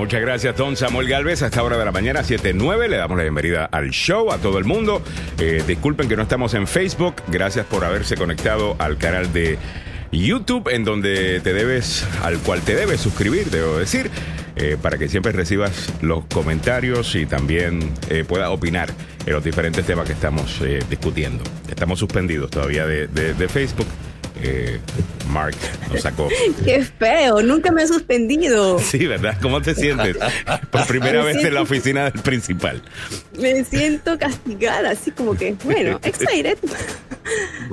Muchas gracias, don Samuel Galvez. A esta hora de la mañana, 7.9, le damos la bienvenida al show, a todo el mundo. Eh, disculpen que no estamos en Facebook. Gracias por haberse conectado al canal de YouTube, en donde te debes, al cual te debes suscribir, debo decir, eh, para que siempre recibas los comentarios y también eh, puedas opinar en los diferentes temas que estamos eh, discutiendo. Estamos suspendidos todavía de Facebook. Eh, Mark nos sacó. Qué feo, nunca me ha suspendido. Sí, ¿verdad? ¿Cómo te sientes? Por primera Me vez en la oficina del principal. Me siento castigada, así como que, bueno, excited.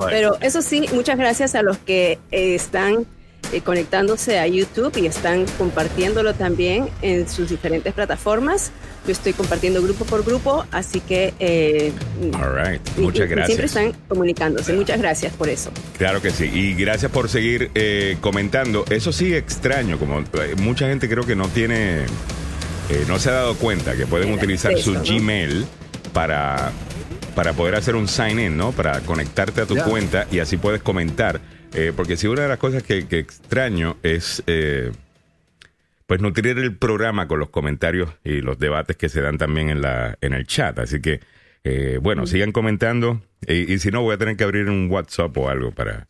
Pero eso sí, muchas gracias a los que están eh, conectándose a YouTube y están compartiéndolo también en sus diferentes plataformas. Yo estoy compartiendo grupo por grupo, así que eh, All right. Muchas y- y siempre gracias. están comunicándose. Muchas gracias por eso. Claro que sí. Y gracias por seguir eh, comentando. Eso sí extraño, como eh, mucha gente creo que no tiene, eh, no se ha dado cuenta que pueden utilizar su. Gmail para, para poder hacer un sign in, ¿no? Para conectarte a tu cuenta y así puedes comentar. Eh, porque si una de las cosas que, que extraño es... eh, pues nutrir el programa con los comentarios y los debates que se dan también en la en el chat. Así que, eh, bueno, sigan comentando. Y, y si no, voy a tener que abrir un WhatsApp o algo para,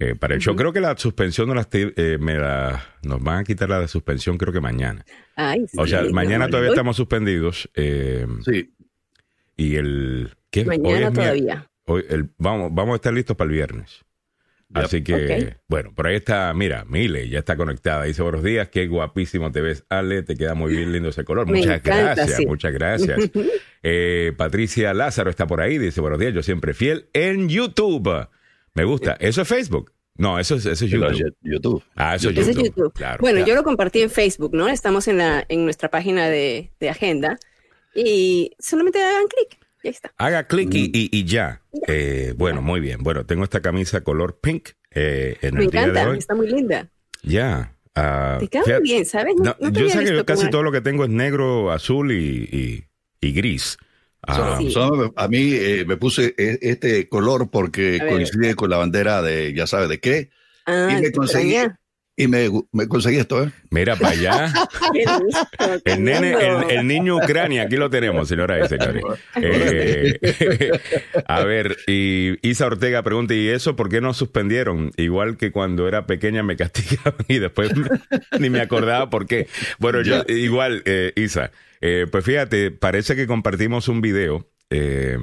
eh, para el show. Creo que la suspensión no la estoy- eh, me la, nos van a quitar la de suspensión creo que mañana. Ay, O sea, sí, mañana no, todavía hoy- estamos suspendidos. eh, Sí. y el... ¿qué? Hoy Mañana es mier- todavía. Hoy, el, vamos, vamos a estar listos para el viernes. Yep. Así que, bueno, por ahí está, mira, Mile, ya está conectada. Dice, buenos días, qué guapísimo te ves, Ale, te queda muy bien lindo ese color. Me Muchas encanta, gracias, sí. muchas gracias. Eh, Patricia Lázaro está por ahí, dice, buenos días, yo siempre fiel en YouTube. Me gusta. ¿Eso es Facebook? No, eso es, eso es Pero YouTube. YouTube. Ah, eso es YouTube. es YouTube. Claro. bueno, claro. yo lo compartí en Facebook, ¿no? Estamos en, la, en nuestra página de, de agenda y solamente hagan clic. Está. Haga clic y, y- y ya. Eh, bueno, muy bien. Bueno, tengo esta camisa color pink eh, en Me el día de encanta, hoy. está muy linda. Ya. ah, Te queda fíjate- muy bien, ¿sabes? No, No, no te yo sé que casi todo lo que tengo es negro, azul y, y- y gris. Ah, Sí. A mí eh, me puse e- este color porque coincide con la bandera de, ya sabe de qué, Ah, y me conseguí-. Y me, me conseguí esto, ¿eh? Mira para allá. El nene, el, el niño Ucrania, aquí lo tenemos, señoras y señores. Eh, a ver, y Isa Ortega pregunta, ¿y eso por qué no suspendieron? Igual que cuando era pequeña me castigaban y después me- ni me acordaba por qué. Bueno, yo igual, eh, Isa, eh, pues fíjate, parece que compartimos un video eh,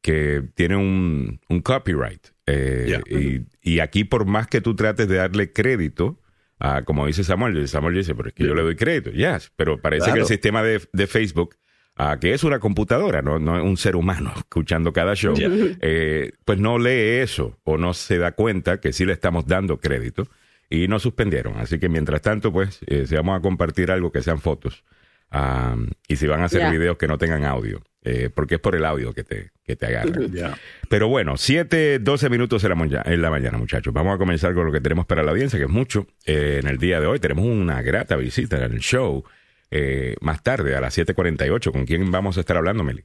que tiene un, un copyright. eh, Ya. y, y aquí por más que tú trates de darle crédito, a, como dice Samuel, Samuel dice, pero es que yo le doy crédito, yes, pero parece que el sistema de, de Facebook, ah, que es una computadora, no, no es un ser humano escuchando cada show, Ya. eh, pues no lee eso o no se da cuenta que sí le estamos dando crédito y nos suspendieron. Así que mientras tanto, pues, eh, si vamos a compartir algo que sean fotos ah, y si van a hacer videos que no tengan audio, eh, porque es por el audio que te, que te agarran. Ya. Pero bueno, 7, 12 minutos en la, en la mañana, muchachos. Vamos a comenzar con lo que tenemos para la audiencia, que es mucho. Eh, en el día de hoy tenemos una grata visita en el show. eh, más tarde, a las 7.48. ¿Con quién vamos a estar hablando, Meli?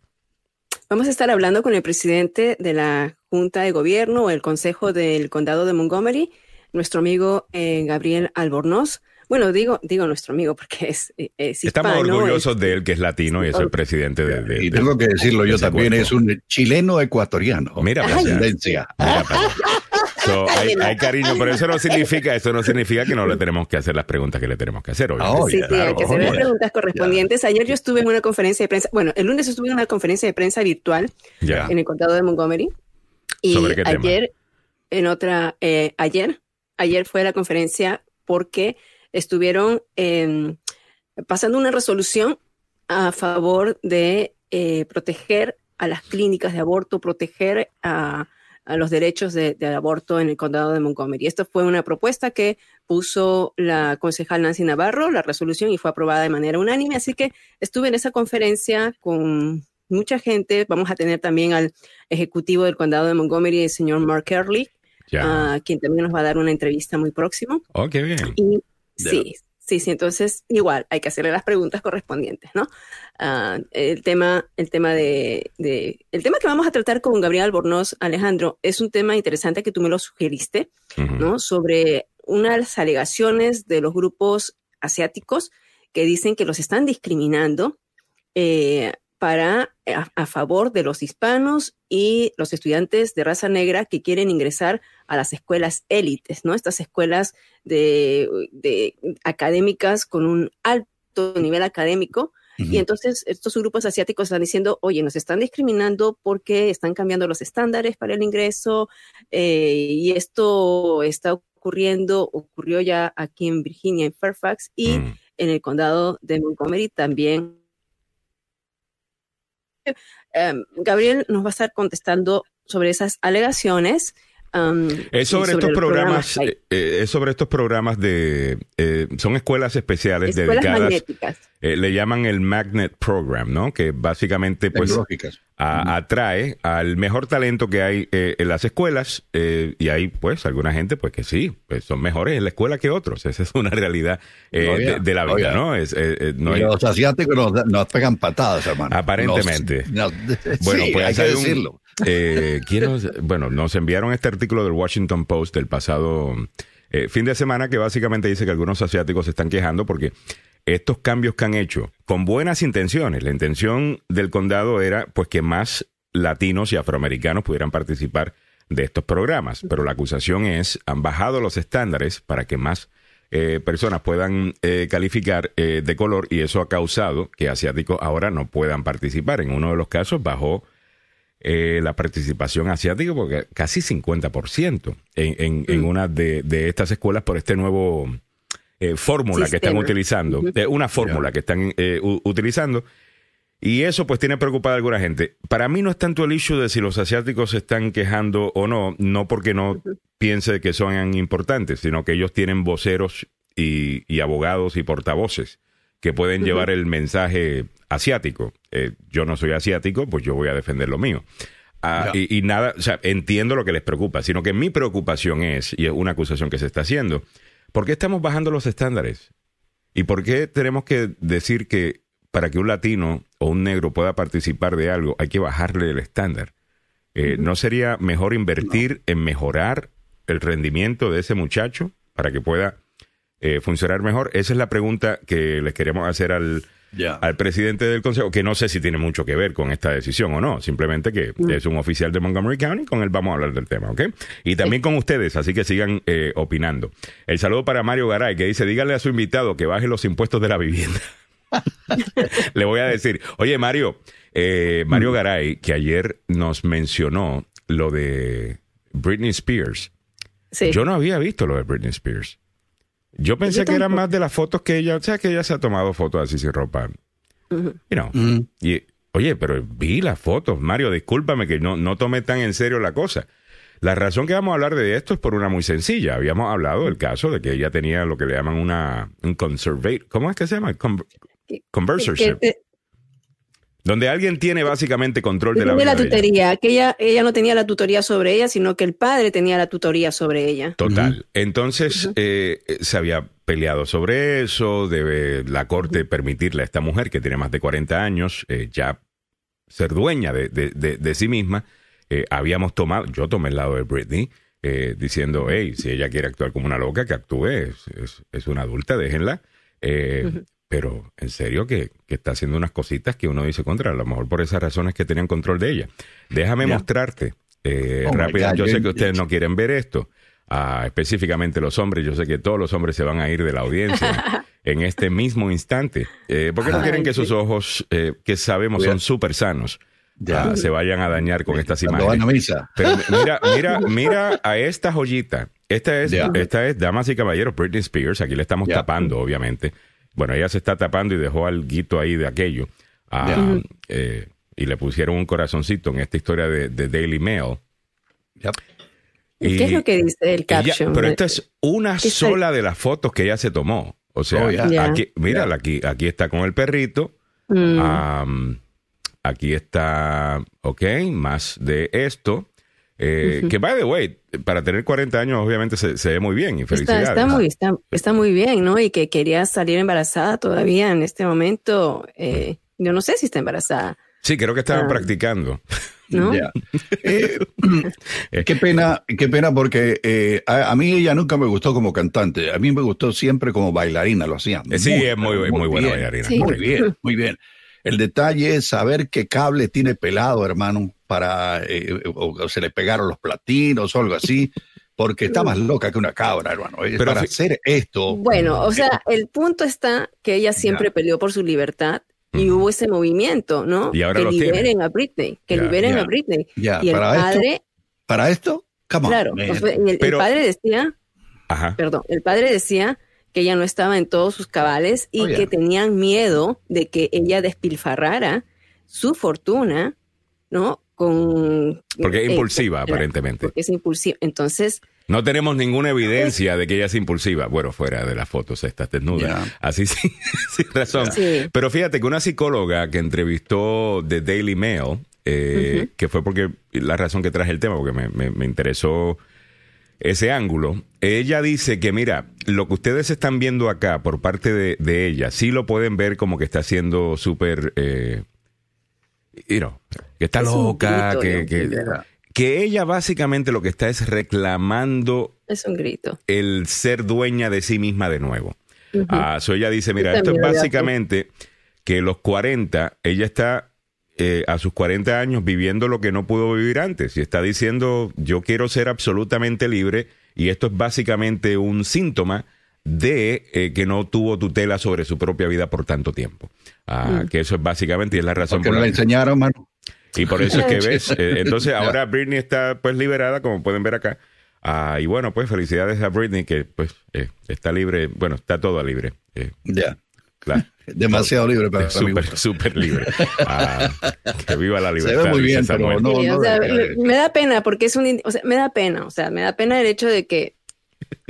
Vamos a estar hablando con el presidente de la Junta de Gobierno o el Consejo del Condado de Montgomery, nuestro amigo eh, Gabriel Albornoz. Bueno, digo, digo nuestro amigo porque es, eh, es Estamos hispano, orgullosos es- de él, que es latino y es el presidente de... de- Y de- tengo que decirlo de yo también, cuerpo. es un chileno ecuatoriano. Mira para allá. So, hay, hay cariño, pero eso no significa, eso no significa que no le tenemos que hacer las preguntas que le tenemos que hacer. obviamente. Oh, Sí, sí, hay que hacer las preguntas correspondientes. Ayer yo estuve en una conferencia de prensa, bueno, el lunes estuve en una conferencia de prensa virtual Ya. en el condado de Montgomery. Y ¿Sobre qué tema? ayer, en otra, eh, ayer, ayer fue la conferencia porque estuvieron eh, pasando una resolución a favor de eh, proteger a las clínicas de aborto, proteger a, a los derechos de, de aborto en el condado de Montgomery. Esto fue una propuesta que puso la concejal Nancy Navarro, la resolución, y fue aprobada de manera unánime. Así que estuve en esa conferencia con mucha gente. Vamos a tener también al ejecutivo del condado de Montgomery, el señor Mark Early, ah, quien también nos va a dar una entrevista muy próximo. Oh, qué bien. Y. sí, sí, sí, entonces igual hay que hacerle las preguntas correspondientes, ¿no? Ah, el tema, el tema de, de- el tema que vamos a tratar con Gabriel Albornoz, Alejandro, es un tema interesante que tú me lo sugeriste. ¿no? Sobre unas alegaciones de los grupos asiáticos que dicen que los están discriminando eh, para a, favor de los hispanos y los estudiantes de raza negra que quieren ingresar a las escuelas élites, ¿no? Estas escuelas de, de académicas con un alto nivel académico, y entonces estos grupos asiáticos están diciendo, oye, nos están discriminando porque están cambiando los estándares para el ingreso eh, y esto está ocurriendo, ocurrió ya aquí en Virginia, en Fairfax y mm. en el condado de Montgomery también. Gabriel nos va a estar contestando sobre esas alegaciones Um, es sobre, estos programas, eh, eh, es sobre estos programas de, eh, son escuelas especiales dedicadas, le llaman el Magnet Program, ¿no? Que básicamente pues atrae al mejor talento que hay en las escuelas y hay pues alguna gente pues que sí, pues son mejores en la escuela que otros, esa es una realidad de, la vida, ¿no? Es, Los asiáticos nos, pegan patadas, hermano. Aparentemente. bueno, pues hay que decirlo. Eh, bueno, nos enviaron este artículo del Washington Post del pasado eh, fin de semana que básicamente dice que algunos asiáticos se están quejando porque estos cambios que han hecho con buenas intenciones, la intención del condado era pues que más latinos y afroamericanos pudieran participar de estos programas, pero la acusación es han bajado los estándares para que más eh, personas puedan eh, calificar eh, de color y eso ha causado que asiáticos ahora no puedan participar. En uno de los casos bajó eh, la participación asiática, porque casi 50% en, en, en, mm. una de, de, estas escuelas por este nuevo eh, fórmula que están utilizando, eh, una fórmula que están utilizando. Y eso pues tiene preocupada a alguna gente. Para mí no es tanto el issue de si los asiáticos se están quejando o no, no porque no piense que son importantes, sino que ellos tienen voceros y, y abogados y portavoces que pueden llevar el mensaje asiático. Eh, yo no soy asiático, pues yo voy a defender lo mío. Ah, y, nada, o sea, entiendo lo que les preocupa, sino que mi preocupación es, y es una acusación que se está haciendo, ¿por qué estamos bajando los estándares? ¿Y por qué tenemos que decir que para que un latino o un negro pueda participar de algo hay que bajarle el estándar? Eh, ¿No sería mejor invertir en mejorar el rendimiento de ese muchacho para que pueda eh, funcionar mejor? Esa es la pregunta que les queremos hacer al, al presidente del consejo, que no sé si tiene mucho que ver con esta decisión o no, simplemente que mm. es un oficial de Montgomery County, con él vamos a hablar del tema, ¿ok? Y también con ustedes, así que sigan eh, opinando. El saludo para Mario Garay, que dice, dígale a su invitado que baje los impuestos de la vivienda. Le voy a decir, oye Mario, eh, Mario mm. Garay, que ayer nos mencionó lo de Britney Spears. Yo no había visto lo de Britney Spears. Yo pensé que eran más de las fotos que ella, o sea, que ella se ha tomado fotos así sin ropa. y, oye, pero vi las fotos, Mario, discúlpame que no, no tomé tan en serio la cosa. La razón que vamos a hablar de esto es por una muy sencilla. Habíamos hablado del caso de que ella tenía lo que le llaman una un conservate, ¿cómo es que se llama? conversorship donde alguien tiene básicamente control de la vida. la tutoría, que ella, ella no tenía la tutoría sobre ella, sino que el padre tenía la tutoría sobre ella. Total. Entonces, eh, se había peleado sobre eso, debe la corte permitirle a esta mujer que tiene más de 40 años eh, ya ser dueña de, de, sí misma. Eh, habíamos tomado, yo tomé el lado de Britney, diciendo, hey, si ella quiere actuar como una loca, que actúe, es, es, una adulta, déjenla pero en serio que, está haciendo unas cositas que uno dice contra, a lo mejor por esas razones que tenían control de ella. Déjame mostrarte eh, oh rápido. Yo sé que ustedes no quieren ver esto, ah, específicamente los hombres. Yo sé que todos los hombres se van a ir de la audiencia en este mismo instante, eh, porque no quieren que sus ojos, eh, que sabemos son súper sanos, ah, se vayan a dañar con estas imágenes. Pero mira, mira, mira a esta joyita. Esta es, esta es, damas y caballeros, Britney Spears. Aquí le estamos tapando, obviamente. Bueno, ella se está tapando y dejó al guito ahí de aquello. Ah, eh, y le pusieron un corazoncito en esta historia de, Daily Mail. ¿Qué es lo que dice el caption? pero esta es una sola de las fotos que ella se tomó. O sea, oh, aquí, mírala, aquí, aquí está con el perrito. Mm. aquí está, ok, más de esto. Eh, que, by the way, para tener 40 años obviamente se, ve muy bien y felicidades. Está, muy, está, muy bien, ¿no? Y que quería salir embarazada todavía en este momento. Eh, yo no sé si está embarazada. Sí, creo que estaban Ah. practicando. ¿no? Ya. Eh, qué pena, qué pena porque eh, a, a mí ella nunca me gustó como cantante. A mí me gustó siempre como bailarina, lo hacía. Eh, sí, es muy, pero muy buena bailarina. Sí. Muy bien, muy bien. El detalle es saber qué cable tiene pelado, hermano, para eh, o, o se le pegaron los platinos o algo así, porque está más loca que una cabra, hermano. Eh, Pero para hacer esto. Bueno, o sea, el punto está que ella siempre Ya. peleó por su libertad y hubo ese movimiento, ¿no? Y ahora que lo tiene. liberen a Britney, que Ya, liberen ya. a Britney. Ya, y el para esto, padre, para esto, come on, claro, man. o sea, el, el Pero- padre decía, Ajá. perdón, el padre decía que ella no estaba en todos sus cabales y Oh, que tenían miedo de que ella despilfarrara su fortuna, ¿no? Con Porque es eh, impulsiva, aparentemente. Porque es impulsiva. Entonces, No tenemos ninguna evidencia de que ella es impulsiva. Bueno, fuera de las fotos, estás desnuda. Ya. Así sí, sin razón. Sí. Pero fíjate que una psicóloga que entrevistó The Daily Mail, eh, que fue porque la razón que traje el tema, porque me, me- me interesó ese ángulo, ella dice que, mira, lo que ustedes están viendo acá por parte de, de ella, sí lo pueden ver como que está siendo súper, eh, you know, que está Es loca, grito, que, que, ella básicamente lo que está es reclamando es un grito. el ser dueña de sí misma de nuevo. Ujú. Ah, so ella dice, mira, Yo esto es básicamente que los 40, ella está eh, a sus 40 años viviendo lo que no pudo vivir antes y está diciendo, yo quiero ser absolutamente libre y esto es básicamente un síntoma de eh, que no tuvo tutela sobre su propia vida por tanto tiempo. Ah, Mm. Que eso es básicamente y es la razón Porque por no la le enseñaron, mano. y por eso es que ves. eh, entonces ahora Britney está pues liberada, como pueden ver acá. Ah, y bueno, pues felicidades a Britney que pues eh, está libre. Bueno, está toda libre. eh, Ya. Claro. Demasiado libre para, Súper, súper libre. Ah, que viva la Se libertad. ve muy bien, pero Samuel. no, Sí, no o sea, debe- me, me da pena porque es un, o sea, me da pena, o sea, me da pena el hecho de que,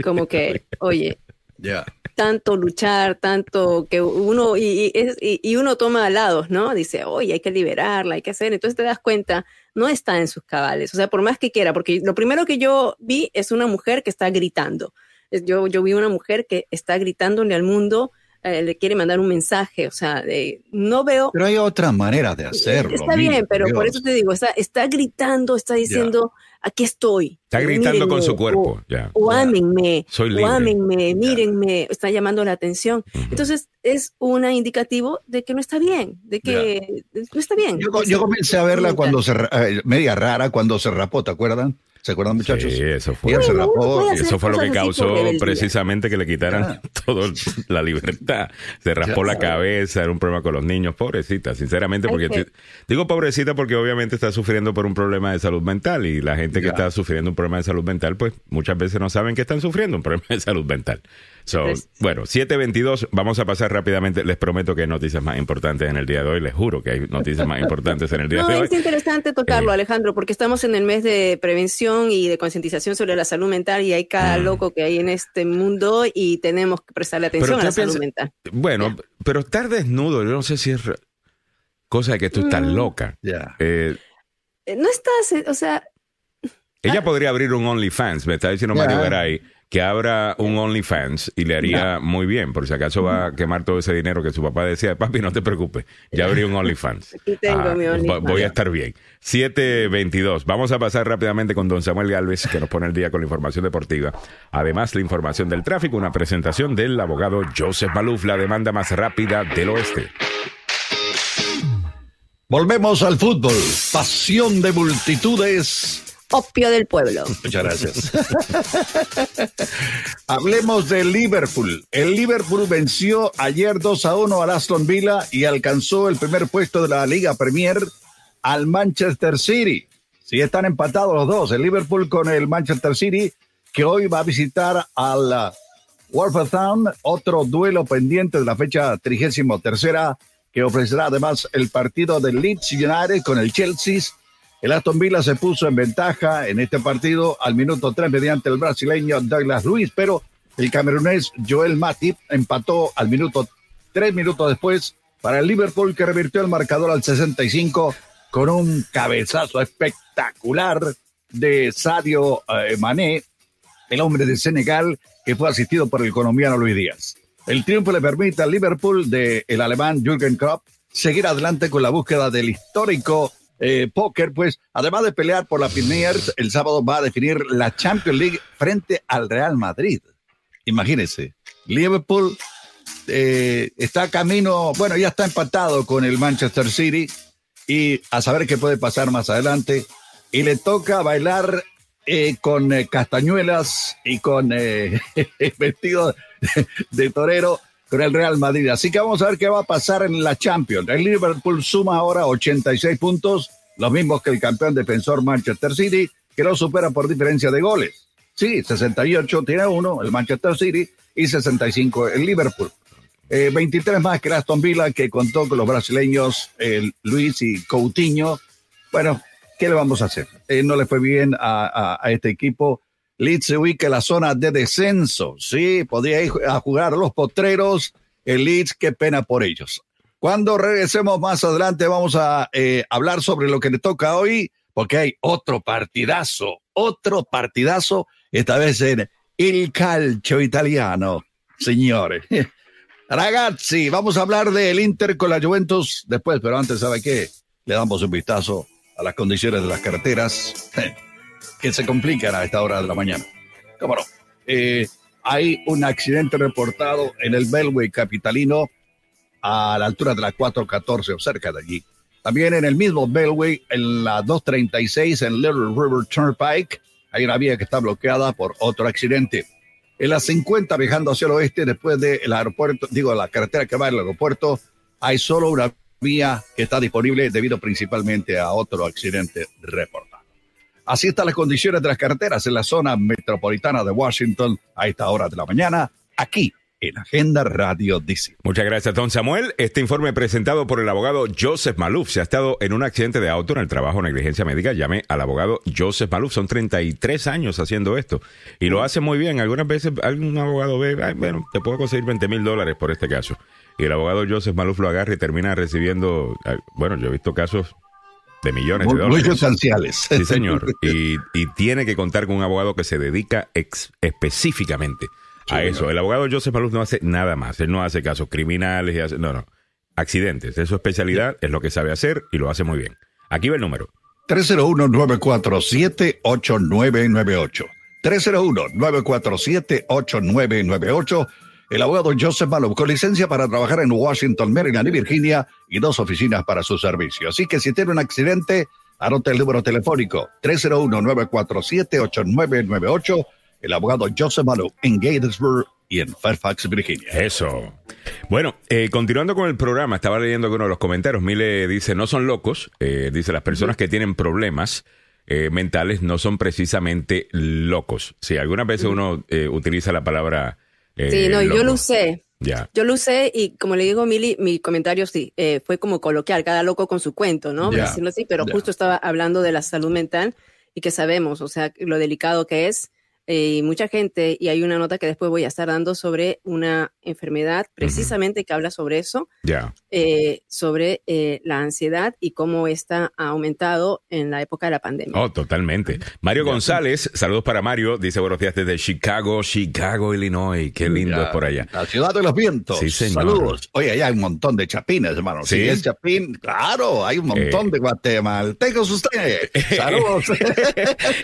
como que, oye, Ya. tanto luchar, tanto que uno, y, y, es- y- y uno toma lados, ¿no? Dice, oye, hay que liberarla, hay que hacer, entonces te das cuenta, no está en sus cabales, o sea, por más que quiera, porque lo primero que yo vi es una mujer que está gritando, Es- yo, yo vi una mujer que está gritándole al mundo, eh, le quiere mandar un mensaje, o sea, de- no veo... Pero hay otras maneras de hacerlo. Está mira, bien, pero por Dios. eso te digo, está, está gritando, está diciendo, aquí estoy. Está gritando con mírenme", su cuerpo. O, ya. o Ya. ámenme, Soy o libre. ámenme, mírenme, está llamando la atención. Ujú. Entonces, es un indicativo de que no está bien, de que no está bien. Yo, yo comencé a verla cuando se, eh, media rara, cuando se rapó, ¿te acuerdan? ¿Se acuerdan, muchachos? Sí, eso fue. Se rapó. eso fue lo que causó precisamente que le quitaran Ah. toda la libertad. Se raspó Ya. la cabeza, era un problema con los niños. Pobrecita, sinceramente, porque te- digo pobrecita porque obviamente está sufriendo por un problema de salud mental y la gente que Ya. está sufriendo un problema de salud mental, pues muchas veces no saben que están sufriendo un problema de salud mental. So, bueno, 7.22, vamos a pasar rápidamente. Les prometo que hay noticias más importantes en el día de hoy. Les juro que hay noticias más importantes en el día No, de hoy. es interesante tocarlo, Eh. Alejandro, porque estamos en el mes de prevención y de concientización sobre la salud mental y hay cada Mm. loco que hay en este mundo y tenemos que prestarle atención a la salud mental. Bueno, pero estar desnudo, yo no sé si es cosa de que tú estás Mm. loca. Ya. Eh, No estás, eh, o sea, ella podría abrir un OnlyFans, me está diciendo Ya. Mario Garay, que abra un OnlyFans y le haría muy bien, por si acaso va a quemar todo ese dinero que su papá decía, papi, no te preocupes, ya abrí un OnlyFans. Aquí tengo mi vo- OnlyFans. Voy a estar bien. 722. Vamos a pasar rápidamente con don Samuel Galvez, que nos pone el día con la información deportiva. Además, la información del tráfico, una presentación del abogado Joseph Maluf, la demanda más rápida del oeste. Volvemos al fútbol. Pasión de multitudes. Opio del pueblo. Muchas gracias. Hablemos de Liverpool. El Liverpool venció ayer 2 a 1 al Aston Villa y alcanzó el primer puesto de la Liga Premier al Manchester City. Sí están empatados los dos, el Liverpool con el Manchester City, que hoy va a visitar al uh, Wolverhampton, otro duelo pendiente de la fecha 33 que ofrecerá además el partido del Leeds United con el Chelsea. El Aston Villa se puso en ventaja en este partido al minuto 3 mediante el brasileño Douglas Luis, pero el camerunés Joel Matip empató al minuto 3 minutos después para el Liverpool que revirtió el marcador al 65 con un cabezazo espectacular de Sadio eh, Mané, el hombre de Senegal que fue asistido por el colombiano Luis Díaz. El triunfo le permite al Liverpool del el alemán Jürgen Klopp seguir adelante con la búsqueda del histórico eh, póker, pues además de pelear por la Premier, el sábado va a definir la Champions League frente al Real Madrid. Imagínense, Liverpool eh, está camino, bueno, ya está empatado con el Manchester City y a saber qué puede pasar más adelante. Y le toca bailar eh, con eh, castañuelas y con vestido de, torero con el Real Madrid. Así que vamos a ver qué va a pasar en la Champions. El Liverpool suma ahora 86 puntos, los mismos que el campeón defensor Manchester City, que lo supera por diferencia de goles. Sí, 68 tiene uno, el Manchester City, y 65 el Liverpool. 23 eh, más que Aston Villa, que contó con los brasileños Luis y Coutinho. Bueno, ¿qué le vamos a hacer? Eh, no le fue bien a, este equipo. Leeds se ubica en la zona de descenso. Sí, podía ir a jugar a los potreros. El Leeds, qué pena por ellos. Cuando regresemos más adelante, vamos a eh, hablar sobre lo que le toca hoy, porque hay otro partidazo, otro partidazo, esta vez en el calcio italiano. Señores. Ragazzi, vamos a hablar del Inter con la Juventus después, pero antes, ¿sabe qué? Le damos un vistazo a las condiciones de las carreteras que se complican a esta hora de la mañana. ¿Cómo no? Eh, hay un accidente reportado en el Belway capitalino a la altura de la 414 o cerca de allí. También en el mismo Belway, en la 236 en Little River Turnpike, hay una vía que está bloqueada por otro accidente en la 50 viajando hacia el oeste, después del aeropuerto, digo, la carretera que va al aeropuerto, hay solo una vía que está disponible debido principalmente a otro accidente reportado. Así están las condiciones de las carreteras en la zona metropolitana de Washington a esta hora de la mañana, aquí en Agenda Radio DC. Muchas gracias, don Samuel. Este informe presentado por el abogado Joseph Maluf. Se ha estado en un accidente de auto en el trabajo negligencia médica. Llame al abogado Joseph Maluf. Son 33 años haciendo esto. Y lo hace muy bien. Algunas veces algún abogado ve, bueno, te puedo conseguir 20 mil dólares por este caso. Y el abogado Joseph Maluf lo agarra y termina recibiendo, bueno, yo he visto casos de millones de dólares. Muy sustanciales. Sí, señor. Y, y, tiene que contar con un abogado que se dedica específicamente a eso. El abogado Joseph Maluf no hace nada más. Él no hace casos criminales y hace. No, no. Accidentes. Es su especialidad, es lo que sabe hacer y lo hace muy bien. Aquí va el número. 301-947-8998. 301-947-8998. El abogado Joseph Maluf, con licencia para trabajar en Washington, Maryland y Virginia y dos oficinas para su servicio. Así que si tiene un accidente, anote el número telefónico 301-947-8998 el abogado Joseph Malo en Gatesburg y en Fairfax, Virginia. Eso. Bueno, eh, continuando con el programa, estaba leyendo uno de los comentarios. Mile dice, no son locos. Eh, dice, las personas que tienen problemas eh, mentales no son precisamente locos. Sí, algunas veces uno utiliza la palabra... sí, no, yo lo usé. Ya. Yo lo usé y como le digo Mili, mi comentario sí, fue como coloquial, cada loco con su cuento, ¿no? Decirlo así, pero justo estaba hablando de la salud mental y que sabemos, o sea, lo delicado que es eh, mucha gente, y hay una nota que después voy a estar dando sobre una enfermedad precisamente que habla sobre eso, eh, sobre eh, la ansiedad y cómo esta ha aumentado en la época de la pandemia. Oh, totalmente. Mario González, saludos para Mario, dice buenos días desde Chicago, Chicago, Illinois, qué lindo es por allá. La ciudad de los vientos. Sí, señor. Saludos. Oye, allá hay un montón de chapines, hermano. Sí, es chapín, claro, hay un montón de guatemaltecos ustedes. Saludos.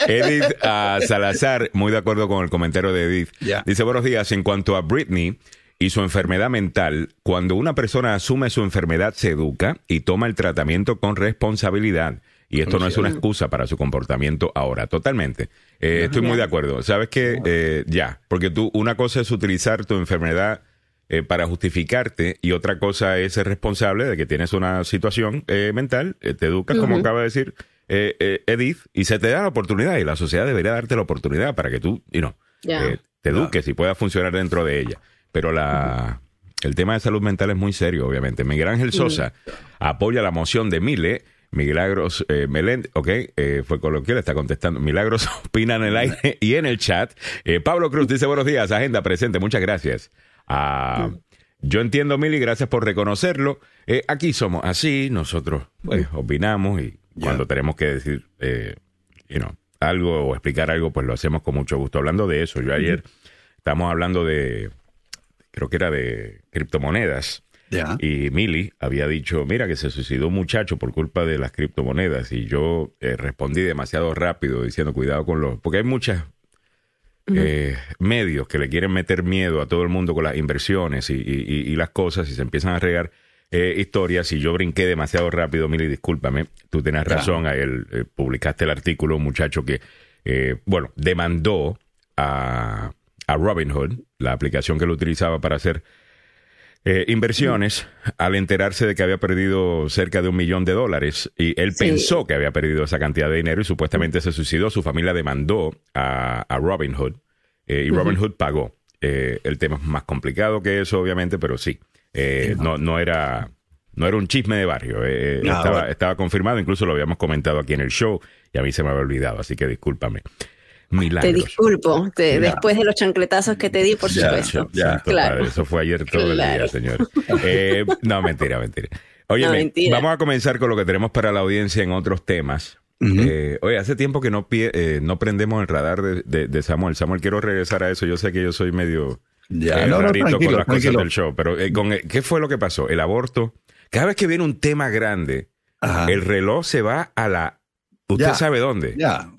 Edith uh, Salazar, muy de acuerdo con el comentario de Edith. Dice, buenos días, en cuanto a Britney y su enfermedad mental, cuando una persona asume su enfermedad, se educa y toma el tratamiento con responsabilidad. Y esto no es una excusa para su comportamiento ahora, totalmente. Eh, estoy muy de acuerdo. Sabes que eh, ya, porque tú, una cosa es utilizar tu enfermedad eh, para justificarte y otra cosa es ser responsable de que tienes una situación mental, te educas, como acaba de decir, eh, eh, Edith, y se te da la oportunidad, y la sociedad debería darte la oportunidad para que tú, you know, eh, te eduques y puedas funcionar dentro de ella. Pero la, el tema de salud mental es muy serio, obviamente. Miguel Ángel Sosa apoya la moción de Mile. Milagros eh, Melend, ok, fue coloquial, está contestando. Milagros opina en el aire y en el chat. Pablo Cruz dice buenos días, agenda presente, muchas gracias. Ah, yo entiendo, Mili, gracias por reconocerlo. aquí somos así, nosotros pues, opinamos y cuando tenemos que decir, eh, algo o explicar algo, pues lo hacemos con mucho gusto. Hablando de eso, yo ayer estamos hablando de, creo que era de criptomonedas. Y Millie había dicho, mira que se suicidó un muchacho por culpa de las criptomonedas. Y yo eh, respondí demasiado rápido diciendo, cuidado con los... Porque hay muchas eh, medios que le quieren meter miedo a todo el mundo con las inversiones y, las cosas y se empiezan a regar eh, historias y yo brinqué demasiado rápido, Mili, discúlpame, tú tienes razón, a él, eh, publicaste el artículo, un muchacho que, bueno, demandó a, a Robinhood, la aplicación que lo utilizaba para hacer inversiones al enterarse de que había perdido cerca de un millón de dólares y él pensó que había perdido esa cantidad de dinero y supuestamente se suicidó. Su familia demandó a, a Robinhood eh, y Robinhood pagó. Eh, el tema es más complicado que eso, obviamente, pero sí. Eh, no, no, era, no era un chisme de barrio. estaba, estaba, confirmado, incluso lo habíamos comentado aquí en el show y a mí se me había olvidado, así que discúlpame. Te disculpo, después de los chancletazos que te di, por supuesto. claro. Eso fue ayer todo el día, señor. Eh, no, mentira, mentira. Oye, vamos a comenzar con lo que tenemos para la audiencia en otros temas. Eh, oye, hace tiempo que no, eh, no prendemos el radar de, Samuel. Samuel, quiero regresar a eso. Yo sé que yo soy medio ya, no, con las cosas del show, pero con, ¿qué fue lo que pasó? El aborto. Cada vez que viene un tema grande, el reloj se va a la ¿Usted sabe dónde? Ah,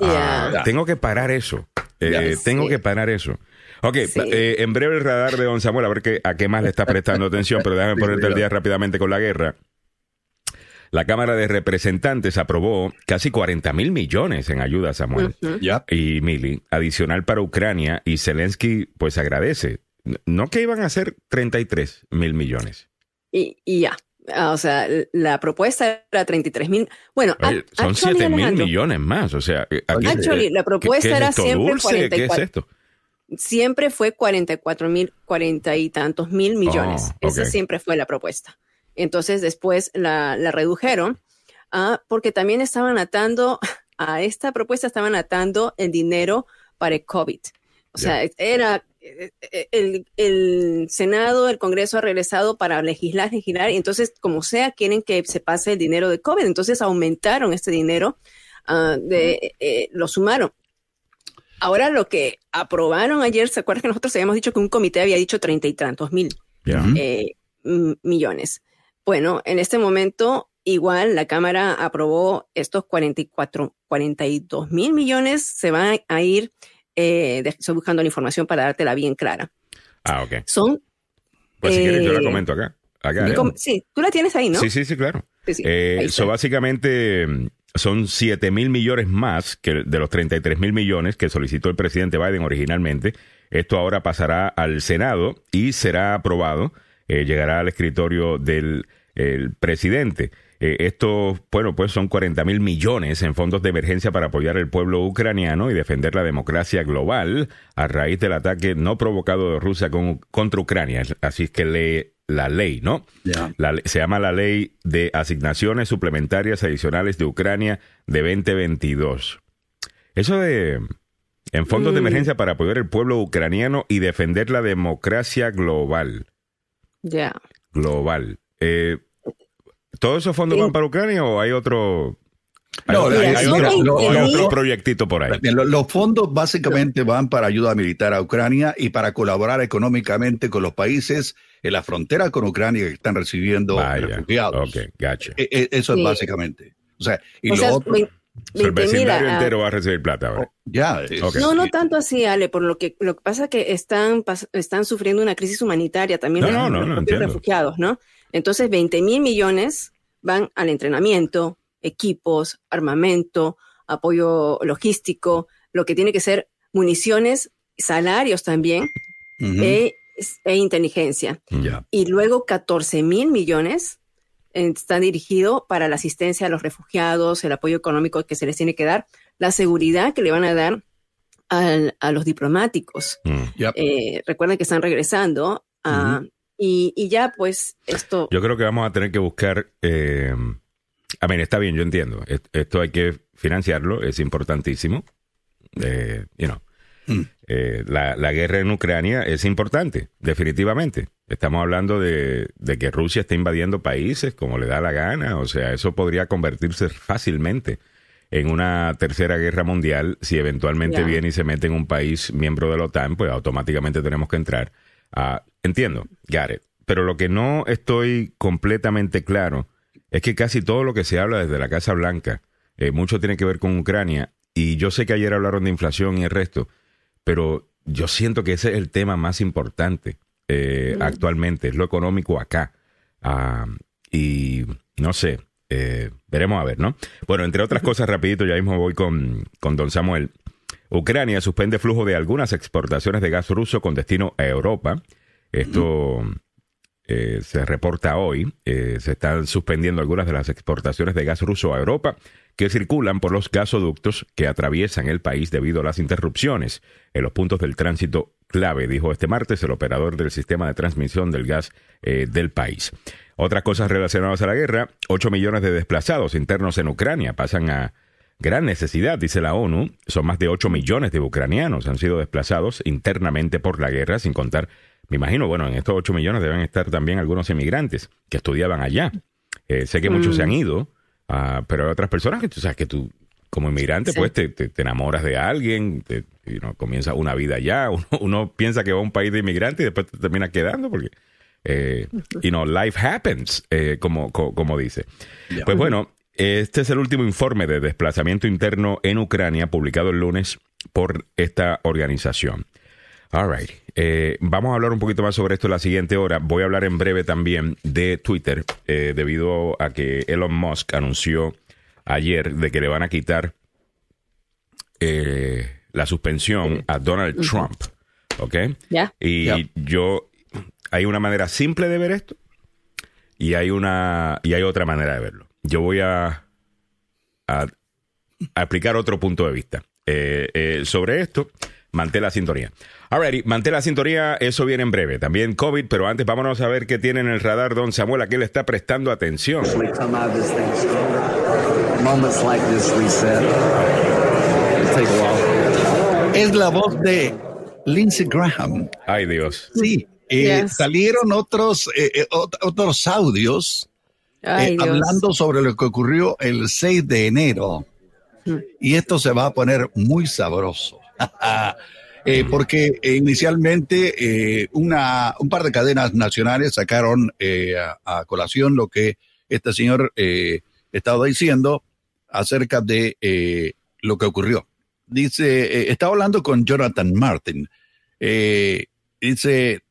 ya. Tengo que parar eso. Eh, tengo que parar eso. Ok, eh, en breve el radar de Don Samuel, a ver qué, a qué más le está prestando atención, pero déjame ponerte el día rápidamente con la guerra. La Cámara de Representantes aprobó casi 40 mil millones en ayuda a Samuel y Mili, adicional para Ucrania, y Zelensky pues agradece. No que iban a ser 33 mil millones. Y, y ya, Ah, o sea, la propuesta era 33 mil. Bueno, son 7 mil millones más. O sea, eh, actually, la propuesta era siempre 44. ¿Qué es esto? Siempre fue 44 mil, 40 y tantos mil millones. Oh, Esa siempre fue la propuesta. Entonces, después la, la redujeron ah, porque también estaban atando a esta propuesta, estaban atando el dinero para el COVID. O sea, era el, el, Senado, el Congreso ha regresado para legislar, legislar, y entonces, como sea, quieren que se pase el dinero de COVID. Entonces aumentaron este dinero, uh, de, eh, lo sumaron. Ahora lo que aprobaron ayer, ¿se acuerdan que nosotros habíamos dicho que un comité había dicho treinta y tantos mil eh, millones? Bueno, en este momento igual la Cámara aprobó estos 44, 42 mil millones, se van a ir eh, estoy buscando la información para dártela bien clara. Ah, ok. Son. Pues si quieres, yo la eh, comento acá. sí, tú la tienes ahí, ¿no? Sí, sí, sí, claro. Sí, eh, básicamente mm, son 7 mil millones más que de los 33 mil millones que solicitó el presidente Biden originalmente. Esto ahora pasará al Senado y será aprobado. llegará al escritorio del presidente. Eh, esto, bueno, pues son 40 mil millones en fondos de emergencia para apoyar al pueblo ucraniano y defender la democracia global a raíz del ataque no provocado de Rusia contra Ucrania. Así es que lee la ley, ¿no? se llama la ley de asignaciones suplementarias adicionales de Ucrania de 2022. Eso de en fondos de mm. emergencia para apoyar al pueblo ucraniano y defender la democracia global. Ya. Global. Eh, ¿Todos esos fondos van para Ucrania o hay otro no, hay, otro, proyectito por ahí. Los, fondos básicamente van para ayuda militar a Ucrania y para colaborar económicamente con los países en la frontera con Ucrania que están recibiendo refugiados. Ok, gotcha. E, e, eso es básicamente. O sea, y lo otro, el vecindario entero va a recibir plata ahora. Ya, no, no tanto así, Ale, por lo que lo que pasa es que están, están sufriendo una crisis humanitaria también no, los, no, refugiados, ¿no? Entonces, 20 mil millones van al entrenamiento, equipos, armamento, apoyo logístico, lo que tiene que ser municiones, salarios también e, e, inteligencia. Y luego 14 mil millones están dirigidos para la asistencia a los refugiados, el apoyo económico que se les tiene que dar, la seguridad que le van a dar a los diplomáticos. Mm. Eh, recuerden que están regresando a, y, ya, pues, esto. Yo creo que vamos a tener que buscar. Eh, a ver, está bien, yo entiendo. Esto hay que financiarlo, es importantísimo. Eh, you know. Mm. Eh, la, guerra en Ucrania es importante, definitivamente. Estamos hablando de, que Rusia está invadiendo países como le da la gana. O sea, eso podría convertirse fácilmente en una tercera guerra mundial. Si eventualmente viene y se mete en un país miembro de la OTAN, pues automáticamente tenemos que entrar. Ah, entiendo, got pero lo que no estoy completamente claro es que casi todo lo que se habla desde la Casa Blanca, eh, mucho tiene que ver con Ucrania, y yo sé que ayer hablaron de inflación y el resto, pero yo siento que ese es el tema más importante eh, actualmente, es lo económico acá. Ah, y no sé, eh, veremos a ver, ¿no? Bueno, entre otras cosas, rapidito, ya mismo voy con, con don Samuel. Ucrania suspende flujo de algunas exportaciones de gas ruso con destino a Europa. Esto eh, se reporta hoy. Eh, se están suspendiendo algunas de las exportaciones de gas ruso a Europa que circulan por los gasoductos que atraviesan el país debido a las interrupciones en los puntos del tránsito clave, dijo este martes el operador del sistema de transmisión del gas eh, del país. Otras cosas relacionadas a la guerra, 8 millones de desplazados internos en Ucrania pasan a gran necesidad, dice la ONU. Son más de 8 millones de ucranianos han sido desplazados internamente por la guerra, sin contar, me imagino, bueno, en estos 8 millones deben estar también algunos inmigrantes que estudiaban allá. Eh, sé que muchos se han mm. ido, uh, pero hay otras personas que tú sabes que tú, como inmigrante, pues te, te, enamoras de alguien, te, comienza una vida allá. Uno, uno, piensa que va a un país de inmigrantes y después te terminas quedando porque, eh, you know, life happens, eh, como, como, dice. Pues bueno, este es el último informe de desplazamiento interno en Ucrania publicado el lunes por esta organización. All right. Eh, vamos a hablar un poquito más sobre esto en la siguiente hora. Voy a hablar en breve también de Twitter, eh, debido a que Elon Musk anunció ayer de que le van a quitar eh, la suspensión a Donald Trump. ¿Ok? Y yo, hay una manera simple de ver esto y hay una y hay otra manera de verlo yo voy a, a, explicar otro punto de vista eh, eh, sobre esto. Mantén la sintonía. Alrighty, mantén la sintonía, eso viene en breve. También COVID, pero antes vámonos a ver qué tiene en el radar don Samuel, a qué le está prestando atención. Es la voz de Lindsey Graham. Ay, Dios. Sí, eh, salieron otros, otros audios eh, hablando sobre lo que ocurrió el 6 de enero. Hmm. Y esto se va a poner muy sabroso. Eh, porque inicialmente eh, una, un par de cadenas nacionales sacaron a, colación lo que este señor estaba diciendo acerca de lo que ocurrió. Dice, estaba hablando con Jonathan Martin. dice,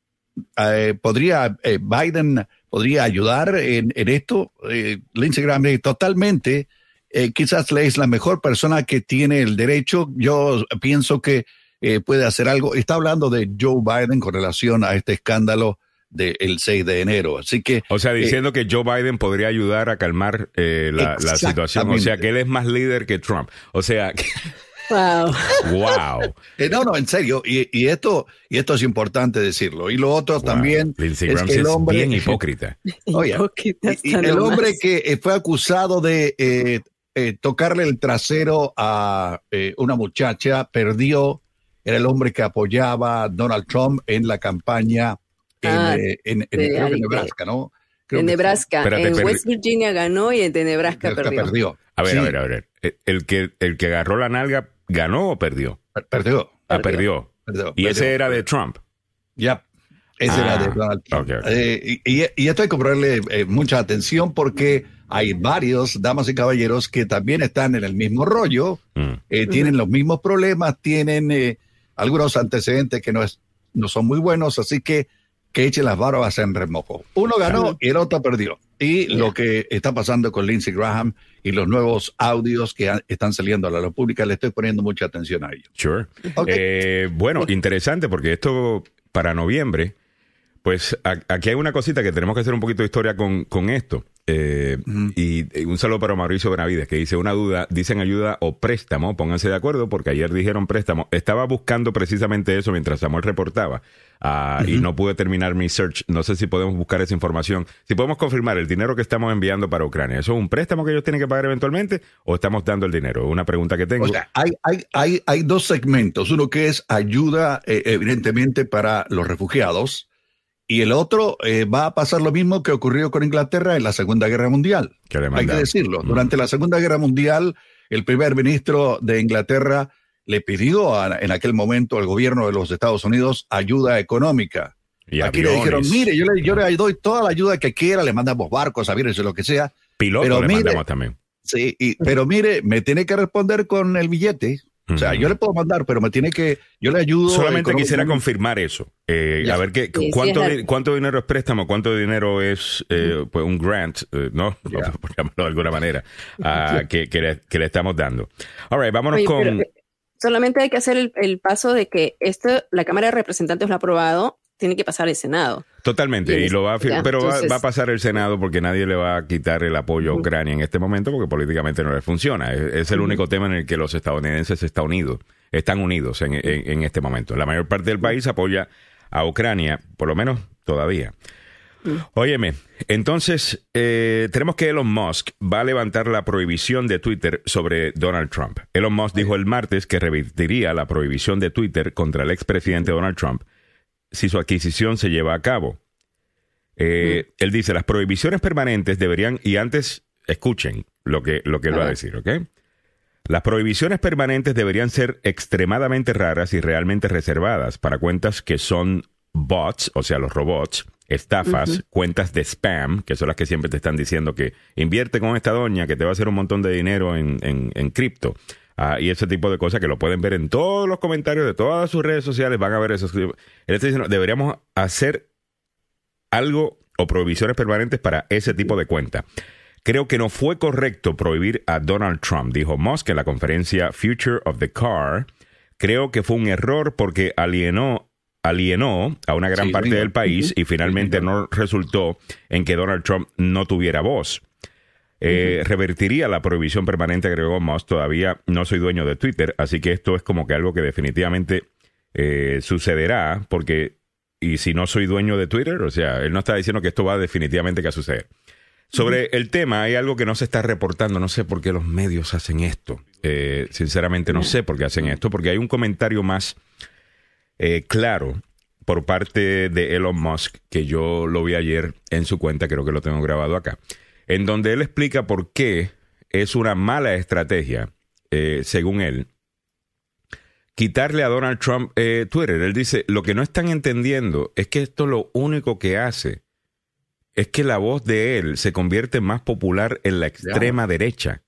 ¿podría Biden podría ayudar en, esto. Eh, Lindsey Graham totalmente, eh, quizás le es la mejor persona que tiene el derecho. Yo pienso que eh, puede hacer algo. Está hablando de Joe Biden con relación a este escándalo del 6 de enero. Así que. O sea, diciendo que Joe Biden podría ayudar a calmar la, la, situación. O sea, que él es más líder que Trump. O sea. Wow. wow. Eh, no, no, en serio. Y, esto, y esto es importante decirlo. Y lo otro también es que el hombre. bien hipócrita. Oye, y, el hombre que eh, fue acusado de eh, tocarle el trasero a una muchacha perdió. Era el hombre que apoyaba a Donald Trump en la campaña en, ah, Nebraska, ¿no? En Nebraska. En West Virginia ganó y en de Nebraska, perdió. A ver, a ver, a ver. El que, el que agarró la nalga ¿Ganó o perdió? Perdió. Ah, perdió. y ese era de Trump. Ya. Ese era de ah, Donald Trump. Eh, y, esto hay que ponerle eh, mucha atención porque hay varios damas y caballeros que también están en el mismo rollo, mm. eh, tienen los mismos problemas, tienen algunos antecedentes que no, es, no son muy buenos, así que que echen las barbas en remojo. Uno ganó y el otro perdió. Y lo que está pasando con Lindsey Graham y los nuevos audios que están saliendo a la luz pública, le estoy poniendo mucha atención a ellos. Sure. Eh, bueno, interesante porque esto para noviembre, pues aquí hay una cosita que tenemos que hacer un poquito de historia con, con esto. Eh, y un saludo para Mauricio Benavides que dice una duda, dicen ayuda o préstamo, pónganse de acuerdo porque ayer dijeron préstamo. Estaba buscando precisamente eso mientras Samuel reportaba ah, y no pude terminar mi search. No sé si podemos buscar esa información. Si podemos confirmar el dinero que estamos enviando para Ucrania, ¿eso es un préstamo que ellos tienen que pagar eventualmente o estamos dando el dinero? Una pregunta que tengo. O sea, hay, hay, hay, hay dos segmentos. Uno que es ayuda eh, evidentemente para los refugiados y el otro eh, va a pasar lo mismo que ocurrió con Inglaterra en la Segunda Guerra Mundial. Hay que decirlo. Mm. Durante la Segunda Guerra Mundial, el primer ministro de Inglaterra le pidió en aquel momento al gobierno de los Estados Unidos ayuda económica. Y Aquí le dijeron, mire, yo le, yo le doy toda la ayuda que quiera, le mandamos barcos, aviones, lo que sea. Pilotos pero le mire, mandamos también. Sí, y- pero mire, me tiene que responder con el billete. O sea, yo le puedo mandar, pero me tiene que, yo le ayudo. Solamente quisiera confirmar eso. Eh. A ver qué, Sí, sí, cuánto, algo. cuánto dinero es préstamo, cuánto dinero es eh, pues un grant, eh, ¿no? Ya. Por llamarlo de alguna manera, ah, que, que le, que le estamos dando. All right, vámonos Oye, con. pero, eh, solamente hay que hacer el, el paso de que esto, la Cámara de Representantes lo ha aprobado, tiene que pasar el Senado. Totalmente, y lo va a ya, pero va- entonces- va, a pasar el Senado porque nadie le va a quitar el apoyo a. Ucrania en este momento porque políticamente no le funciona. Es, es el único tema en el que los estadounidenses están unidos, están unidos en, en- en este momento. La mayor parte del país apoya a Ucrania, por lo menos todavía. Óyeme, entonces eh, tenemos que Elon Musk va a levantar la prohibición de Twitter sobre Donald Trump. Elon Musk dijo el martes que revertiría la prohibición de Twitter contra el expresidente Donald Trump si su adquisición se lleva a cabo. Eh, Él dice, las prohibiciones permanentes deberían, y antes escuchen lo que, lo que él va a decir, ¿ok? Las prohibiciones permanentes deberían ser extremadamente raras y realmente reservadas para cuentas que son bots, o sea, los robots, estafas, cuentas de spam, que son las que siempre te están diciendo que invierte con esta doña que te va a hacer un montón de dinero en, en, en cripto. Ah, y ese tipo de cosas que lo pueden ver en todos los comentarios de todas sus redes sociales, van a ver eso. Él está diciendo, deberíamos hacer algo o prohibiciones permanentes para ese tipo de cuenta. Creo que no fue correcto prohibir a Donald Trump, dijo Musk en la conferencia Future of the Car. Creo que fue un error porque alienó, alienó a una gran Sí, parte del país y finalmente no resultó en que Donald Trump no tuviera voz. Eh, Revertiría la prohibición permanente, agregó Musk. Todavía no soy dueño de Twitter, así que esto es como que algo que definitivamente eh, sucederá, porque, y si no soy dueño de Twitter, o sea, él no está diciendo que esto va definitivamente que a suceder. Sobre el tema, hay algo que no se está reportando, no sé por qué los medios hacen esto. Eh, sinceramente, no sé por qué hacen esto, porque hay un comentario más eh, claro por parte de Elon Musk, que yo lo vi ayer en su cuenta, creo que lo tengo grabado acá, en donde él explica por qué es una mala estrategia, eh, según él, quitarle a Donald Trump eh, Twitter. Él dice, lo que no están entendiendo es que esto lo único que hace es que la voz de él se convierte más popular en la extrema derecha,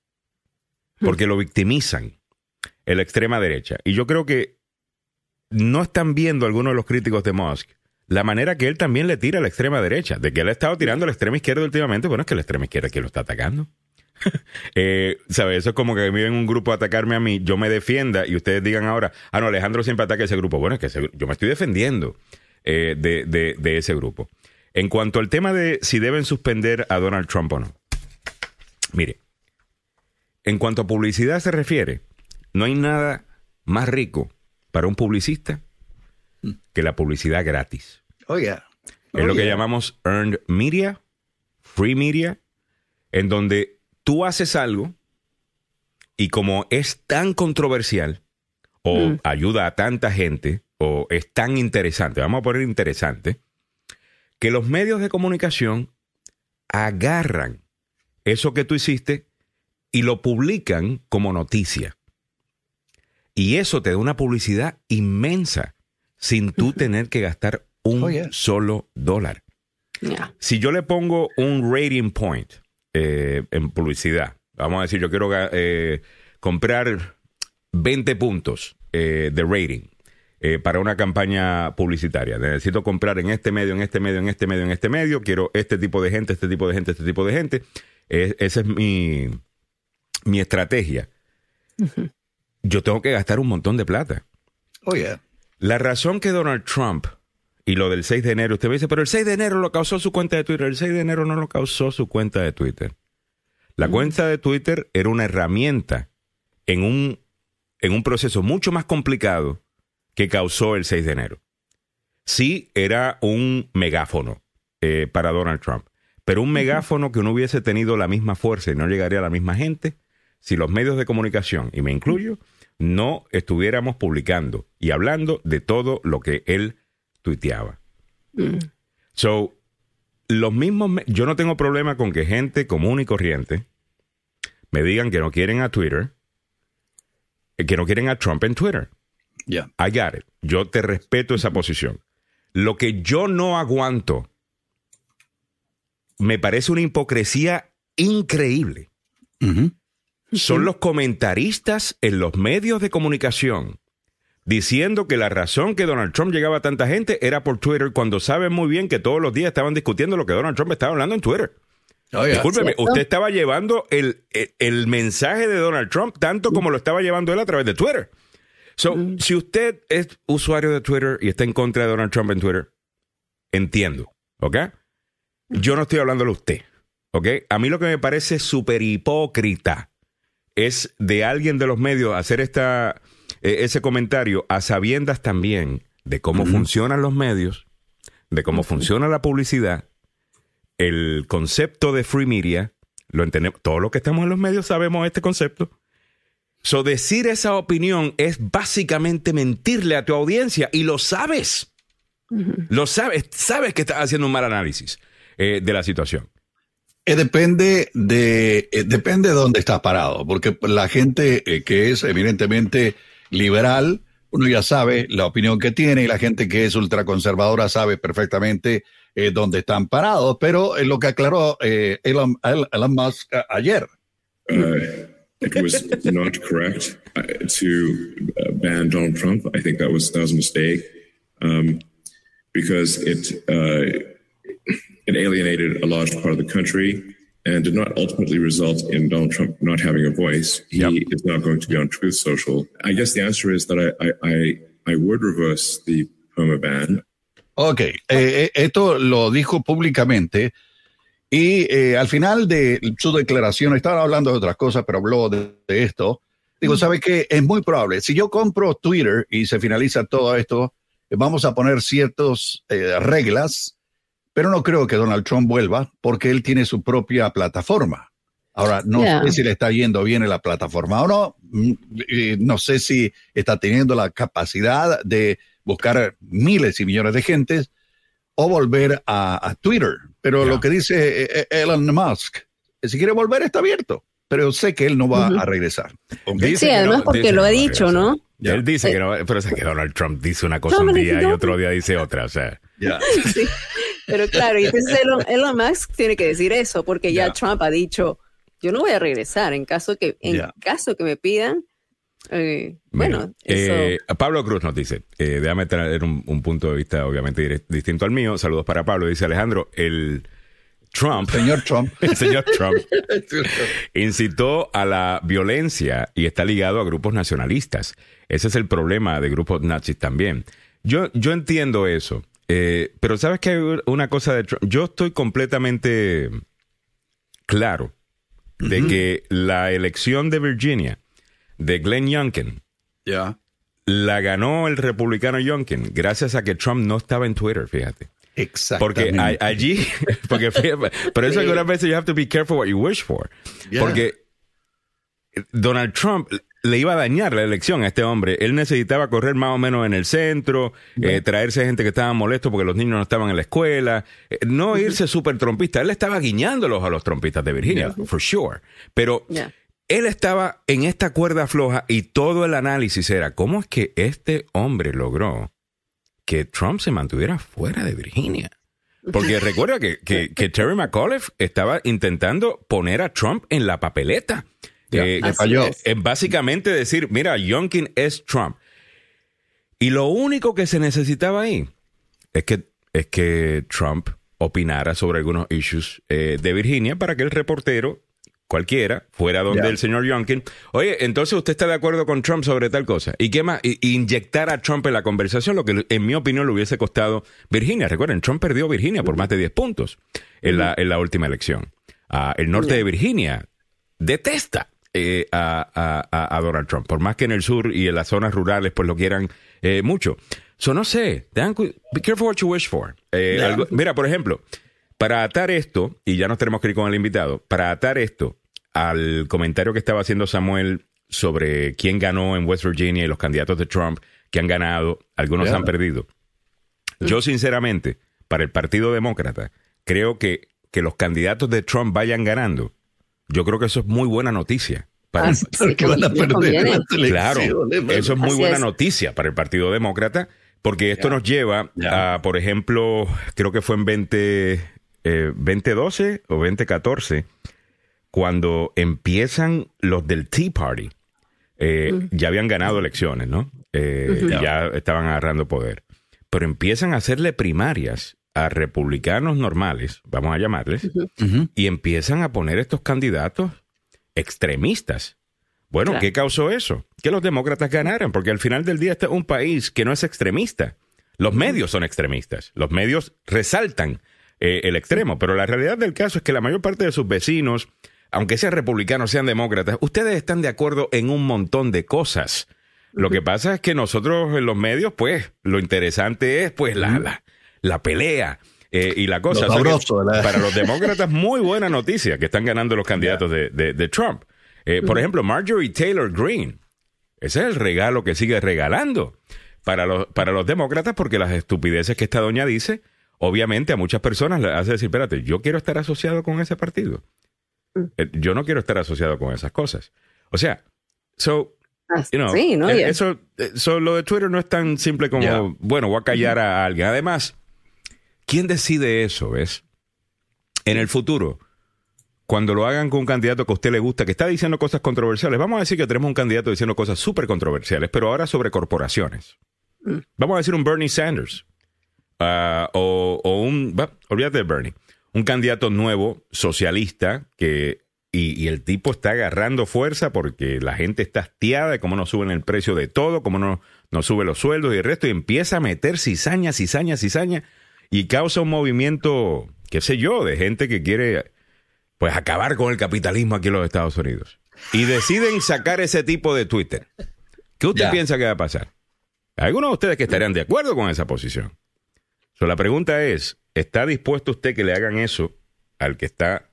porque lo victimizan en la extrema derecha. Y yo creo que no están viendo algunos de los críticos de Musk la manera que él también le tira a la extrema derecha, de que él ha estado tirando a la extrema izquierda últimamente, bueno, es que la extrema izquierda quien lo está atacando. eh, ¿Sabes? Eso es como que me ven un grupo a atacarme a mí, yo me defienda y ustedes digan ahora, ah, no, Alejandro siempre ataca a ese grupo. Bueno, es que ese- yo me estoy defendiendo eh, de, de- de ese grupo. En cuanto al tema de si deben suspender a Donald Trump o no, mire, en cuanto a publicidad se refiere, no hay nada más rico para un publicista que la publicidad gratis. Oiga. Es lo que Oye. llamamos earned media, free media, en donde tú haces algo y como es tan controversial o Mm. ayuda a tanta gente o es tan interesante, vamos a poner interesante, que los medios de comunicación agarran eso que tú hiciste y lo publican como noticia. Y eso te da una publicidad inmensa sin tú tener que gastar un Oh, yeah. solo dólar. Si yo le pongo un rating point eh, en publicidad, vamos a decir, yo quiero eh, comprar 20 puntos eh, de rating eh, para una campaña publicitaria. Necesito comprar en este medio, en este medio, en este medio, en este medio. Quiero este tipo de gente, este tipo de gente, este tipo de gente. Eh, esa es mi, mi estrategia. Yo tengo que gastar un montón de plata. Oye. La razón que Donald Trump y lo del 6 de enero, usted me dice, pero el 6 de enero lo causó su cuenta de Twitter. El 6 de enero no lo causó su cuenta de Twitter. La cuenta de Twitter era una herramienta en un, en un proceso mucho más complicado que causó el 6 de enero. Sí, era un megáfono eh, para Donald Trump, pero un megáfono que no hubiese tenido la misma fuerza y no llegaría a la misma gente si los medios de comunicación, y me incluyo, no estuviéramos publicando y hablando de todo lo que él tuiteaba. Mm. So, los mismos, yo no tengo problema con que gente común y corriente me digan que no quieren a Twitter, eh, que no quieren a Trump en Twitter. Ya. I got it. Yo te respeto esa posición. Lo que yo no aguanto me parece una hipocresía increíble. Son los comentaristas en los medios de comunicación diciendo que la razón que Donald Trump llegaba a tanta gente era por Twitter cuando saben muy bien que todos los días estaban discutiendo lo que Donald Trump estaba hablando en Twitter. Oh, Discúlpeme, usted estaba llevando el, el, mensaje de Donald Trump tanto como lo estaba llevando él a través de Twitter. So, mm. si usted es usuario de Twitter y está en contra de Donald Trump en Twitter, entiendo, ¿ok? Yo no estoy hablando de usted, ¿ok? A mí lo que me parece súper hipócrita es de alguien de los medios hacer esta, eh, ese comentario a sabiendas también de cómo funcionan los medios, de cómo funciona la publicidad el concepto de free media, lo entendemos, todos los que estamos en los medios sabemos este concepto. So, decir esa opinión es básicamente mentirle a tu audiencia y lo sabes. Lo sabes, sabes que estás haciendo un mal análisis eh, de la situación. Eh, depende de eh, depende de dónde estás parado, porque la gente que es evidentemente liberal, uno ya sabe la opinión que tiene y la gente que es ultraconservadora sabe perfectamente eh, donde están parados, pero eh, lo que aclaró eh, Elon, Elon, Musk ayer. Uh, it was not correct uh, to uh, ban Donald Trump. I think that was that was a mistake um, because it uh, it alienated a large part of the country and did not ultimately result in Donald Trump not having a voice. He yep. is not going to be on Truth Social. I guess the answer is that I I, I, I would reverse the perma ban. Ok, eh, eh, esto lo dijo públicamente y eh, al final de su declaración, estaba hablando de otras cosas, pero habló de, esto. Digo, mm. ¿sabe qué? Es muy probable. Si yo compro Twitter y se finaliza todo esto, vamos a poner ciertas reglas, pero no creo que Donald Trump vuelva porque él tiene su propia plataforma. Ahora, no sé si le está yendo bien en la plataforma o no. Mm, no sé si está teniendo la capacidad de buscar miles y millones de gentes o volver a, Twitter. Pero lo que dice eh, eh, Elon Musk, si quiere volver está abierto, pero sé que él no va a regresar. sí, además porque lo ha dicho, ¿no? Él dice que no, pero es que Donald Trump dice una cosa un día y otro día dice otra, o sea. Sí, pero claro, y entonces Elon, Musk tiene que decir eso, porque ya Trump ha dicho, yo no voy a regresar en caso que, en caso que me pidan, eh, bueno, eh, Pablo Cruz nos dice, eh, déjame tener un, punto de vista obviamente distinto al mío. Saludos para Pablo. Dice Alejandro, el Trump, señor Trump, el señor Trump incitó a la violencia y está ligado a grupos nacionalistas. Ese es el problema de grupos nazis también. Yo, yo entiendo eso, pero sabes que hay una cosa de Trump. Yo estoy completamente claro de que la elección de Virginia de Glenn Youngkin. Ya. La ganó el republicano Youngkin gracias a que Trump no estaba en Twitter, fíjate. Exactamente. Porque allí, porque pero eso algunas veces you have to be careful what you wish for. Porque Donald Trump le iba a dañar la elección a este hombre. Él necesitaba correr más o menos en el centro, eh, traerse gente que estaba molesto porque los niños no estaban en la escuela, eh, no irse súper trompista. Él estaba guiñándolos a los trompistas de Virginia, for sure. Pero él estaba en esta cuerda floja y todo el análisis era cómo es que este hombre logró que Trump se mantuviera fuera de Virginia. Porque recuerda que, que, Terry McAuliffe estaba intentando poner a Trump en la papeleta. Eh, falló. En básicamente decir, mira, Youngkin es Trump. Y lo único que se necesitaba ahí es que, es que Trump opinara sobre algunos issues eh, de Virginia para que el reportero cualquiera, fuera donde el señor Youngkin, oye, entonces usted está de acuerdo con Trump sobre tal cosa. ¿Y qué más? inyectar a Trump en la conversación, lo que en mi opinión le hubiese costado Virginia. Recuerden, Trump perdió Virginia por más de 10 puntos en, la, en la última elección. Ah, el norte de Virginia detesta eh, a, Donald Trump, por más que en el sur y en las zonas rurales pues lo quieran eh, mucho. So, no sé, be careful what you wish for. Eh, mira, por ejemplo, para atar esto, y ya nos tenemos que ir con el invitado, para atar esto al comentario que estaba haciendo Samuel sobre quién ganó en West Virginia y los candidatos de Trump que han ganado, algunos han perdido. Yo sinceramente, para el Partido Demócrata, creo que que los candidatos de Trump vayan ganando, yo creo que eso es muy buena noticia. Para van a perder claro, eso es muy buena noticia para el Partido Demócrata Porque esto nos lleva a, por ejemplo, creo que fue en 20, 2012 eh, o 2014, cuando empiezan los del Tea Party. Eh, ya habían ganado elecciones, ¿no? Eh, ya estaban agarrando poder. Pero empiezan a hacerle primarias a republicanos normales, vamos a llamarles, y empiezan a poner estos candidatos extremistas. Bueno, ¿qué causó eso? Que los demócratas ganaran, porque al final del día este es un país que no es extremista. Los medios son extremistas. Los medios resaltan eh, el extremo, pero la realidad del caso es que la mayor parte de sus vecinos, aunque sean republicanos, sean demócratas, ustedes están de acuerdo en un montón de cosas. Lo que pasa es que nosotros en los medios, pues, lo interesante es, pues, la, la, pelea. Eh, y la cosa. para los demócratas, muy buena noticia que están ganando los candidatos de, Trump. Eh, por ejemplo, Marjorie Taylor Greene. Ese es el regalo que sigue regalando para los, para los demócratas porque las estupideces que esta doña dice obviamente a muchas personas le hace decir, espérate, yo quiero estar asociado con ese partido. Mm. Eh, yo no quiero estar asociado con esas cosas. O sea, so, ah, you know, eh, eso, eso, lo de Twitter no es tan simple como, bueno, voy a callar a alguien. Además, ¿quién decide eso, ves? En el futuro, cuando lo hagan con un candidato que a usted le gusta, que está diciendo cosas controversiales, vamos a decir que tenemos un candidato diciendo cosas súper controversiales, pero ahora sobre corporaciones. Mm. Vamos a decir un Bernie Sanders Ah, o, un, olvídate de Bernie, un candidato nuevo, socialista, que, y, el tipo está agarrando fuerza porque la gente está hastiada de cómo no suben el precio de todo, cómo no, no sube los sueldos y el resto, y empieza a meter cizaña, cizaña, cizaña, y causa un movimiento, qué sé yo, de gente que quiere pues acabar con el capitalismo aquí en los Estados Unidos. Y deciden sacar ese tipo de Twitter. ¿Qué usted piensa que va a pasar? algunos de ustedes que estarían de acuerdo con esa posición la pregunta es, ¿está dispuesto usted que le hagan eso al que está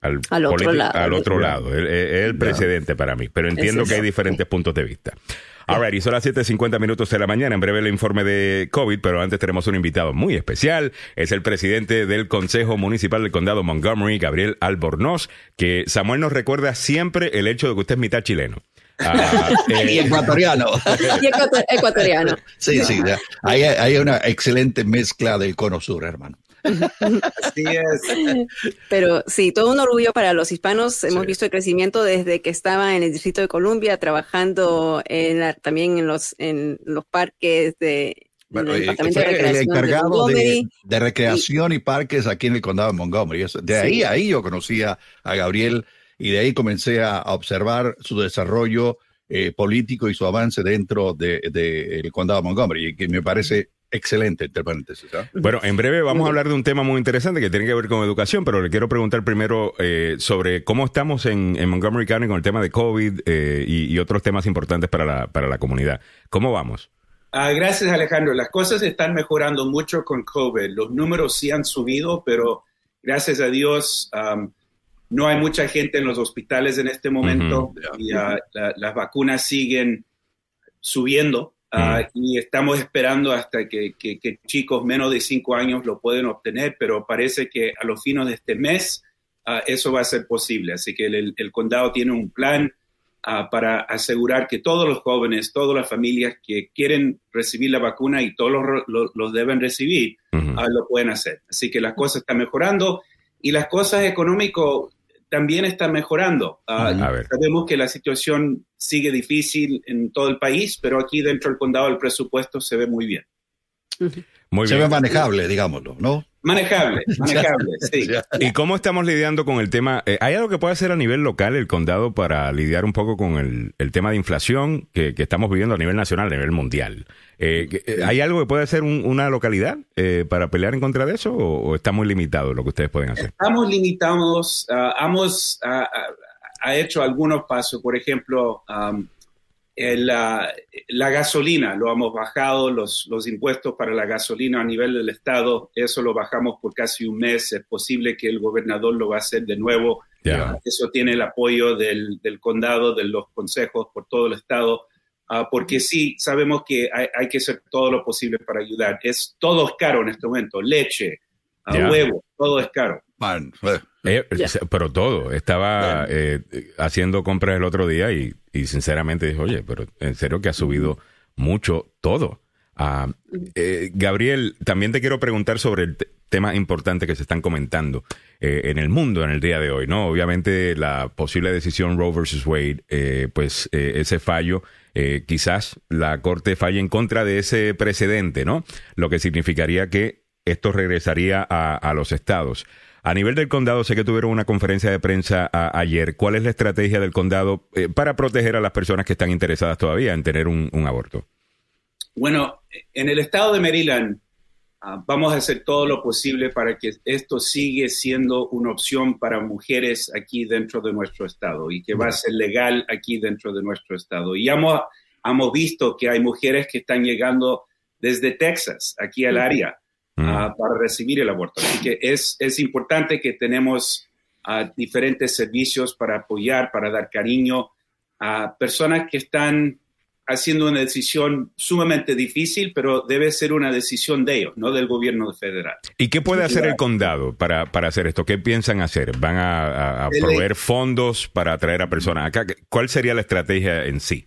al, otro lado? Al otro lado. Es el precedente para mí, pero entiendo que hay diferentes puntos de vista. All y son las 7.50 minutos de la mañana. En breve el informe de COVID, pero antes tenemos un invitado muy especial. Es el presidente del Consejo Municipal del Condado Montgomery, Gabriel Albornoz, que Samuel nos recuerda siempre el hecho de que usted es mitad chileno. Ah, y ecuatoriano. y ecuatoriano. Sí, sí. Hay, hay, una excelente mezcla del cono sur, hermano. Así es. Pero sí, todo un orgullo para los hispanos. Hemos visto el crecimiento desde que estaba en el Distrito de Columbia, trabajando en también en los, en los parques de, bueno, el, de encargado de, de, recreación y, parques aquí en el condado de Montgomery. De ahí, ahí yo conocía a Gabriel y de ahí comencé a, observar su desarrollo eh, político y su avance dentro del de, condado de Montgomery, que me parece excelente, entre paréntesis. ¿ah? Bueno, en breve vamos a hablar de un tema muy interesante que tiene que ver con educación, pero le quiero preguntar primero eh, sobre cómo estamos en, Montgomery County con el tema de COVID eh, y, otros temas importantes para la, para la comunidad. ¿Cómo vamos? Ah, gracias, Alejandro. Las cosas están mejorando mucho con COVID. Los números sí han subido, pero gracias a Dios no hay mucha gente en los hospitales en este momento y ah, las vacunas siguen subiendo ah, y estamos esperando hasta que, chicos menos de cinco años lo pueden obtener, pero parece que a los fines de este mes ah, eso va a ser posible. Así que el, condado tiene un plan para asegurar que todos los jóvenes, todas las familias que quieren recibir la vacuna y todos los, deben recibir, lo pueden hacer. Así que las cosas están mejorando y las cosas económicas también está mejorando. Ah, sabemos que la situación sigue difícil en todo el país, pero aquí dentro del condado el presupuesto se ve muy bien. se ve manejable, digámoslo, ¿no? Manejable, manejable, sí. ¿Y cómo estamos lidiando con el tema? Eh, ¿Hay algo que puede hacer a nivel local el condado para lidiar un poco con el, tema de inflación que, estamos viviendo a nivel nacional, a nivel mundial? Eh, eh, ¿Hay algo que puede hacer una localidad para pelear en contra de eso o, está muy limitado lo que ustedes pueden hacer? Estamos limitados, uh, hemos ha hecho algunos pasos, por ejemplo, la, gasolina, lo hemos bajado, los, los, impuestos para la gasolina a nivel del Estado, eso lo bajamos por casi un mes, es posible que el gobernador lo va a hacer de nuevo, eso tiene el apoyo del, del, condado, de los consejos por todo el Estado, ah, porque sí, sabemos que hay, que hacer todo lo posible para ayudar. Es, todo es caro en este momento, leche, ah, huevo, todo es caro. Eh, pero todo. Estaba eh, haciendo compras el otro día y, sinceramente dije, oye, pero en serio que ha subido mucho todo. Ah, eh, Gabriel, también te quiero preguntar sobre el tema importante que se están comentando eh, en el mundo en el día de hoy, ¿no? Obviamente la posible decisión Roe versus Wade, eh, pues ese fallo, quizás la Corte falle en contra de ese precedente, ¿no? Lo que significaría que esto regresaría a, los estados. A nivel del condado, sé que tuvieron una conferencia de prensa ayer. ¿Cuál es la estrategia del condado para proteger a las personas que están interesadas todavía en tener un aborto? Bueno, en el estado de Maryland ah, vamos a hacer todo lo posible para que esto siga siendo una opción para mujeres aquí dentro de nuestro estado y que va a ser legal aquí dentro de nuestro estado. Y hemos, hemos visto que hay mujeres que están llegando desde Texas aquí al área ah, para recibir el aborto. Así que es, es importante que tenemos ah, diferentes servicios para apoyar, para dar cariño a personas que están haciendo una decisión sumamente difícil, pero debe ser una decisión de ellos, no del gobierno federal. ¿Y qué puede hacer el condado para, para hacer esto? ¿Qué piensan hacer? ¿Van a, proveer fondos para atraer a personas acá? ¿Cuál sería la estrategia en sí?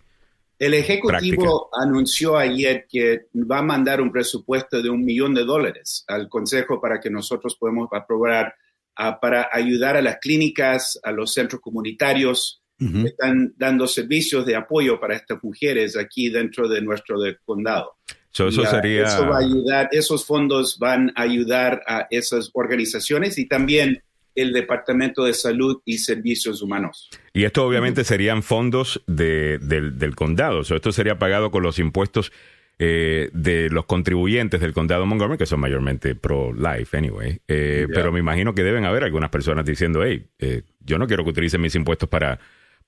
El Ejecutivo anunció ayer que va a mandar un presupuesto de un millón de dólares al Consejo para que nosotros podamos aprobar ah, para ayudar a las clínicas, a los centros comunitarios, están dando servicios de apoyo para estas mujeres aquí dentro de nuestro condado. eso sería... Eso va a ayudar, esos fondos van a ayudar a esas organizaciones y también el Departamento de Salud y Servicios Humanos. Y esto obviamente serían fondos de, del, condado, o esto sería pagado con los impuestos eh, de los contribuyentes del condado Montgomery, que son mayormente pro-life, anyway. Eh, pero me imagino que deben haber algunas personas diciendo, hey, eh, yo no quiero que utilicen mis impuestos para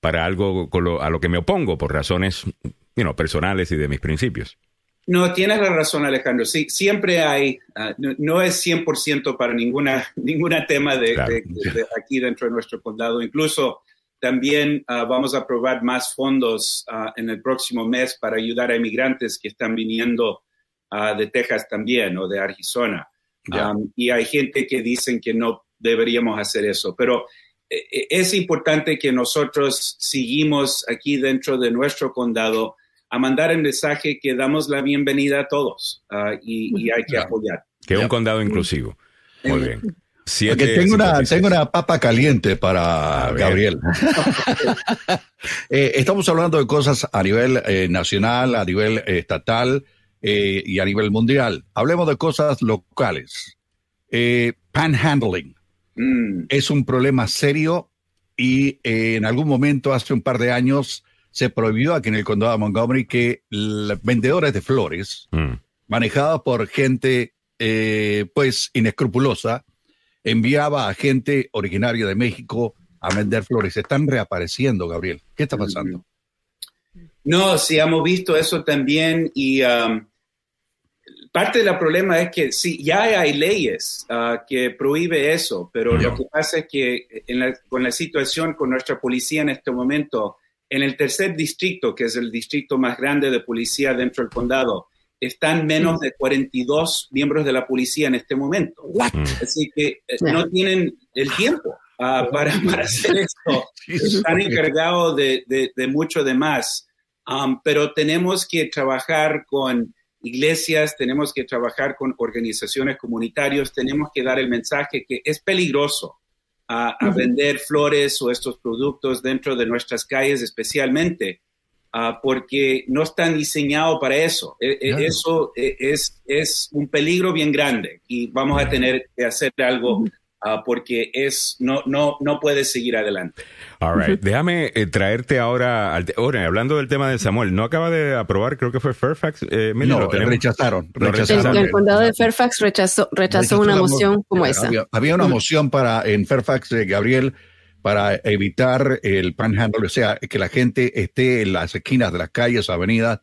para algo a lo que me opongo por razones personales y de mis principios. No, tienes la razón, Alejandro. Sí, siempre hay, ah, no, es 100% para ninguna, ninguna tema de, aquí dentro de nuestro condado. Incluso también ah, vamos a aprobar más fondos ah, en el próximo mes para ayudar a inmigrantes que están viniendo de Texas también o de Arizona. y hay gente que dicen que no deberíamos hacer eso. Pero eh, eh, es importante que nosotros seguimos aquí dentro de nuestro condado a mandar el mensaje que damos la bienvenida a todos ah, y, hay que apoyar. Que es un condado inclusivo. Muy bien. tengo, una, tengo una papa caliente para Gabriel. Eh, estamos hablando de cosas a nivel nacional, a nivel estatal y a nivel mundial. Hablemos de cosas locales. panhandling. Mm. Es un problema serio y eh, en algún momento, hace un par de años, se prohibió aquí en el condado de Montgomery que vendedores de flores, mm. manejados por gente eh, pues inescrupulosa, enviaba a gente originaria de México a vender flores. Están reapareciendo, Gabriel. ¿Qué está pasando? No, sí, hemos visto eso también y um, Parte del problema es que sí, ya hay leyes ah, que prohíbe eso, pero lo que pasa es que con la situación con nuestra policía en este momento, en el tercer distrito, que es el distrito más grande de policía dentro del condado, están menos de 42 miembros de la policía en este momento. Así que eh, no tienen el tiempo ah, para, hacer esto. Están encargados de, de, mucho de más. Um, pero tenemos que trabajar con iglesias, tenemos que trabajar con organizaciones comunitarias, tenemos que dar el mensaje que es peligroso a, vender flores o estos productos dentro de nuestras calles, especialmente ah, porque no están diseñados para eso. E, e, eso e, es, es un peligro bien grande y vamos a tener que hacer algo Ah, porque es no no no puedes seguir adelante. All right. Déjame eh, traerte ahora, ahora, hablando del tema de Samuel, ¿no acaba de aprobar, creo que fue Fairfax? Eh, no, lo rechazaron. rechazaron. El, condado de Fairfax rechazó, rechazó, una moción como esa. Había, una moción para en Fairfax, de Gabriel, para evitar el panhandle, o sea, que la gente esté en las esquinas de las calles, avenidas,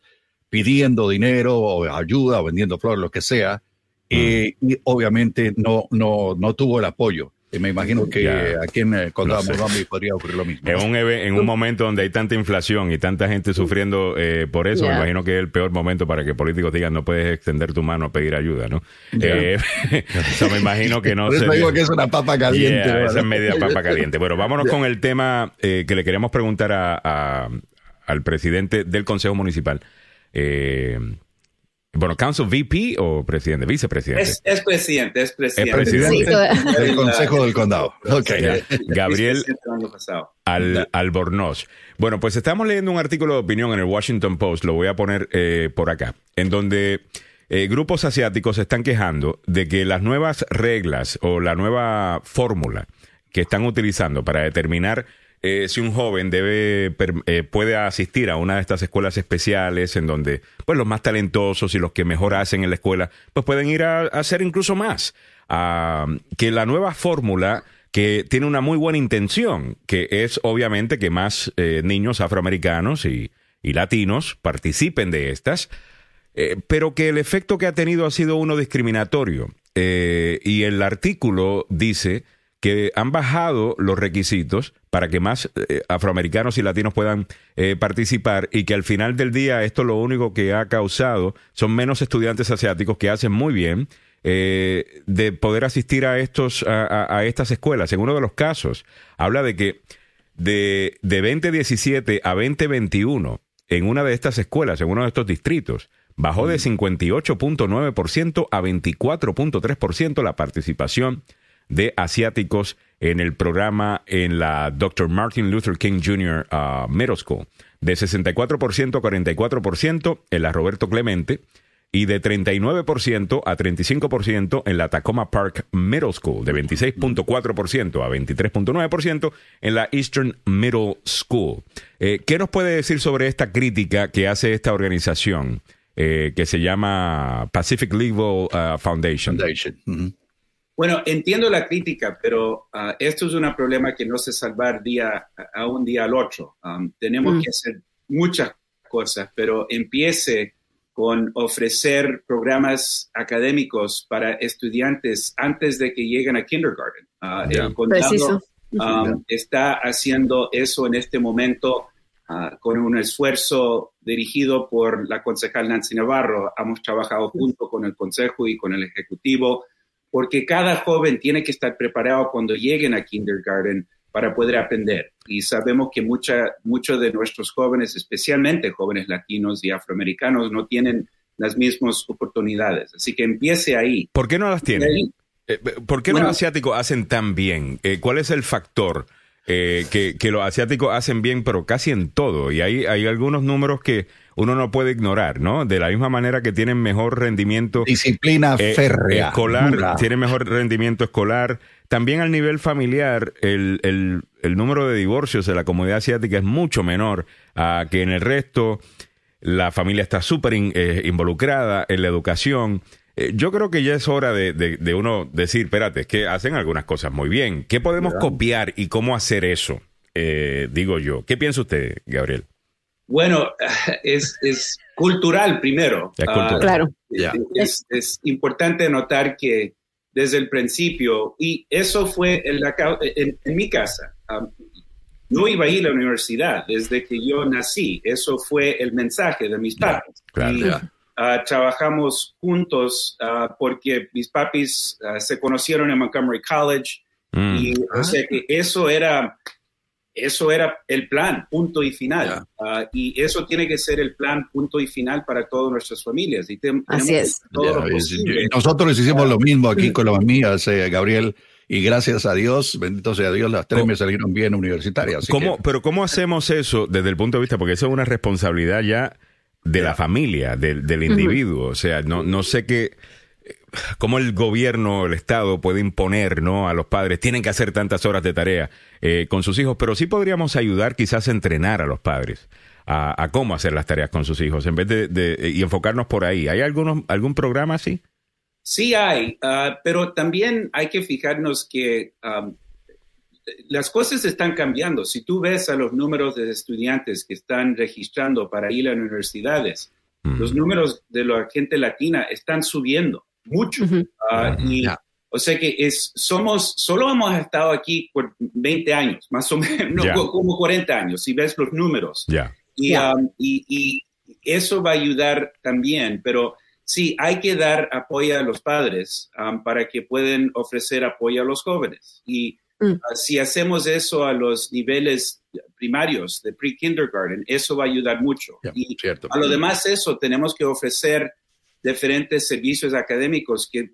pidiendo dinero o ayuda o vendiendo flores, lo que sea y obviamente no, no, no tuvo el apoyo. Y me imagino que aquí en el condado de podría ocurrir lo mismo. En un, en un momento donde hay tanta inflación y tanta gente sufriendo eh, por eso, me imagino que es el peor momento para que políticos digan no puedes extender tu mano a pedir ayuda, ¿no? Eh, eso me imagino que no se... digo que es una papa caliente. esa es media papa caliente. Bueno, vámonos con el tema eh, que le queríamos preguntar a, al presidente del Consejo Municipal. Bueno, Council VP o presidente, vicepresidente. Es, es presidente, es presidente. Es presidente. Sí, del Consejo del Condado. Ok. Ya. Gabriel. Al, Albornoz. Bueno, pues estamos leyendo un artículo de opinión en el Washington Post, lo voy a poner eh, por acá, en donde eh, grupos asiáticos se están quejando de que las nuevas reglas o la nueva fórmula que están utilizando para determinar eh, si un joven debe eh, puede asistir a una de estas escuelas especiales en donde pues los más talentosos y los que mejor hacen en la escuela pues pueden ir a, a hacer incluso más Ah, que la nueva fórmula que tiene una muy buena intención que es obviamente que más eh, niños afroamericanos y, y latinos participen de estas eh, pero que el efecto que ha tenido ha sido uno discriminatorio. Eh, y el artículo dice que han bajado los requisitos para que más eh, afroamericanos y latinos puedan eh, participar y que al final del día esto lo único que ha causado son menos estudiantes asiáticos que hacen muy bien eh, de poder asistir a estos a, a- a estas escuelas. En uno de los casos habla de que de, de 2017 a 2021 en una de estas escuelas, en uno de estos distritos, bajó de 58.9% a 24.3% la participación de asiáticos en el programa en la Dr. Martin Luther King Jr. uh, Middle School, de 64% a 44% en la Roberto Clemente y de 39% a 35% en la Tacoma Park Middle School, de 26.4% a 23.9% en la Eastern Middle School. Eh, ¿Qué nos puede decir sobre esta crítica que hace esta organización eh, que se llama Pacific Legal uh, Foundation? Foundation. Bueno, entiendo la crítica, pero ah, esto es un problema que no se salvar día a- un día al otro. Um, tenemos Mm. que hacer muchas cosas, pero empiece con ofrecer programas académicos para estudiantes antes de que lleguen a kindergarten. Ya. El condado Preciso. um, está haciendo eso en este momento ah, con un esfuerzo dirigido por la concejal Nancy Navarro. Hemos trabajado junto con el consejo y con el ejecutivo porque cada joven tiene que estar preparado cuando lleguen a kindergarten para poder aprender. Y sabemos que muchos de nuestros jóvenes, especialmente jóvenes latinos y afroamericanos, no tienen las mismas oportunidades. Así que empiece ahí. ¿Por qué no las tienen? ahí, Eh, ¿Por qué Bueno. los asiáticos hacen tan bien? Eh, ¿Cuál es el factor eh, que, que los asiáticos hacen bien, pero casi en todo? Y hay, hay algunos números que uno no puede ignorar, ¿no? De la misma manera que tienen mejor rendimiento Disciplina eh, férrea. escolar, dura. tienen mejor rendimiento escolar. También al nivel familiar, el, el- el número de divorcios de la comunidad asiática es mucho menor a que en el resto. La familia está súper in- eh, involucrada en la educación. Eh, yo creo que ya es hora de, de- de uno decir, espérate, es que hacen algunas cosas muy bien. ¿Qué podemos copiar y cómo hacer eso? Eh, digo yo. ¿Qué piensa usted, Gabriel? Bueno, es, es cultural primero. Es cultural. Ah, Claro. Ya. es, es importante notar que desde el principio, y eso fue en, la en- en mi casa, um, no iba a ir a la universidad desde que yo nací. Eso fue el mensaje de mis padres. claro. Y, ah, trabajamos juntos ah, porque mis papis se conocieron en Montgomery College Mm. y o sea que eso era eso era el plan, punto y final. Ah, y eso tiene que ser el plan, punto y final para todas nuestras familias. Y Así es. todo posible. Nosotros hicimos lo mismo aquí con las mías, eh, Gabriel, y gracias a Dios, bendito sea Dios, las tres ¿Cómo? me salieron bien universitarias. ¿Cómo, que- pero ¿cómo hacemos eso desde el punto de vista? Porque eso es una responsabilidad ya de la familia, del, del individuo. O sea, no, no sé qué, cómo el gobierno, el Estado puede imponer ¿no? a los padres, tienen que hacer tantas horas de tarea eh, con sus hijos, pero sí podríamos ayudar quizás a entrenar a los padres. A, a cómo hacer las tareas con sus hijos en vez de, de- y enfocarnos por ahí. ¿Hay algunos, algún programa así? Sí hay, ah, pero también hay que fijarnos que las cosas están cambiando. Si tú ves a los números de estudiantes que están registrando para ir a universidades, Mm. los números de la gente latina están subiendo mucho. Ujú. y. O sea que es, somos, solo hemos estado aquí por 20 años, más o menos, no, como 40 años, si ves los números. Y, um, y, y eso va a ayudar también, pero sí, hay que dar apoyo a los padres um, para que puedan ofrecer apoyo a los jóvenes. Y Mm. uh, si hacemos eso a los niveles primarios de pre-kindergarten, eso va a ayudar mucho. Y cierto. a lo demás eso, tenemos que ofrecer diferentes servicios académicos que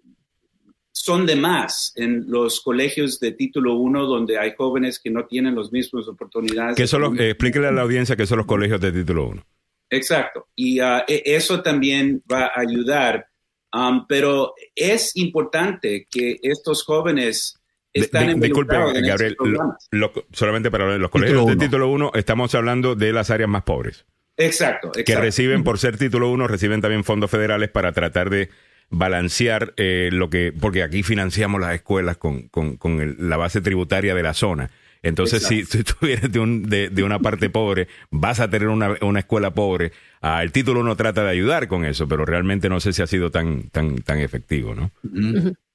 son de más en los colegios de título 1 donde hay jóvenes que no tienen las mismas oportunidades. ¿Qué son los, explíquele a la audiencia qué son los colegios de título 1. Exacto. Y uh, eso también va a ayudar. Um, pero es importante que estos jóvenes están en Disculpe, Gabriel, solamente para los colegios de título 1 estamos hablando de las áreas más pobres. Exacto, exacto. Que reciben, por ser título 1, reciben también fondos federales para tratar de balancear eh, lo que, porque aquí financiamos las escuelas con, con, con el, la base tributaria de la zona. Entonces, si, si, tú vienes de, un, de, de, una parte pobre, vas a tener una, una escuela pobre. Ah, el título no trata de ayudar con eso, pero realmente no sé si ha sido tan, tan, tan efectivo, ¿no?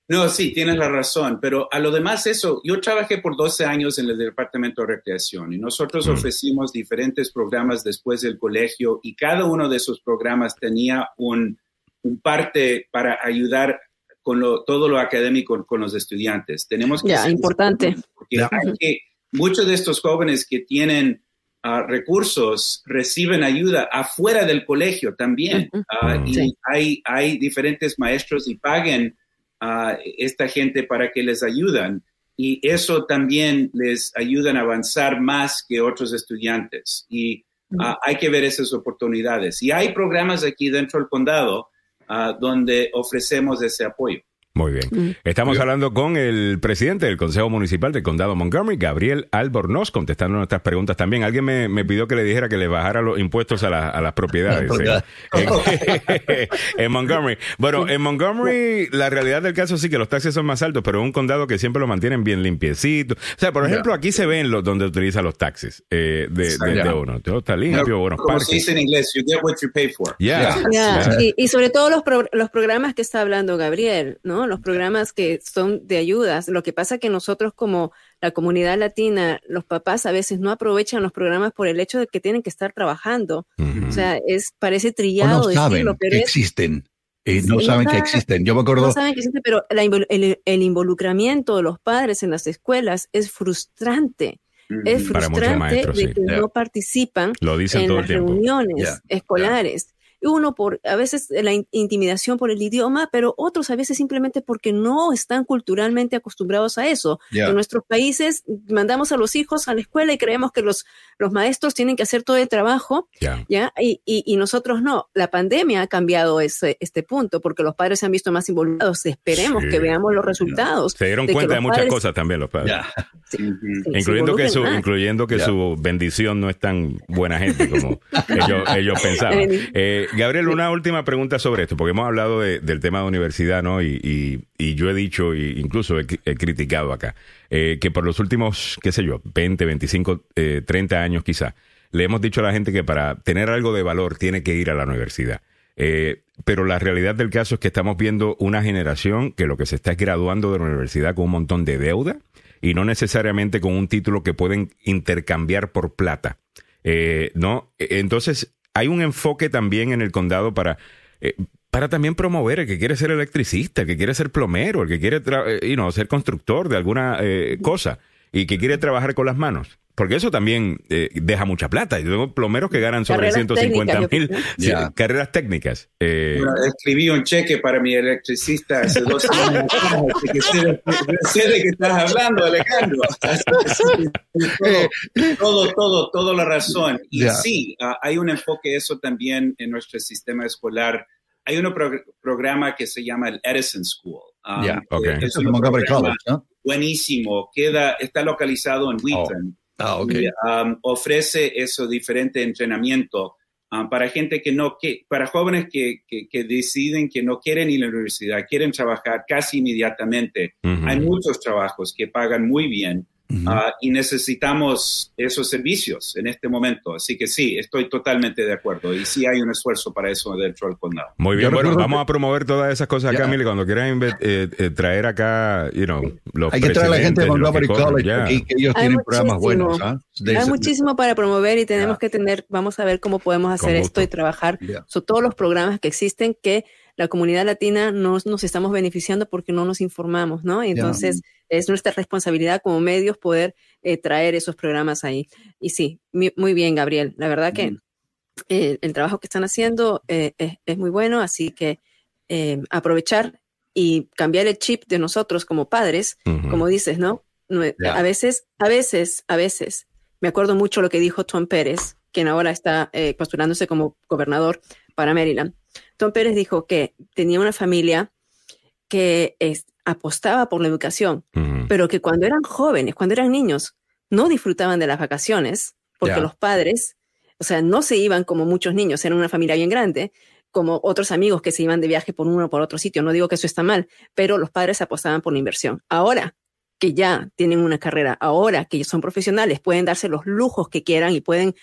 No, sí, tienes la razón, pero a lo demás eso, yo trabajé por 12 años en el Departamento de Recreación y nosotros mm. ofrecimos diferentes programas después del colegio y cada uno de esos programas tenía un, un parte para ayudar con lo, todo lo académico con los estudiantes. Tenemos que... Ya, importante. Porque hay que muchos de estos jóvenes que tienen uh, recursos reciben ayuda afuera del colegio también. Uh, y sí. hay, hay diferentes maestros y paguen a esta gente para que les ayudan. Y eso también les ayuda a avanzar más que otros estudiantes. Y uh, hay que ver esas oportunidades. Y hay programas aquí dentro del condado donde ofrecemos ese apoyo. Muy bien. Mm. Estamos hablando con el presidente del Consejo Municipal del Condado Montgomery, Gabriel Albornoz, contestando nuestras preguntas también. Alguien me, me pidió que le dijera que le bajara los impuestos a, la, a las propiedades eh, en, Montgomery. Bueno, en Montgomery la realidad del caso sí que los taxes son más altos, pero es un condado que siempre lo mantienen bien limpiecito. O sea, por ejemplo, aquí se ven los donde utiliza los taxes eh, de, de, de, uno. Todo está limpio, buenos Como se dice en inglés, you get what you pay for. Yeah. yeah. yeah. Y, y, sobre todo los, pro, los programas que está hablando Gabriel, ¿no? Los programas que son de ayudas. Lo que pasa que nosotros como la comunidad latina, los papás a veces no aprovechan los programas por el hecho de que tienen que estar trabajando. Uh -huh. O sea, es parece trillado o no saben decirlo, pero que es, existen. Eh, no sí, saben que existen. Yo me acuerdo. No saben que existen, pero la, el, el, involucramiento de los padres en las escuelas es frustrante. Es frustrante maestros, de que sí. no participan en las reuniones yeah. escolares. Yeah uno por a veces la intimidación por el idioma, pero otros a veces simplemente porque no están culturalmente acostumbrados a eso. Yeah. En nuestros países mandamos a los hijos a la escuela y creemos que los, los maestros tienen que hacer todo el trabajo, yeah. ¿ya? Y, y, y, nosotros no. La pandemia ha cambiado ese, este punto porque los padres se han visto más involucrados. Esperemos sí. que veamos los resultados. Se dieron de cuenta de muchas padres... cosas también los padres. Sí, incluyendo, que su, incluyendo que su bendición no es tan buena gente como ellos, ellos pensaban. Eh, Gabriel, una última pregunta sobre esto, porque hemos hablado de, del tema de universidad, ¿no? Y, y, y yo he dicho, e incluso he, he criticado acá, eh, que por los últimos, qué sé yo, 20, 25, eh, 30 años quizá, le hemos dicho a la gente que para tener algo de valor tiene que ir a la universidad. Eh, pero la realidad del caso es que estamos viendo una generación que lo que se está es graduando de la universidad con un montón de deuda y no necesariamente con un título que pueden intercambiar por plata. Eh, ¿no? Entonces, hay un enfoque también en el condado para, eh, para también promover el que quiere ser electricista, el que quiere ser plomero, el que quiere eh, you know, ser constructor de alguna eh, cosa y que quiere trabajar con las manos. Porque eso también eh, deja mucha plata. Yo tengo plomeros que ganan sobre carreras 150 mil yeah. carreras técnicas. Eh, escribí un cheque para mi electricista hace dos años. que sé, sé, de qué estás hablando, Alejandro. todo, todo, todo, toda la razón. Y yeah. sí, uh, hay un enfoque eso también en nuestro sistema escolar. Hay un pro programa que se llama el Edison School. Um, yeah, okay. Es un programa ¿no? Buenísimo. Queda, está localizado en Wheaton. Oh. Ah, okay. y, um, ofrece eso diferente entrenamiento um, para gente que no, que, para jóvenes que, que, que, deciden que no quieren ir a la universidad, quieren trabajar casi inmediatamente. Uh -huh. Hay muchos trabajos que pagan muy bien. Uh -huh. uh, y necesitamos esos servicios en este momento. Así que sí, estoy totalmente de acuerdo. Y sí hay un esfuerzo para eso dentro del condado. Muy bien, bueno, vamos que... a promover todas esas cosas acá, yeah. Mili. Cuando quieran eh, eh, traer acá, you know, los Hay que traer a la gente de Montgomery College yeah. y que ellos hay tienen programas buenos. ¿eh? Hay muchísimo para promover y tenemos yeah. que tener, vamos a ver cómo podemos hacer esto y trabajar sobre todos los programas que existen que la comunidad latina no nos estamos beneficiando porque no nos informamos, ¿no? Entonces, yeah. es nuestra responsabilidad como medios poder eh, traer esos programas ahí. Y sí, mi, muy bien, Gabriel. La verdad que eh, el trabajo que están haciendo eh, es, es, muy bueno, así que eh, aprovechar y cambiar el chip de nosotros como padres, como dices, ¿no? A veces, a veces, a veces, me acuerdo mucho lo que dijo Tom Pérez, quien ahora está eh, postulándose como gobernador para Maryland. Tom Pérez dijo que tenía una familia que apostaba por la educación, pero que cuando eran jóvenes, cuando eran niños, no disfrutaban de las vacaciones, porque los padres, o sea, no se iban como muchos niños, eran una familia bien grande, como otros amigos que se iban de viaje por uno o por otro sitio. No digo que eso está mal, pero los padres apostaban por la inversión. Ahora que ya tienen una carrera, ahora que son profesionales, pueden darse los lujos que quieran y pueden,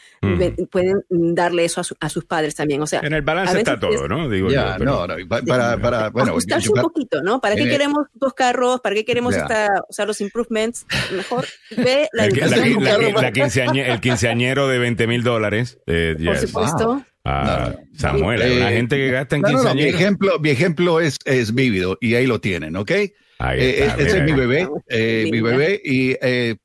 pueden darle eso a, sus paddes también. O sea, en el balance está todo, ¿no? Digo ya, no, no, para, para, bueno, ajustarse un poquito, ¿no? ¿Para qué queremos dos carros? ¿Para qué queremos esta, o sea, los improvements? Mejor ve la educación. el quinceañero de 20 mil dólares. Eh, Por supuesto. Ah, Samuel, hay una eh, gente que gasta en quinceañeros. mi ejemplo, mi ejemplo es, es vívido y ahí lo tienen, ¿ok? Eh, ese es mi bebé, eh, mi bebé. Y eh,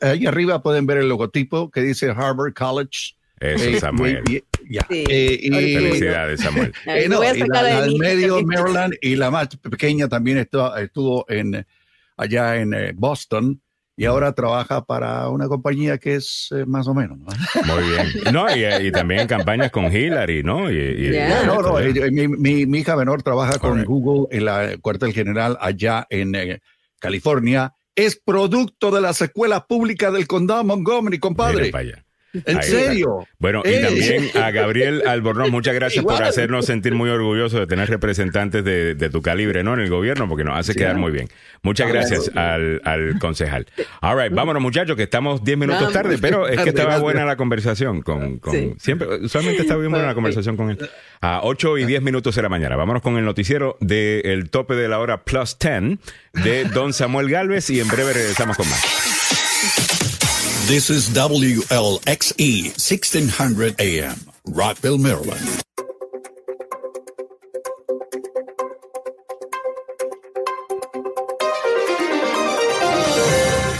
ahí arriba pueden ver el logotipo que dice Harvard College. Eso, Samuel. Felicidades, Samuel. no, y la, medio Maryland y la más pequeña también estuvo, estuvo en, allá en Boston y ahora trabaja para una compañía que es eh, más o menos. Muy bien. No, y, también en campañas con Hillary, ¿no? Y, No, no, eh, mi, mi, hija menor trabaja con Google en la cuartel general allá en eh, California. Es producto de la secuela pública del condado Montgomery, compadre. ¿En serio? Bueno, y también a Gabriel Albornoz, muchas gracias por hacernos sentir muy orgullosos de tener representantes de, tu calibre, ¿no? En el gobierno, porque nos hace quedar muy bien. Muchas gracias al, concejal. All right, vámonos muchachos, que estamos 10 minutos tarde, pero es que estaba buena la conversación con, con siempre, usualmente está bien buena la conversación con él. A 8 y 10 minutos de la mañana. Vámonos con el noticiero del tope de la hora plus 10 de Don Samuel Galvez y en breve regresamos con más. This is WLXE 1600 AM, Rockville, Maryland.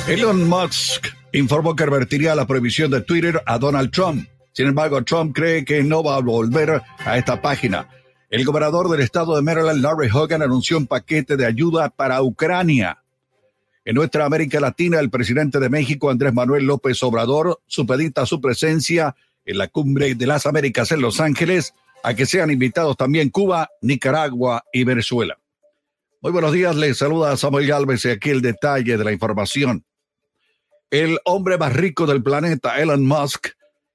Elon Musk informó que revertiría la prohibición de Twitter a Donald Trump. Sin embargo, Trump cree que no va a volver a esta página. El gobernador del estado de Maryland, Larry Hogan, anunció un paquete de ayuda para Ucrania. En nuestra América Latina, el presidente de México, Andrés Manuel López Obrador, supedita su presencia en la cumbre de las Américas en Los Ángeles a que sean invitados también Cuba, Nicaragua y Venezuela. Muy buenos días, les saluda Samuel Galvez y aquí el detalle de la información. El hombre más rico del planeta, Elon Musk,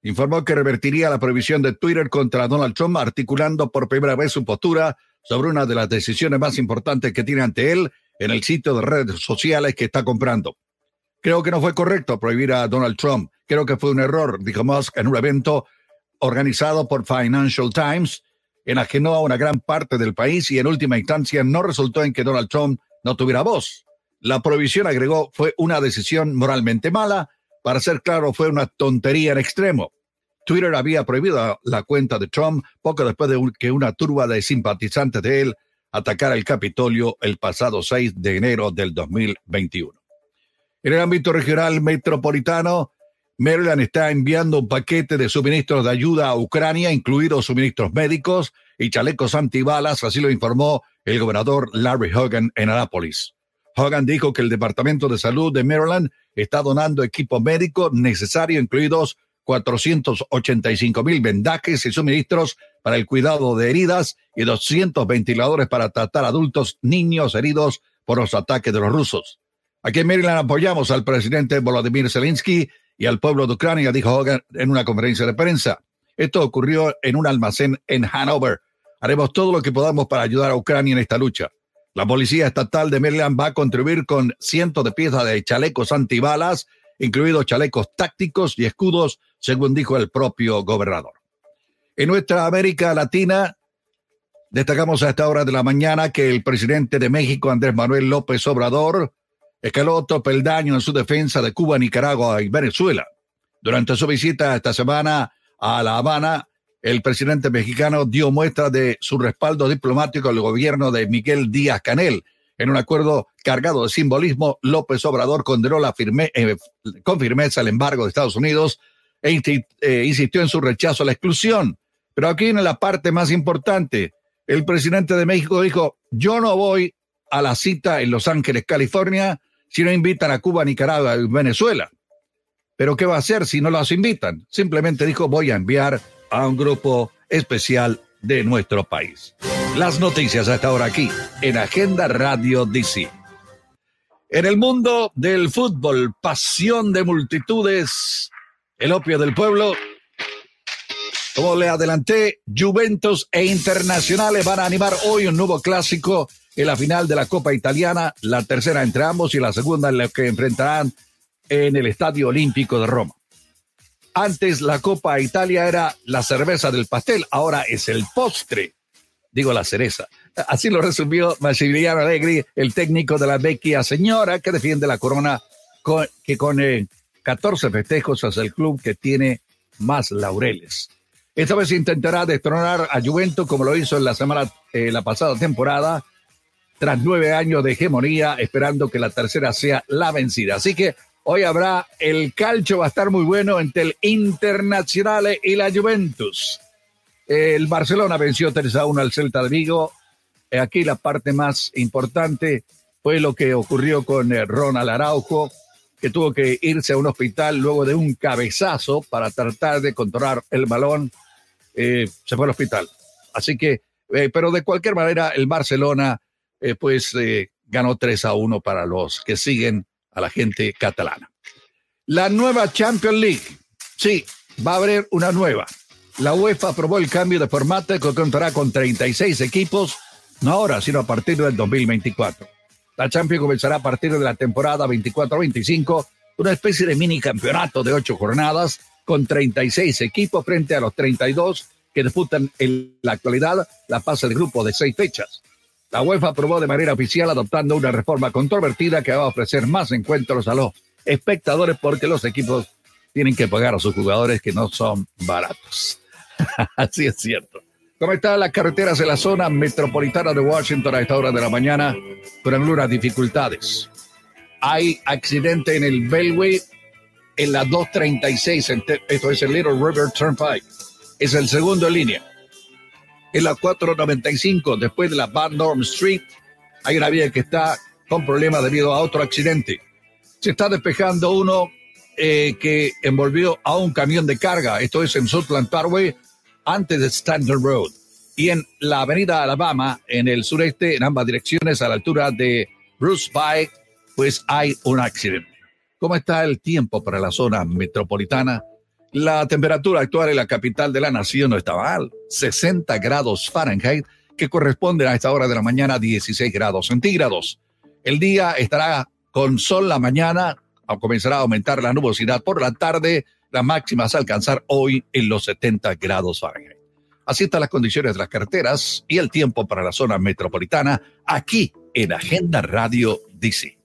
informó que revertiría la prohibición de Twitter contra Donald Trump, articulando por primera vez su postura sobre una de las decisiones más importantes que tiene ante él en el sitio de redes sociales que está comprando. Creo que no fue correcto prohibir a Donald Trump. Creo que fue un error, dijo Musk en un evento organizado por Financial Times, enajenó a una gran parte del país y en última instancia no resultó en que Donald Trump no tuviera voz. La prohibición, agregó, fue una decisión moralmente mala. Para ser claro, fue una tontería en extremo. Twitter había prohibido la cuenta de Trump poco después de que una turba de simpatizantes de él atacar el Capitolio el pasado 6 de enero del 2021. En el ámbito regional metropolitano, Maryland está enviando un paquete de suministros de ayuda a Ucrania, incluidos suministros médicos y chalecos antibalas, así lo informó el gobernador Larry Hogan en Anápolis. Hogan dijo que el Departamento de Salud de Maryland está donando equipo médico necesario, incluidos 485 mil vendajes y suministros para el cuidado de heridas y 200 ventiladores para tratar adultos, niños heridos por los ataques de los rusos. Aquí en Maryland apoyamos al presidente Volodymyr Zelensky y al pueblo de Ucrania, dijo Hogan en una conferencia de prensa. Esto ocurrió en un almacén en Hanover. Haremos todo lo que podamos para ayudar a Ucrania en esta lucha. La Policía Estatal de Maryland va a contribuir con cientos de piezas de chalecos antibalas, incluidos chalecos tácticos y escudos según dijo el propio gobernador. En nuestra América Latina, destacamos a esta hora de la mañana que el presidente de México, Andrés Manuel López Obrador, escaló otro peldaño en su defensa de Cuba, Nicaragua y Venezuela. Durante su visita esta semana a La Habana, el presidente mexicano dio muestra de su respaldo diplomático al gobierno de Miguel Díaz Canel. En un acuerdo cargado de simbolismo, López Obrador condenó la firme, eh, con firmeza el embargo de Estados Unidos e eh, insistió en su rechazo a la exclusión. Pero aquí viene la parte más importante. El presidente de México dijo, yo no voy a la cita en Los Ángeles, California, si no invitan a Cuba, Nicaragua y Venezuela. Pero ¿qué va a hacer si no los invitan? Simplemente dijo, voy a enviar a un grupo especial de nuestro país. Las noticias hasta ahora aquí en Agenda Radio DC. En el mundo del fútbol, pasión de multitudes, el opio del pueblo. Como le adelanté, Juventus e Internacionales van a animar hoy un nuevo clásico en la final de la Copa Italiana, la tercera entre ambos y la segunda en la que enfrentarán en el Estadio Olímpico de Roma. Antes la Copa Italia era la cerveza del pastel, ahora es el postre, digo la cereza. Así lo resumió Massimiliano Allegri, el técnico de la vecchia señora que defiende la corona, que con 14 eh, festejos es el club que tiene más laureles. Esta vez intentará destronar a Juventus como lo hizo en la semana, eh, la pasada temporada, tras nueve años de hegemonía, esperando que la tercera sea la vencida. Así que Hoy habrá el calcio, va a estar muy bueno entre el Internacional y la Juventus. El Barcelona venció 3 a 1 al Celta de Vigo. Eh, aquí la parte más importante fue lo que ocurrió con eh, Ronald Araujo, que tuvo que irse a un hospital luego de un cabezazo para tratar de controlar el balón. Eh, se fue al hospital. Así que, pero de cualquier manera, el Barcelona, pues, ganó 3 a 1 para los que siguen a la gente catalana. La nueva Champions League. Sí, va a haber una nueva. La UEFA aprobó el cambio de formato que contará con 36 equipos, no ahora, sino a partir del 2024. La Champions comenzará a partir de la temporada 24-25, una especie de mini campeonato de ocho jornadas con 36 equipos frente a los 32 que disputan en la actualidad la fase de grupo de seis fechas. La UEFA aprobó de manera oficial adoptando una reforma controvertida que va a ofrecer más encuentros a los espectadores porque los equipos tienen que pagar a sus jugadores que no son baratos. Así es cierto. ¿Cómo están las carreteras en la zona metropolitana de Washington a esta hora de la mañana? Con algunas dificultades. Hay accidente en el Beltway en la 236, esto es el Little River Turnpike. Es el segundo en línea en la 495, después de la Van Dorm Street. Hay una vía que está con problemas debido a otro accidente. Se está despejando uno eh, que envolvió a un camión de carga. Esto es en Southland Parkway, antes de Standard Road. Y en la avenida Alabama, en el sureste, en ambas direcciones, a la altura de Bruce Pike, pues hay un accidente. ¿Cómo está el tiempo para la zona metropolitana? La temperatura actual en la capital de la nación no está mal, 60 grados Fahrenheit, que corresponde a esta hora de la mañana a 16 grados centígrados. El día estará con sol la mañana, comenzará a aumentar la nubosidad por la tarde, las máximas a alcanzar hoy en los 70 grados Fahrenheit. Así están las condiciones de las carreteras y el tiempo para la zona metropolitana aquí en Agenda Radio DC.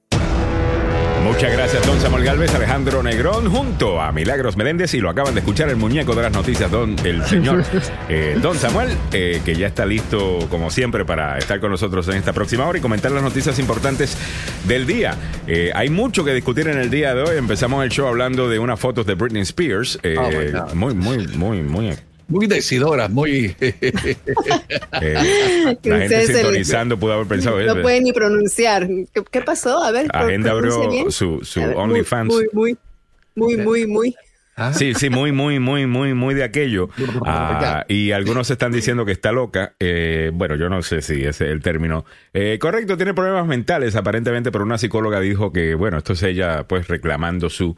Muchas gracias, don Samuel Galvez, Alejandro Negrón, junto a Milagros Meléndez, y lo acaban de escuchar el muñeco de las noticias, don el señor eh, Don Samuel, eh, que ya está listo, como siempre, para estar con nosotros en esta próxima hora y comentar las noticias importantes del día. Eh, hay mucho que discutir en el día de hoy. Empezamos el show hablando de unas fotos de Britney Spears. Oh muy, muy, muy, muy muy decidora, muy... eh, la gente sintonizando pudo haber pensado No puede ni pronunciar. ¿Qué, pasó? A ver. Agenda abrió su, su OnlyFans. Muy, muy, muy, muy, muy. Ah. Sí, sí, muy, muy, muy, muy, muy de aquello. Ah, y algunos están diciendo que está loca. Eh, bueno, yo no sé si ese es el término. Eh, correcto, tiene problemas mentales aparentemente, pero una psicóloga dijo que, bueno, esto es ella pues reclamando su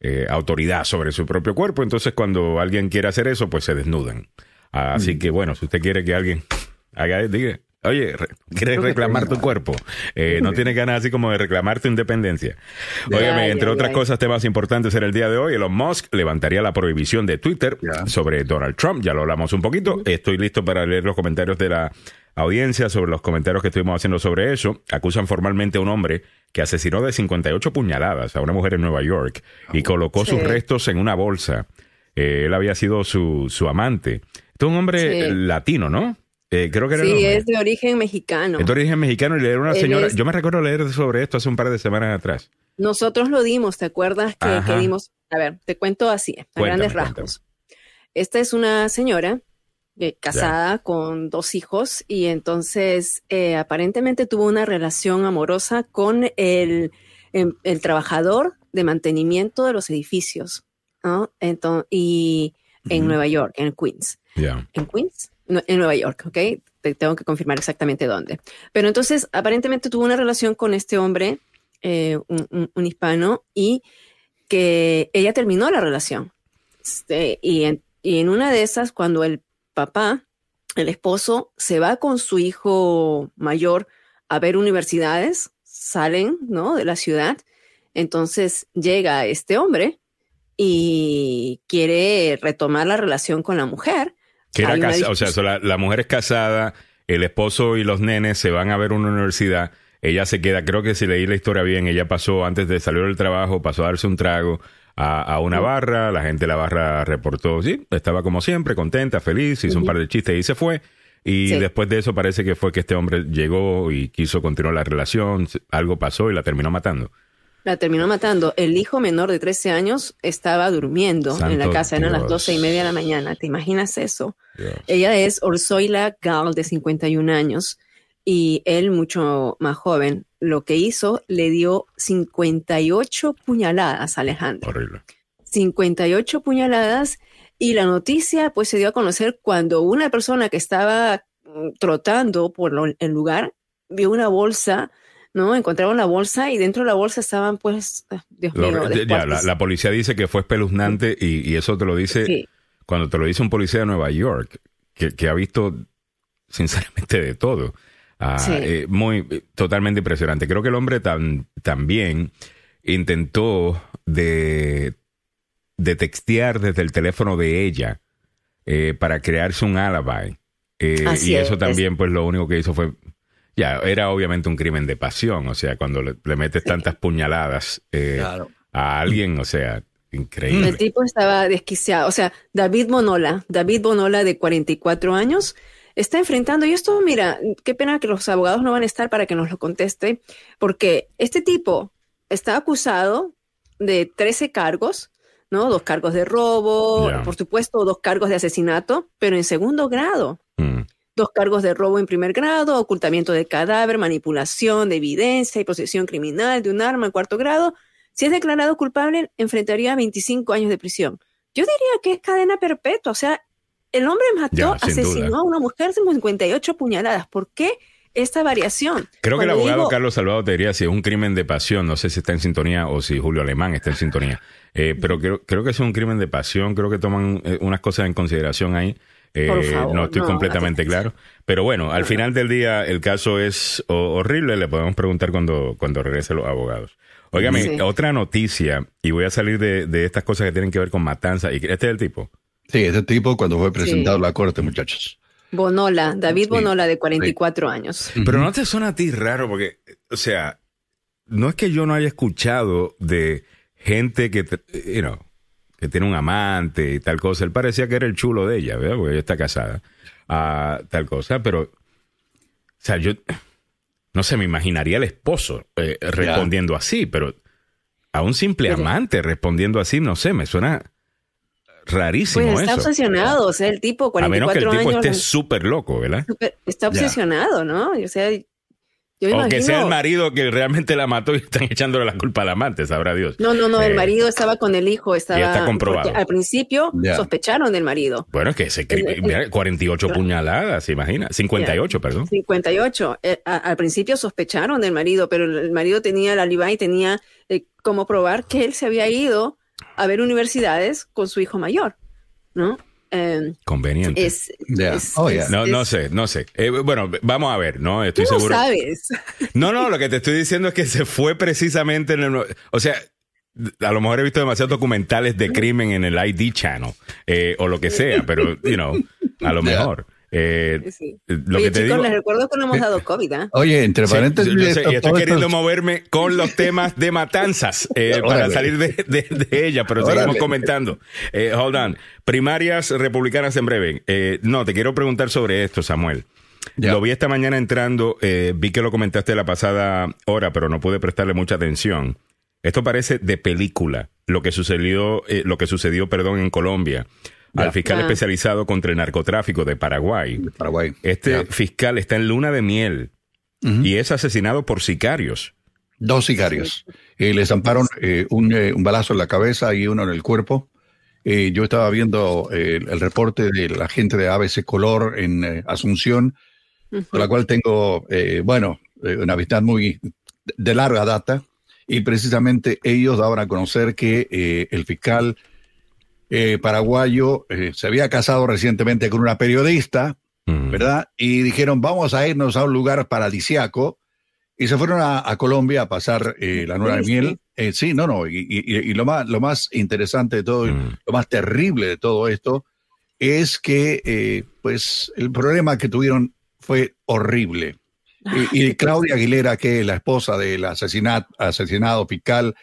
eh, autoridad sobre su propio cuerpo. Entonces, cuando alguien quiere hacer eso, pues se desnudan. Así mm. que, bueno, si usted quiere que alguien haga, diga, oye, ¿quieres reclamar tu cuerpo? Eh, no tiene ganas así como de reclamar tu independencia. Óyeme, entre otras cosas, temas importantes en el día de hoy, Elon Musk levantaría la prohibición de Twitter sobre Donald Trump. Ya lo hablamos un poquito. Estoy listo para leer los comentarios de la audiencia sobre los comentarios que estuvimos haciendo sobre eso. Acusan formalmente a un hombre que asesinó de 58 puñaladas a una mujer en Nueva York y colocó sus restos en una bolsa. Eh, él había sido su, su amante. Este es un hombre latino, ¿no? Eh, creo que era sí, es de origen mexicano. Es de origen mexicano y leer una señora. Yo me recuerdo leer sobre esto hace un par de semanas atrás. Nosotros lo dimos, ¿te acuerdas que, dimos? A ver, te cuento así, a grandes rasgos. Esta es una señora eh, casada con dos hijos y entonces eh, aparentemente tuvo una relación amorosa con el, em, el, trabajador de mantenimiento de los edificios, ¿no? Entonces, y en Nueva York, en Queens. ¿En Queens? en Nueva York, ¿ok? Te tengo que confirmar exactamente dónde. Pero entonces, aparentemente tuvo una relación con este hombre, eh, un, hispano, y que ella terminó la relación. Este, y, en, y en una de esas, cuando el papá, el esposo, se va con su hijo mayor a ver universidades, salen, ¿no? De la ciudad. Entonces llega este hombre y quiere retomar la relación con la mujer. Que era o sea, la, mujer es casada, el esposo y los nenes se van a ver una universidad, ella se queda, creo que si leí la historia bien, ella pasó antes de salir del trabajo, pasó a darse un trago, a, una barra, la gente de la barra reportó, sí, estaba como siempre, contenta, feliz, hizo un par de chistes y se fue. Y después de eso parece que fue que este hombre llegó y quiso continuar la relación, algo pasó y la terminó matando. La terminó matando. El hijo menor de 13 años estaba durmiendo en la casa, eran las doce y media de la mañana. ¿Te imaginas eso? Ella es Orsoila Gal, de 51 años, y él mucho más joven lo que hizo, le dio 58 puñaladas a Alejandro. Horrible. 58 puñaladas y la noticia pues se dio a conocer cuando una persona que estaba mm, trotando por el lugar vio una bolsa, ¿no? Encontraron la bolsa y dentro de la bolsa estaban pues, ah, Dios mío. la, policía dice que fue espeluznante y, eso te lo dice cuando te lo dice un policía de Nueva York, que, que ha visto sinceramente de todo. Ah, eh, muy, totalmente impresionante. Creo que el hombre también intentó de, de textear desde el teléfono de ella eh, para crearse un alibi. Eh, y eso también, pues lo único que hizo fue, ya, era obviamente un crimen de pasión. O sea, cuando le, metes tantas puñaladas a alguien, o sea, increíble. El tipo estaba desquiciado. O sea, David Bonola, David Bonola de 44 años, está enfrentando, y esto, mira, qué pena que los abogados no van a estar para que nos lo conteste, porque este tipo está acusado de 13 cargos, ¿no? Dos cargos de robo, por supuesto, dos cargos de asesinato, pero en segundo grado. Mm. Dos cargos de robo en primer grado, ocultamiento de cadáver, manipulación de evidencia y posesión criminal de un arma en cuarto grado. Si es declarado culpable, enfrentaría 25 años de prisión. Yo diría que es cadena perpetua, o sea, el hombre mató, asesinó a una mujer de 58 puñaladas. ¿Por qué esta variación? Creo que el abogado Carlos Salvador te diría si es un crimen de pasión. No sé si está en sintonía o si Julio Alemán está en sintonía. Eh, pero creo, creo que es un crimen de pasión. Creo que toman eh, unas cosas en consideración ahí. Eh, no estoy completamente claro. Pero bueno, al final del día el caso es horrible. Le podemos preguntar cuando, cuando regresen los abogados. Óigame, otra noticia, y voy a salir de, de, estas cosas que tienen que ver con matanza. Y este es el tipo. Sí, ese tipo cuando fue presentado a la corte, muchachos. Bonola, David Bonola, de 44 años. Pero no te suena a ti raro, porque, o sea, no es que yo no haya escuchado de gente que, you know, que tiene un amante y tal cosa. Él parecía que era el chulo de ella, ¿verdad? Porque ella está casada. a tal cosa, pero, o sea, yo, no sé, me imaginaría el esposo eh, respondiendo así, pero a un simple amante respondiendo así, no sé, me suena rarísimo pues está obsesionado, o sea, el tipo 44 años. A menos que el tipo esté súper loco, ¿verdad? está obsesionado, ¿no? O sea, yo o que sea el marido que realmente la mató y están echándole la culpa al amante, sabrá Dios. No, no, no, el eh, marido estaba con el hijo, estaba. está comprobado. Al principio sospecharon del marido. Bueno, es que ese mira, 48 puñaladas, ¿se imagina? 58, perdón. 58. Eh, al principio sospecharon del marido, pero el marido tenía la y tenía eh, como probar que él se había ido a ver universidades con su hijo mayor, ¿no? Em, Conveniente. Oh, no, no sé, no sé. Eh, bueno, vamos a ver, ¿no? Estoy ¿Cómo seguro. sabes? No, no, lo que te estoy diciendo es que se fue precisamente en el. O sea, a lo mejor he visto demasiados documentales de crimen en el ID channel eh, o lo que sea, pero, you know, a lo mejor. Eh, lo que te chicos, les recuerdo que no hemos dado COVID. ¿eh? Oye, entre paréntesis. estoy queriendo moverme con los temas de matanzas eh, para salir de, ella, pero seguimos comentando. Eh, hold on. Primarias republicanas en breve. Eh, no, te quiero preguntar sobre esto, Samuel. Lo vi esta mañana entrando, vi que lo comentaste la pasada hora, pero no pude prestarle mucha atención. Esto parece de película, lo que sucedió, lo que sucedió, perdón, en Colombia al fiscal Ah. especializado contra el narcotráfico de Paraguay. Paraguay. Este fiscal está en luna de miel y es asesinado por sicarios. Dos sicarios. Eh, les zamparon eh, un, eh, un balazo en la cabeza y uno en el cuerpo. Eh, yo estaba viendo eh, el reporte de la gente de ABC Color en eh, Asunción, con la cual tengo, eh, bueno, eh, una amistad muy de larga data. Y precisamente ellos daban a conocer que eh, el fiscal eh, paraguayo eh, se había casado recientemente con una periodista, Mm. ¿verdad? Y dijeron, vamos a irnos a un lugar paradisiaco. Y se fueron a, a Colombia a pasar eh, la luna de Sí, miel. Eh, sí, no, no. Y, y- y lo, más, lo más interesante de todo, Mm. lo más terrible de todo esto, es que, eh, pues, el problema que tuvieron fue horrible. Y, y Claudia Aguilera, que es la esposa del asesinat- asesinado fiscal,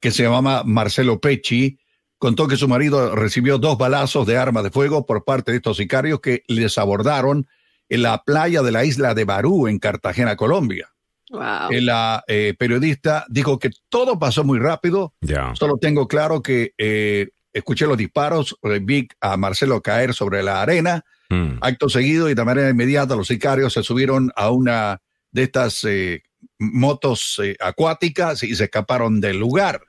que se llamaba Marcelo Pecci, contó que su marido recibió dos balazos de arma de fuego por parte de estos sicarios que les abordaron en la playa de la isla de Barú, en Cartagena, Colombia. Wow. Eh, La eh, periodista dijo que todo pasó muy rápido. Solo tengo claro que eh, escuché los disparos, eh, vi a Marcelo caer sobre la arena. Mm. Acto seguido y de manera inmediata los sicarios se subieron a una de estas eh, motos eh, acuáticas y se escaparon del lugar.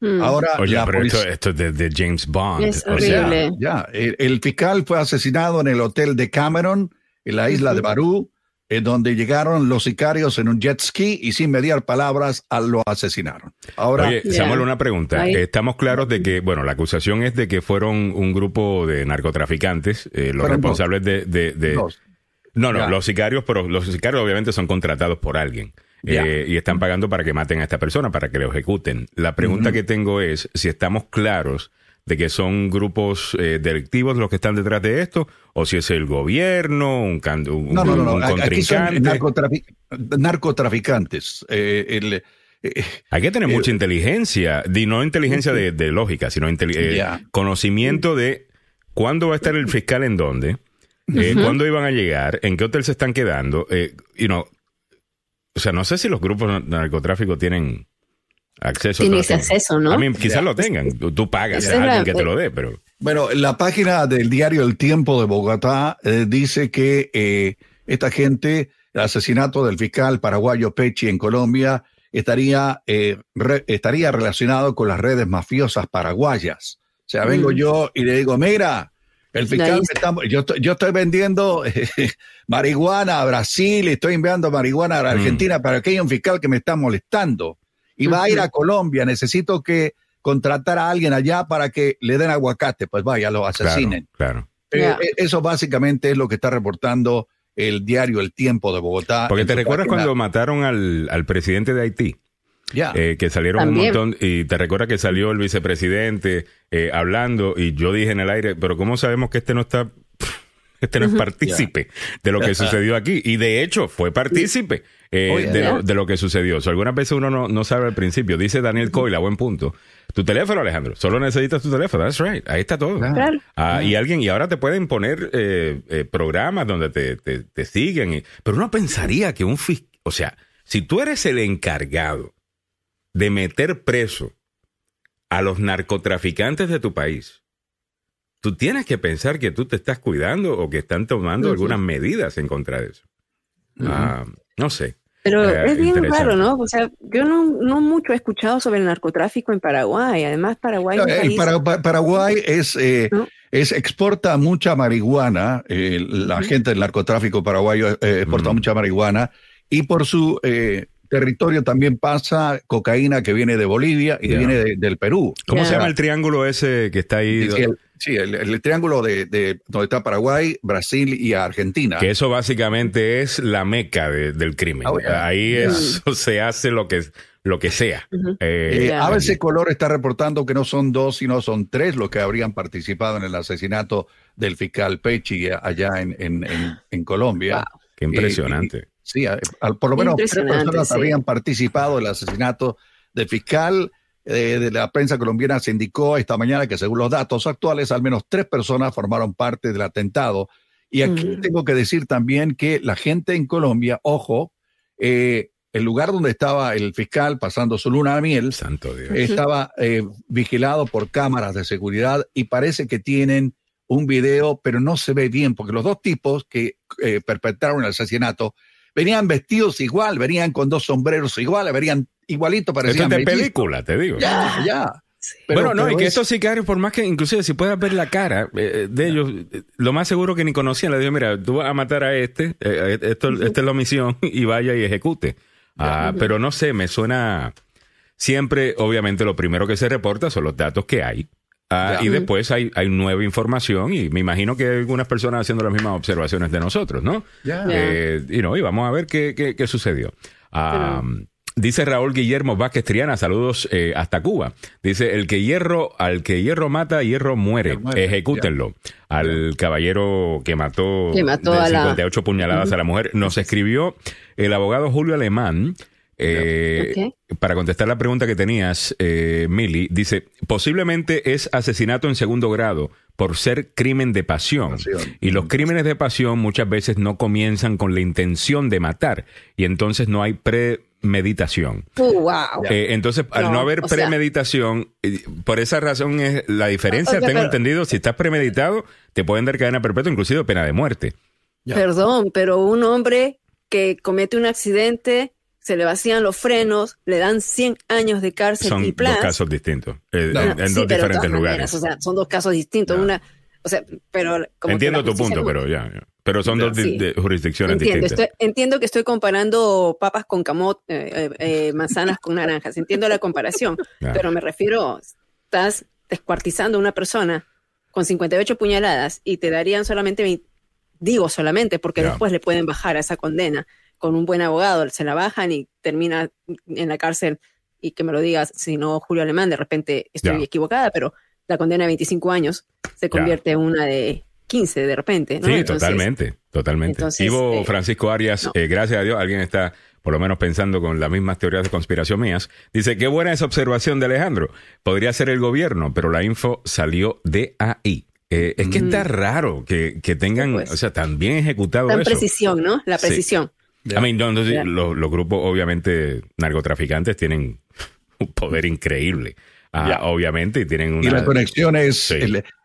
Mm. Ahora Oye, pero esto, esto es de, de James Bond. Es o sea, ya, el, el fiscal fue asesinado en el hotel de Cameron, en la isla de Barú, en donde llegaron los sicarios en un jet ski y sin mediar palabras a- lo asesinaron. Ahora, Oye. Samuel, una pregunta. Ahí. Estamos claros de que, bueno, la acusación es de que fueron un grupo de narcotraficantes, eh, los Fueron dos. responsables de, de- de-. No, no, los sicarios, pero los sicarios obviamente son contratados por alguien. Eh, y están pagando para que maten a esta persona, para que lo ejecuten. La pregunta que tengo es si estamos claros de que son grupos eh, delictivos los que están detrás de esto, o si es el gobierno, un, un, No, no, no, un. Aquí son narcotraficantes. Eh, el, eh, Hay que tener Eh, mucha inteligencia, di- no inteligencia de, de lógica, sino eh, Ya. conocimiento de cuándo va a estar el fiscal en dónde, eh, cuándo iban a llegar, en qué hotel se están quedando, eh, you know, o sea, no sé si los grupos de narcotráfico tienen acceso Tiene a ese acceso, ¿no? A mí quizás lo tengan, tú, tú pagas Esa a alguien que te lo dé, pero Bueno, la página del diario El Tiempo de Bogotá eh, dice que eh, esta gente, el asesinato del fiscal paraguayo Pecci en Colombia, estaría, eh, re- estaría relacionado con las redes mafiosas paraguayas. O sea, vengo Mm. yo y le digo, mira, el fiscal, Ahí me está- yo, estoy, yo estoy vendiendo marihuana a Brasil, estoy enviando marihuana a la Mm. Argentina, pero aquí hay un fiscal que me está molestando. Y va a ir a Colombia, necesito que contratar a alguien allá para que le den aguacate, pues vaya, lo claro, asesinen. claro. Eh, eh, eso básicamente es lo que está reportando el diario El Tiempo de Bogotá. Porque te recuerdas página. cuando mataron al, al presidente de Haití. Eh, que salieron También. un montón y te recuerdas que salió el vicepresidente eh, hablando y yo dije en el aire, pero ¿cómo sabemos que este no está, este no es partícipe de lo que sucedió aquí? Y de hecho fue partícipe eh, Oh, yeah. de, lo, Yeah. de lo que sucedió. O sea, algunas veces uno no, no sabe al principio. Dice Daniel Coyle, a buen punto. Tu teléfono, Alejandro, solo necesitas tu teléfono. That's right. Ahí está todo. Claro. Claro. Ah, y alguien, y ahora te pueden poner eh, eh, programas donde te, te, te siguen. y- pero uno pensaría que un fiscal, o sea, si tú eres el encargado de meter preso a los narcotraficantes de tu país, tú tienes que pensar que tú te estás cuidando o que están tomando algunas medidas en contra de eso. Ah, no sé. Pero Eh, es bien raro, ¿no? O sea, yo no, no mucho he escuchado sobre el narcotráfico en Paraguay. Además, Paraguay es un Eh, Para- Paraguay es, eh, ¿No? es exporta mucha marihuana. eh, la gente del narcotráfico paraguayo eh, exporta Mm. mucha marihuana y por su eh, territorio también pasa cocaína que viene de Bolivia y que viene de- del Perú. ¿Cómo se llama el triángulo ese que está ahí? Sí, el, sí, el- el triángulo de, de donde está Paraguay, Brasil y Argentina. Que eso básicamente es la meca de- del crimen. Oh, yeah. Ahí Yeah. eso se hace lo que, lo que sea. Ujú. Eh, Eh, Ya. ABC Color está reportando que no son dos, sino son tres los que habrían participado en el asesinato del fiscal Pecci allá en, en, en- en Colombia. Wow. Qué impresionante. Sí, al- por lo menos tres personas sí. habrían participado en el asesinato del fiscal. Eh, de la prensa colombiana se indicó esta mañana que según los datos actuales, al menos tres personas formaron parte del atentado. Y aquí tengo que decir también que la gente en Colombia, ojo, eh, el lugar donde estaba el fiscal pasando su luna de miel, Santo Dios. estaba eh, vigilado por cámaras de seguridad y parece que tienen un video, pero no se ve bien, porque los dos tipos que eh, perpetraron el asesinato venían vestidos igual, venían con dos sombreros iguales, venían igualito, parecían Esto es de película, te digo. Ya, ya. Pero, bueno, no, y que estos sicarios, por más que inclusive si puedas ver la cara eh, de ellos, eh, lo más seguro que ni conocían, le digo, mira, tú vas a matar a este, eh, esto, esta es la misión, y vaya y ejecute. Ah, pero no sé, me suena siempre, obviamente, lo primero que se reporta son los datos que hay. Ah, y después hay, hay nueva información y me imagino que hay algunas personas haciendo las mismas observaciones de nosotros, ¿no? y, no, y vamos a ver qué, qué, sucedió. Ah, Dice Raúl Guillermo Vázquez Triana, saludos eh, hasta Cuba. Dice, el que hierro, al que hierro mata, hierro muere. Ejecútenlo. Al caballero que mató, que mató de a 58 puñaladas a la mujer. Nos escribió el abogado Julio Alemán. Eh, Para contestar la pregunta que tenías, eh, Mili, dice, posiblemente es asesinato en segundo grado por ser crimen de pasión. Y los crímenes de pasión muchas veces no comienzan con la intención de matar y entonces no hay premeditación. Uh, wow. Eh, entonces, al no haber premeditación, eh, por esa razón es la diferencia, tengo entendido, si estás premeditado, te pueden dar cadena perpetua, inclusive pena de muerte. Perdón, pero un hombre que comete un accidente se le vacían los frenos, le dan 100 años de cárcel son y plan. dos casos distintos, eh, en, dos diferentes lugares. o sea, son dos casos distintos. Una, o sea, pero entiendo tu punto, pero ya, Pero son dos jurisdicciones distintas. entiendo que estoy comparando papas con camot, eh, eh, eh, manzanas con naranjas. Entiendo la comparación, pero me refiero, estás descuartizando a una persona con 58 puñaladas y te darían solamente, digo solamente, porque después le pueden bajar a esa condena con un buen abogado, se la bajan y termina en la cárcel y que me lo digas, si no Julio Alemán, de repente estoy equivocada, pero la condena de 25 años se convierte en una de 15 de repente. Sí, totalmente, totalmente. Ivo eh, Francisco Arias, eh, gracias a Dios, alguien está por lo menos pensando con las mismas teorías de conspiración mías, dice, qué buena esa observación de Alejandro. Podría ser el gobierno, pero la info salió de ahí. Eh, es que está mm. raro que, tengan, pues. o sea, tan bien ejecutado Tan precisión, ¿no? La precisión. Los, grupos, obviamente, narcotraficantes tienen un poder increíble. Ah, obviamente, y tienen una. Y las conexiones.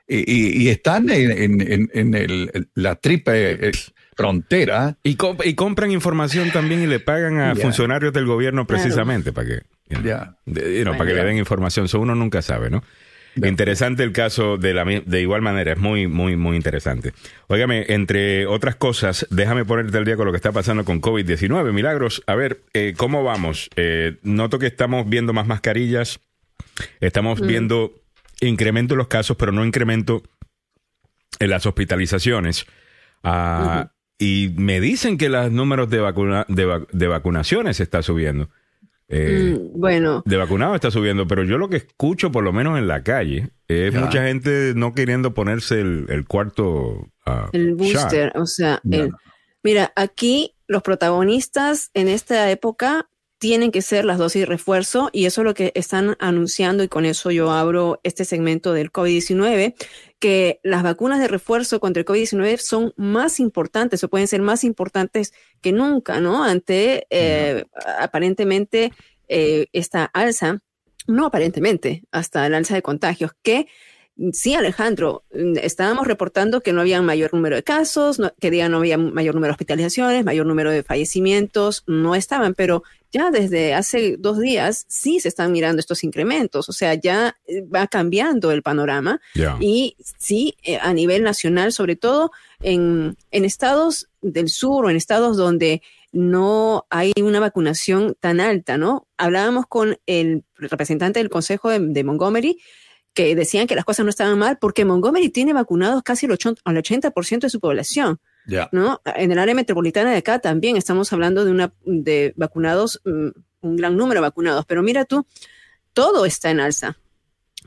y, están en, la triple eh, frontera. Y, y, compran información también y le pagan a funcionarios del gobierno precisamente para que, para que le den información. Eso uno nunca sabe, ¿no? Interesante el caso de, la, de igual manera, es muy, muy, muy interesante. Óigame, entre otras cosas, déjame ponerte al día con lo que está pasando con COVID-19. Milagros, a ver, eh, ¿cómo vamos? Eh, noto que estamos viendo más mascarillas, estamos mm. viendo incremento en los casos, pero no incremento en las hospitalizaciones. Ah, y me dicen que los números de, vacuna, de, de vacunaciones está subiendo. Eh, mm, bueno. De vacunado está subiendo, pero yo lo que escucho, por lo menos en la calle, es mucha gente no queriendo ponerse el, cuarto. Uh, el booster, o sea, mira, aquí los protagonistas en esta época tienen que ser las dosis de refuerzo y eso es lo que están anunciando y con eso yo abro este segmento del COVID-19, que las vacunas de refuerzo contra el COVID-19 son más importantes o pueden ser más importantes que nunca, ¿no? Ante eh, aparentemente eh, esta alza, no aparentemente, hasta el alza de contagios, que Sí, Alejandro, mm, estábamos reportando que no había mayor número de casos, que digan no había mayor número de hospitalizaciones, mayor número de fallecimientos, no estaban, pero ya desde hace dos días sí se están mirando estos incrementos, o sea, ya eh, va cambiando el panorama y sí, eh, a nivel nacional, sobre todo en, en estados del sur o en estados donde no hay una vacunación tan alta, ¿no? Hablábamos con el representante del Consejo de Montgomery que decían que las cosas no estaban mal, porque Montgomery tiene vacunados casi el 80%, de su población. ¿No? En el área metropolitana de acá también estamos hablando de, una, de vacunados, mm, un gran número de vacunados, pero mira tú, todo está en alza,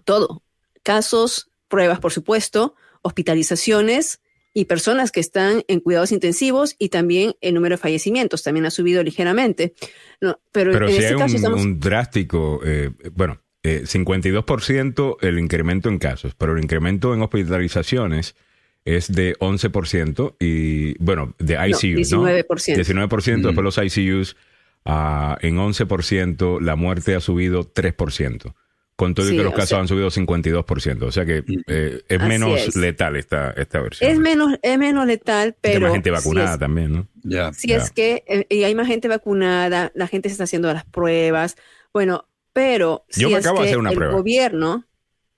todo. Casos, pruebas, por supuesto, hospitalizaciones y personas que están en cuidados intensivos y también el número de fallecimientos también ha subido ligeramente. No, pero, en este caso estamos... un drástico, eh, bueno, eh, 52% el incremento en casos, pero el incremento en hospitalizaciones es de 11% y, bueno, de ICUs, ¿no? 19%. 19%, después los ICUs, uh, en 11% la muerte ha subido 3%. con todo y que los casos sea- han subido 52%. O sea que eh, es menos es. letal esta, esta versión. Es menos, es menos letal, Hay pero más gente si vacunada es- también, ¿no? Ya. Si es que eh, y hay más gente vacunada, la gente se está haciendo las pruebas. Bueno, pero Yo si me es acabo de hacer una el prueba. gobierno,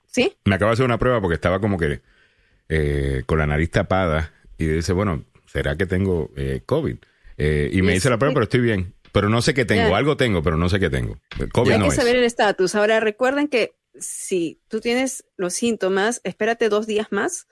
¿sí? Me acabo de hacer una prueba porque estaba como que eh, con la nariz tapada y dice, bueno, ¿será que tengo eh, COVID? Eh, y me Y hice la prueba, pero estoy bien. Pero no sé qué tengo. Algo tengo, pero no sé qué tengo. COVID hay no que es. saber el estatus. Ahora recuerden que si tú tienes los síntomas, espérate dos días más,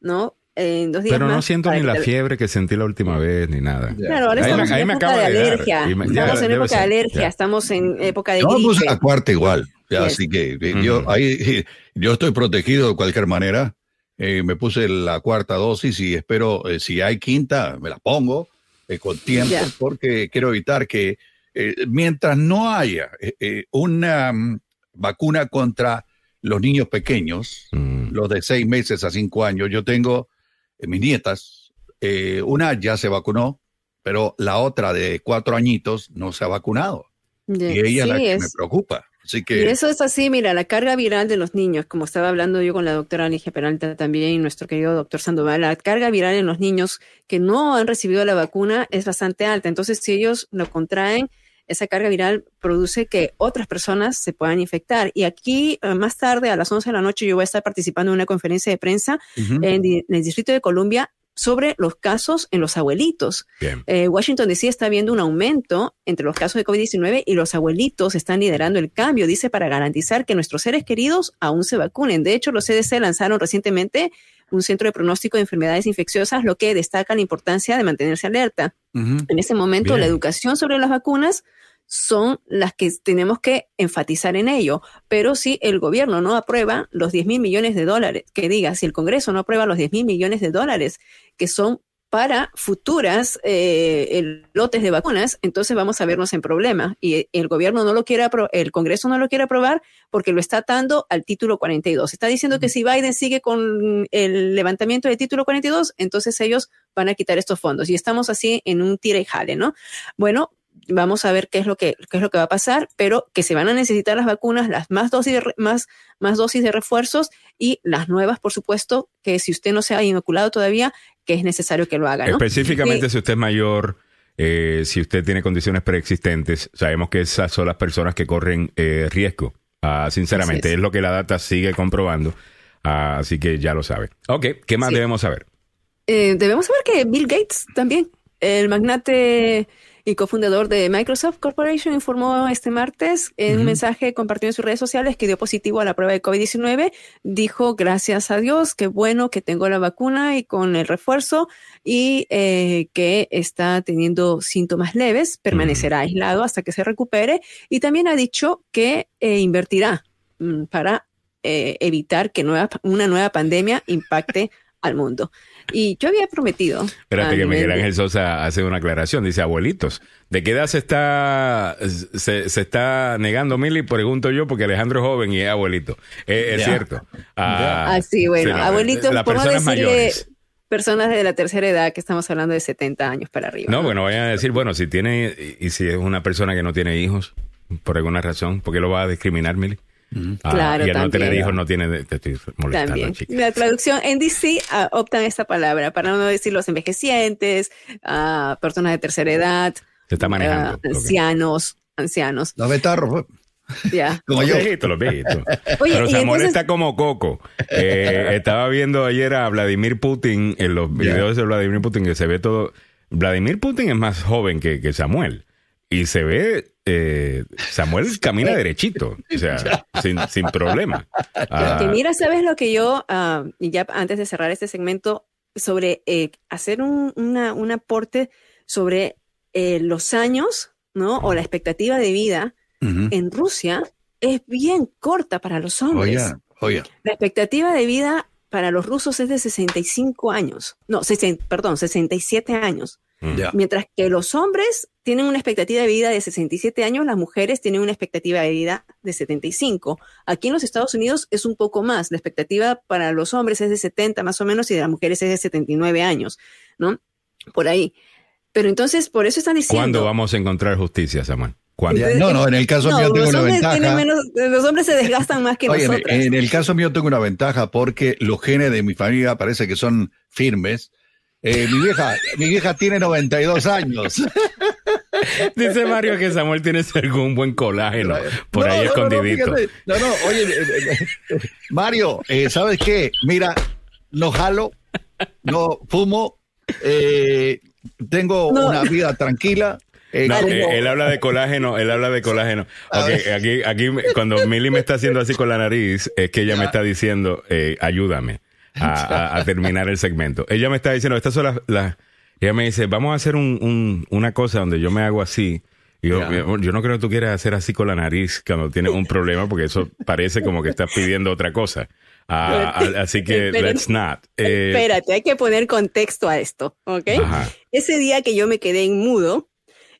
¿no? En dos días Pero no siento ni la te- fiebre que sentí la última vez, ni nada. Claro, ahora Ahí estamos me- en época de alergia. y me- ya, estamos en época de alergia, ya. estamos en época de puse gripe. la cuarta igual, Yes. así que eh, yo Ujú. ahí yo estoy protegido de cualquier manera. Eh, me puse la cuarta dosis y espero eh, si hay quinta me la pongo eh, con tiempo porque quiero evitar que eh, mientras no haya una mm, vacuna contra los niños pequeños, Mm. los de seis meses a cinco años, yo tengo eh, mis nietas, eh, una ya se vacunó, pero la otra de cuatro añitos no se ha vacunado y ella es la que es- me preocupa. Así Y que eso es así, mira, la carga viral de los niños, como estaba hablando yo con la doctora Ligia Peralta también y nuestro querido doctor Sandoval, la carga viral en los niños que no han recibido la vacuna es bastante alta. Entonces, si ellos lo contraen, esa carga viral produce que otras personas se puedan infectar. Y aquí, eh, más tarde, a las 11 de la noche, yo voy a estar participando en una conferencia de prensa en, en el Distrito de Columbia sobre los casos en los abuelitos. Eh, Washington DC está viendo un aumento entre los casos de COVID-19 y los abuelitos están liderando el cambio, dice, para garantizar que nuestros seres queridos aún se vacunen. De hecho, los CDC lanzaron recientemente un centro de pronóstico de enfermedades infecciosas, lo que destaca la importancia de mantenerse alerta. En ese momento, Bien. la educación sobre las vacunas son las que tenemos que enfatizar en ello. Pero si el gobierno no aprueba los 10 mil millones de dólares, que diga, si el Congreso no aprueba los 10 mil millones de dólares que son para futuras eh, lotes de vacunas, entonces vamos a vernos en problemas. Y el gobierno no lo quiere, el Congreso no lo quiere aprobar porque lo está atando al título 42. Está diciendo que si Biden sigue con el levantamiento del título 42, entonces ellos van a quitar estos fondos. Y estamos así en un tira y jale, ¿no? Bueno, vamos a ver qué es lo que qué es lo que va a pasar, pero que se van a necesitar las vacunas, las más dosis de, re- más más dosis de refuerzos y las nuevas, por supuesto, que si usted no se ha inoculado todavía, que es necesario que lo haga, ¿no? Específicamente si usted es mayor, eh, si usted tiene condiciones preexistentes, sabemos que esas son las personas que corren eh, riesgo. Ah, sinceramente, es. es. lo que la data sigue comprobando. Ah, así que ya lo sabe. Ok, ¿qué más Sí. debemos saber? Eh, debemos saber que Bill Gates también, el magnate y cofundador de Microsoft Corporation, informó este martes en un mensaje compartido en sus redes sociales que dio positivo a la prueba de COVID-19. Dijo, gracias a Dios, qué bueno que tengo la vacuna y con el refuerzo y eh, que está teniendo síntomas leves, permanecerá aislado hasta que se recupere. Y también ha dicho que eh, invertirá mm, para eh, evitar que nueva, una nueva pandemia impacte al mundo. Y yo había prometido. Espérate que Miguel Ángel Sosa hace una aclaración. Dice, abuelitos, ¿de qué edad se está, se, se está negando Mili? Pregunto yo, porque Alejandro es joven y es abuelito. Eh, es cierto. Ah, Ah, sí, bueno, sí, no, abuelitos, no personas decirle mayores. personas de la tercera edad, que estamos hablando de 70 años para arriba. No, bueno, vayan a decir, bueno, si tiene, y, y si es una persona que no tiene hijos, por alguna razón, ¿por qué lo va a discriminar, Mili? Ah, Claro, y al no también. tener hijos no tiene, te estoy molestando, También. chica. La traducción en DC ah, optan esta palabra para no decir los envejecientes, ah, personas de tercera edad, Se está manejando. ah, ancianos, ancianos. Los betarros, pues, Ya. como Los yo. viejitos, los viejitos. Oye, Pero y Samuel entonces- está como coco. Eh, estaba viendo ayer a Vladimir Putin en los videos de Vladimir Putin que se ve todo. Vladimir Putin es más joven que, que Samuel. Y se ve, eh, Samuel camina derechito, o sea, sin, sin problema. Ah, Que mira, ¿sabes lo que yo, y ya antes de cerrar este segmento, sobre eh, hacer un, una- un aporte sobre eh, los años, ¿no? O la expectativa de vida en Rusia es bien corta para los hombres. Oye, oye. La expectativa de vida para los rusos es de 65 años. No, 60 perdón, 67 años. Ya. Mientras que los hombres tienen una expectativa de vida de 67 años, las mujeres tienen una expectativa de vida de 75. Aquí en los Estados Unidos es un poco más. La expectativa para los hombres es de 70 más o menos y de las mujeres es de 79 años, ¿no? Por ahí. Pero entonces, por eso están diciendo... ¿Cuándo vamos a encontrar justicia, Samuel? No, no, en el caso No, mío tengo una ventaja. menos- los hombres se desgastan más que Oye, en, nosotras. en el caso mío tengo una ventaja porque los genes de mi familia parece que son firmes. Eh, mi vieja, mi vieja tiene 92 años. Dice Mario que Samuel tiene algún buen colágeno por No, ahí no, no, no, escondidito. fíjate. No, no, oye, eh, eh, eh, Mario, eh, ¿sabes qué? Mira, no jalo, no fumo, eh, tengo No. una vida tranquila. eh, No, eh, él habla de colágeno, él habla de colágeno. Aquí, aquí, cuando Milly me está haciendo así con la nariz, es que ella me está diciendo, eh, ayúdame a, a- a terminar el segmento. Ella me está diciendo, estas son las, las- ella me dice, vamos a hacer un, un- una cosa donde yo me hago así. Y yo, Ya. yo no creo que tú quieras hacer así con la nariz cuando tienes un problema, porque eso parece como que estás pidiendo otra cosa. Ah, ah, así que, Pero- let's not. Eh, Espérate, hay que poner contexto a esto, ¿ok? Ajá. Ese día que yo me quedé en mudo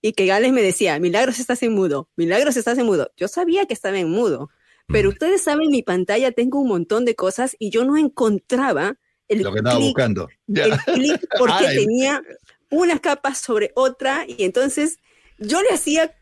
y que Gales me decía, Milagros estás en mudo, Milagros estás en mudo. Yo sabía que estaba en mudo, pero ustedes saben, en mi pantalla tengo un montón de cosas y yo no encontraba el lo que estaba clic, buscando. El clic porque Ay. tenía una capa sobre otra y entonces yo le hacía,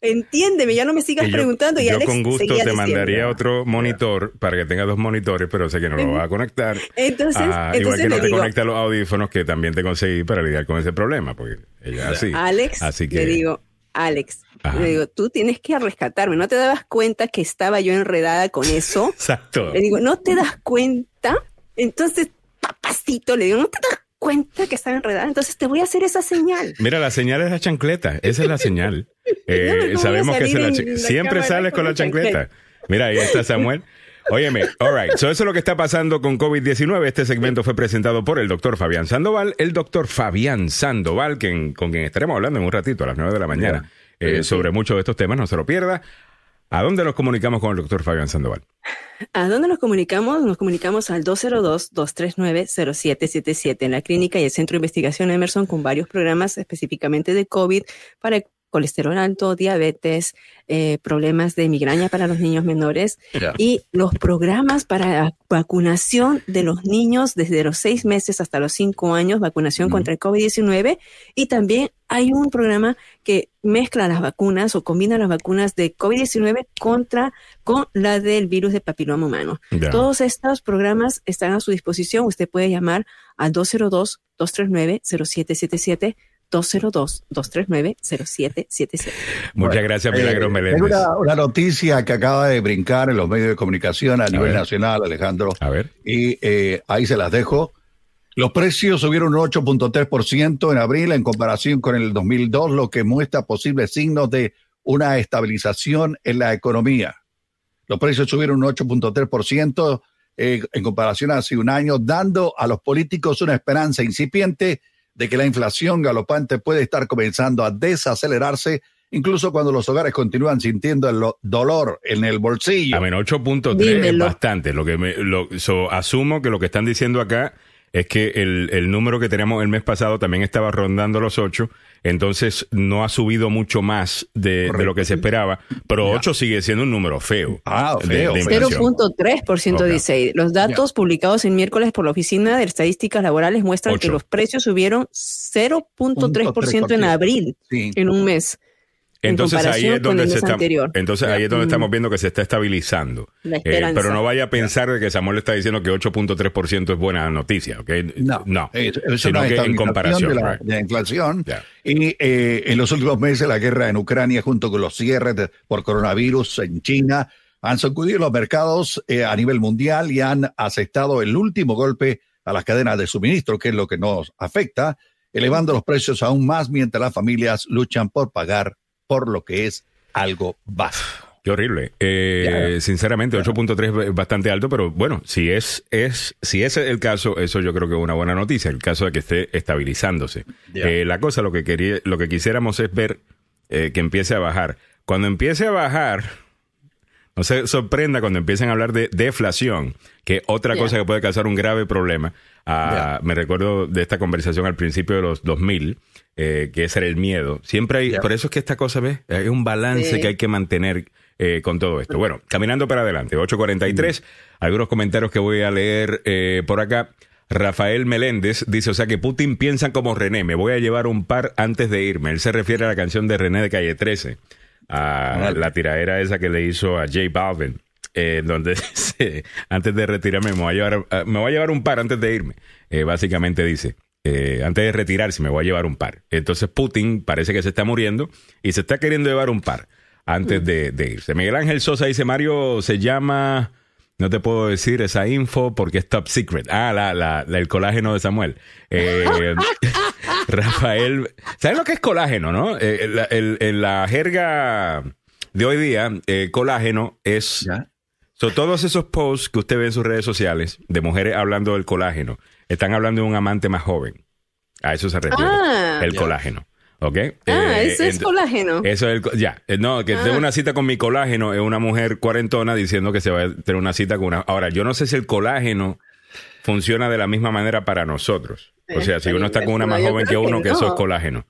entiéndeme, ya no me sigas Y yo- preguntando y yo Alex con gusto te diciendo. mandaría otro monitor para que tengas dos monitores, pero sé que no lo vas a conectar. Entonces, Ah, igual que no te digo, conecta los audífonos que también te conseguí para lidiar con ese problema, porque ella es así. Alex, Así que le digo, Alex, Ajá. le digo, tú tienes que rescatarme, ¿no te dabas cuenta que estaba yo enredada con eso? exacto. Le digo, ¿no te das cuenta? Entonces, papacito, le digo, ¿no te das cuenta que estaba enredada? Entonces te voy a hacer esa señal. Mira, la señal es la chancleta, esa es la señal. Eh, No, sabemos que es la la siempre sales con la chancleta. chancleta. Mira, ahí está Samuel. Óyeme, all right. So eso es lo que está pasando con COVID-19. Este segmento fue presentado por el doctor Fabián Sandoval. El doctor Fabián Sandoval, quien, con quien estaremos hablando en un ratito a las 9 de la mañana eh, sobre muchos de estos temas. No se lo pierda. ¿A dónde nos comunicamos con el doctor Fabián Sandoval? ¿A dónde nos comunicamos? Nos comunicamos al 202-239-0777 en la clínica y el Centro de Investigación Emerson con varios programas específicamente de COVID para colesterol alto, diabetes, eh, problemas de migraña para los niños menores y los programas para vacunación de los niños desde los seis meses hasta los cinco años, vacunación contra el COVID-19 y también hay un programa que mezcla las vacunas o combina las vacunas de COVID-19 contra con la del virus de papiloma humano. Todos estos programas están a su disposición. Usted puede llamar al 202-239-0777. 202-239-0777. Muchas Bueno, gracias, eh, Milagros tengo Meléndez. una, una noticia que acaba de brincar en los medios de comunicación a, nivel ver. nacional, Alejandro, A ver. y eh, ahí se las dejo. Los precios subieron un 8.3% en abril en comparación con el 2002, lo que muestra posibles signos de una estabilización en la economía. Los precios subieron un 8.3% eh, en comparación a hace un año, dando a los políticos una esperanza incipiente de que la inflación galopante puede estar comenzando a desacelerarse, incluso cuando los hogares continúan sintiendo el lo- dolor en el bolsillo. A menos 8.3 es bastante. Lo que me, lo, so, asumo que lo que están diciendo acá es que el, el número que teníamos el mes pasado también estaba rondando los 8, entonces no ha subido mucho más de, de lo que se esperaba, pero 8 sigue siendo un número feo. Ah, feo, de feo. inflación. 0.3% Ok. dice. Los datos publicados el miércoles por la Oficina de Estadísticas Laborales muestran Ocho. que los precios subieron 0.3% en abril, Sí. en un mes. En Entonces ahí es donde se está, entonces ahí es donde Mm. estamos viendo que se está estabilizando. La Eh, pero no vaya a pensar de que Samuel está diciendo que 8.3% es buena noticia, ¿ok? No, no. es, es sino una que en comparación. de la, right. de la inflación. Y eh, en los últimos meses la guerra en Ucrania junto con los cierres de- por coronavirus en China han sacudido los mercados eh, a nivel mundial y han aceptado el último golpe a las cadenas de suministro, que es lo que nos afecta, elevando los precios aún más mientras las familias luchan por pagar por lo que es algo básico. Qué horrible. Eh, Sinceramente, 8.3 es bastante alto, pero bueno, si es, es, si es el caso, eso yo creo que es una buena noticia, el caso de que esté estabilizándose. Eh, la cosa, lo que quería, lo que quisiéramos es ver eh, que empiece a bajar. Cuando empiece a bajar, no se sorprenda cuando empiecen a hablar de deflación, que otra cosa que puede causar un grave problema. Ah, Me recuerdo de esta conversación al principio de los 2000, eh, que ese era el miedo. Siempre hay, por eso es que esta cosa, ¿ves? Hay un balance Sí. que hay que mantener eh, con todo esto. Bueno, caminando para adelante, 8.43, algunos comentarios que voy a leer eh, por acá. Rafael Meléndez dice, o sea que Putin piensa como René, me voy a llevar un par antes de irme. Él se refiere a la canción de René de Calle 13. A la tiradera esa que le hizo a J Balvin, eh, donde dice, antes de retirarme me voy a llevar, eh, me voy a llevar un par antes de irme. Eh, básicamente dice, eh, antes de retirarse me voy a llevar un par. Entonces Putin parece que se está muriendo y se está queriendo llevar un par antes de, de irse. Miguel Ángel Sosa dice, Mario se llama... No te puedo decir esa info porque es top secret. Ah, la, la, la- el colágeno de Samuel. Eh, Rafael, ¿sabes lo que es colágeno, no? Eh, la- el- en la jerga de hoy día, eh, colágeno es... ¿Ya? So, todos esos posts que usted ve en sus redes sociales de mujeres hablando del colágeno, están hablando de un amante más joven. A eso se refiere. Ah. el Ya. colágeno. ¿Ok? Ah, Eh, eso es colágeno. Eso es el, ya, Eh, no, que tengo Ah. una cita con mi colágeno es una mujer cuarentona diciendo que se va a tener una cita con una. Ahora, yo no sé si el colágeno funciona de la misma manera para nosotros. O sea, si uno está con una más yo joven que uno, que eso es no. colágeno.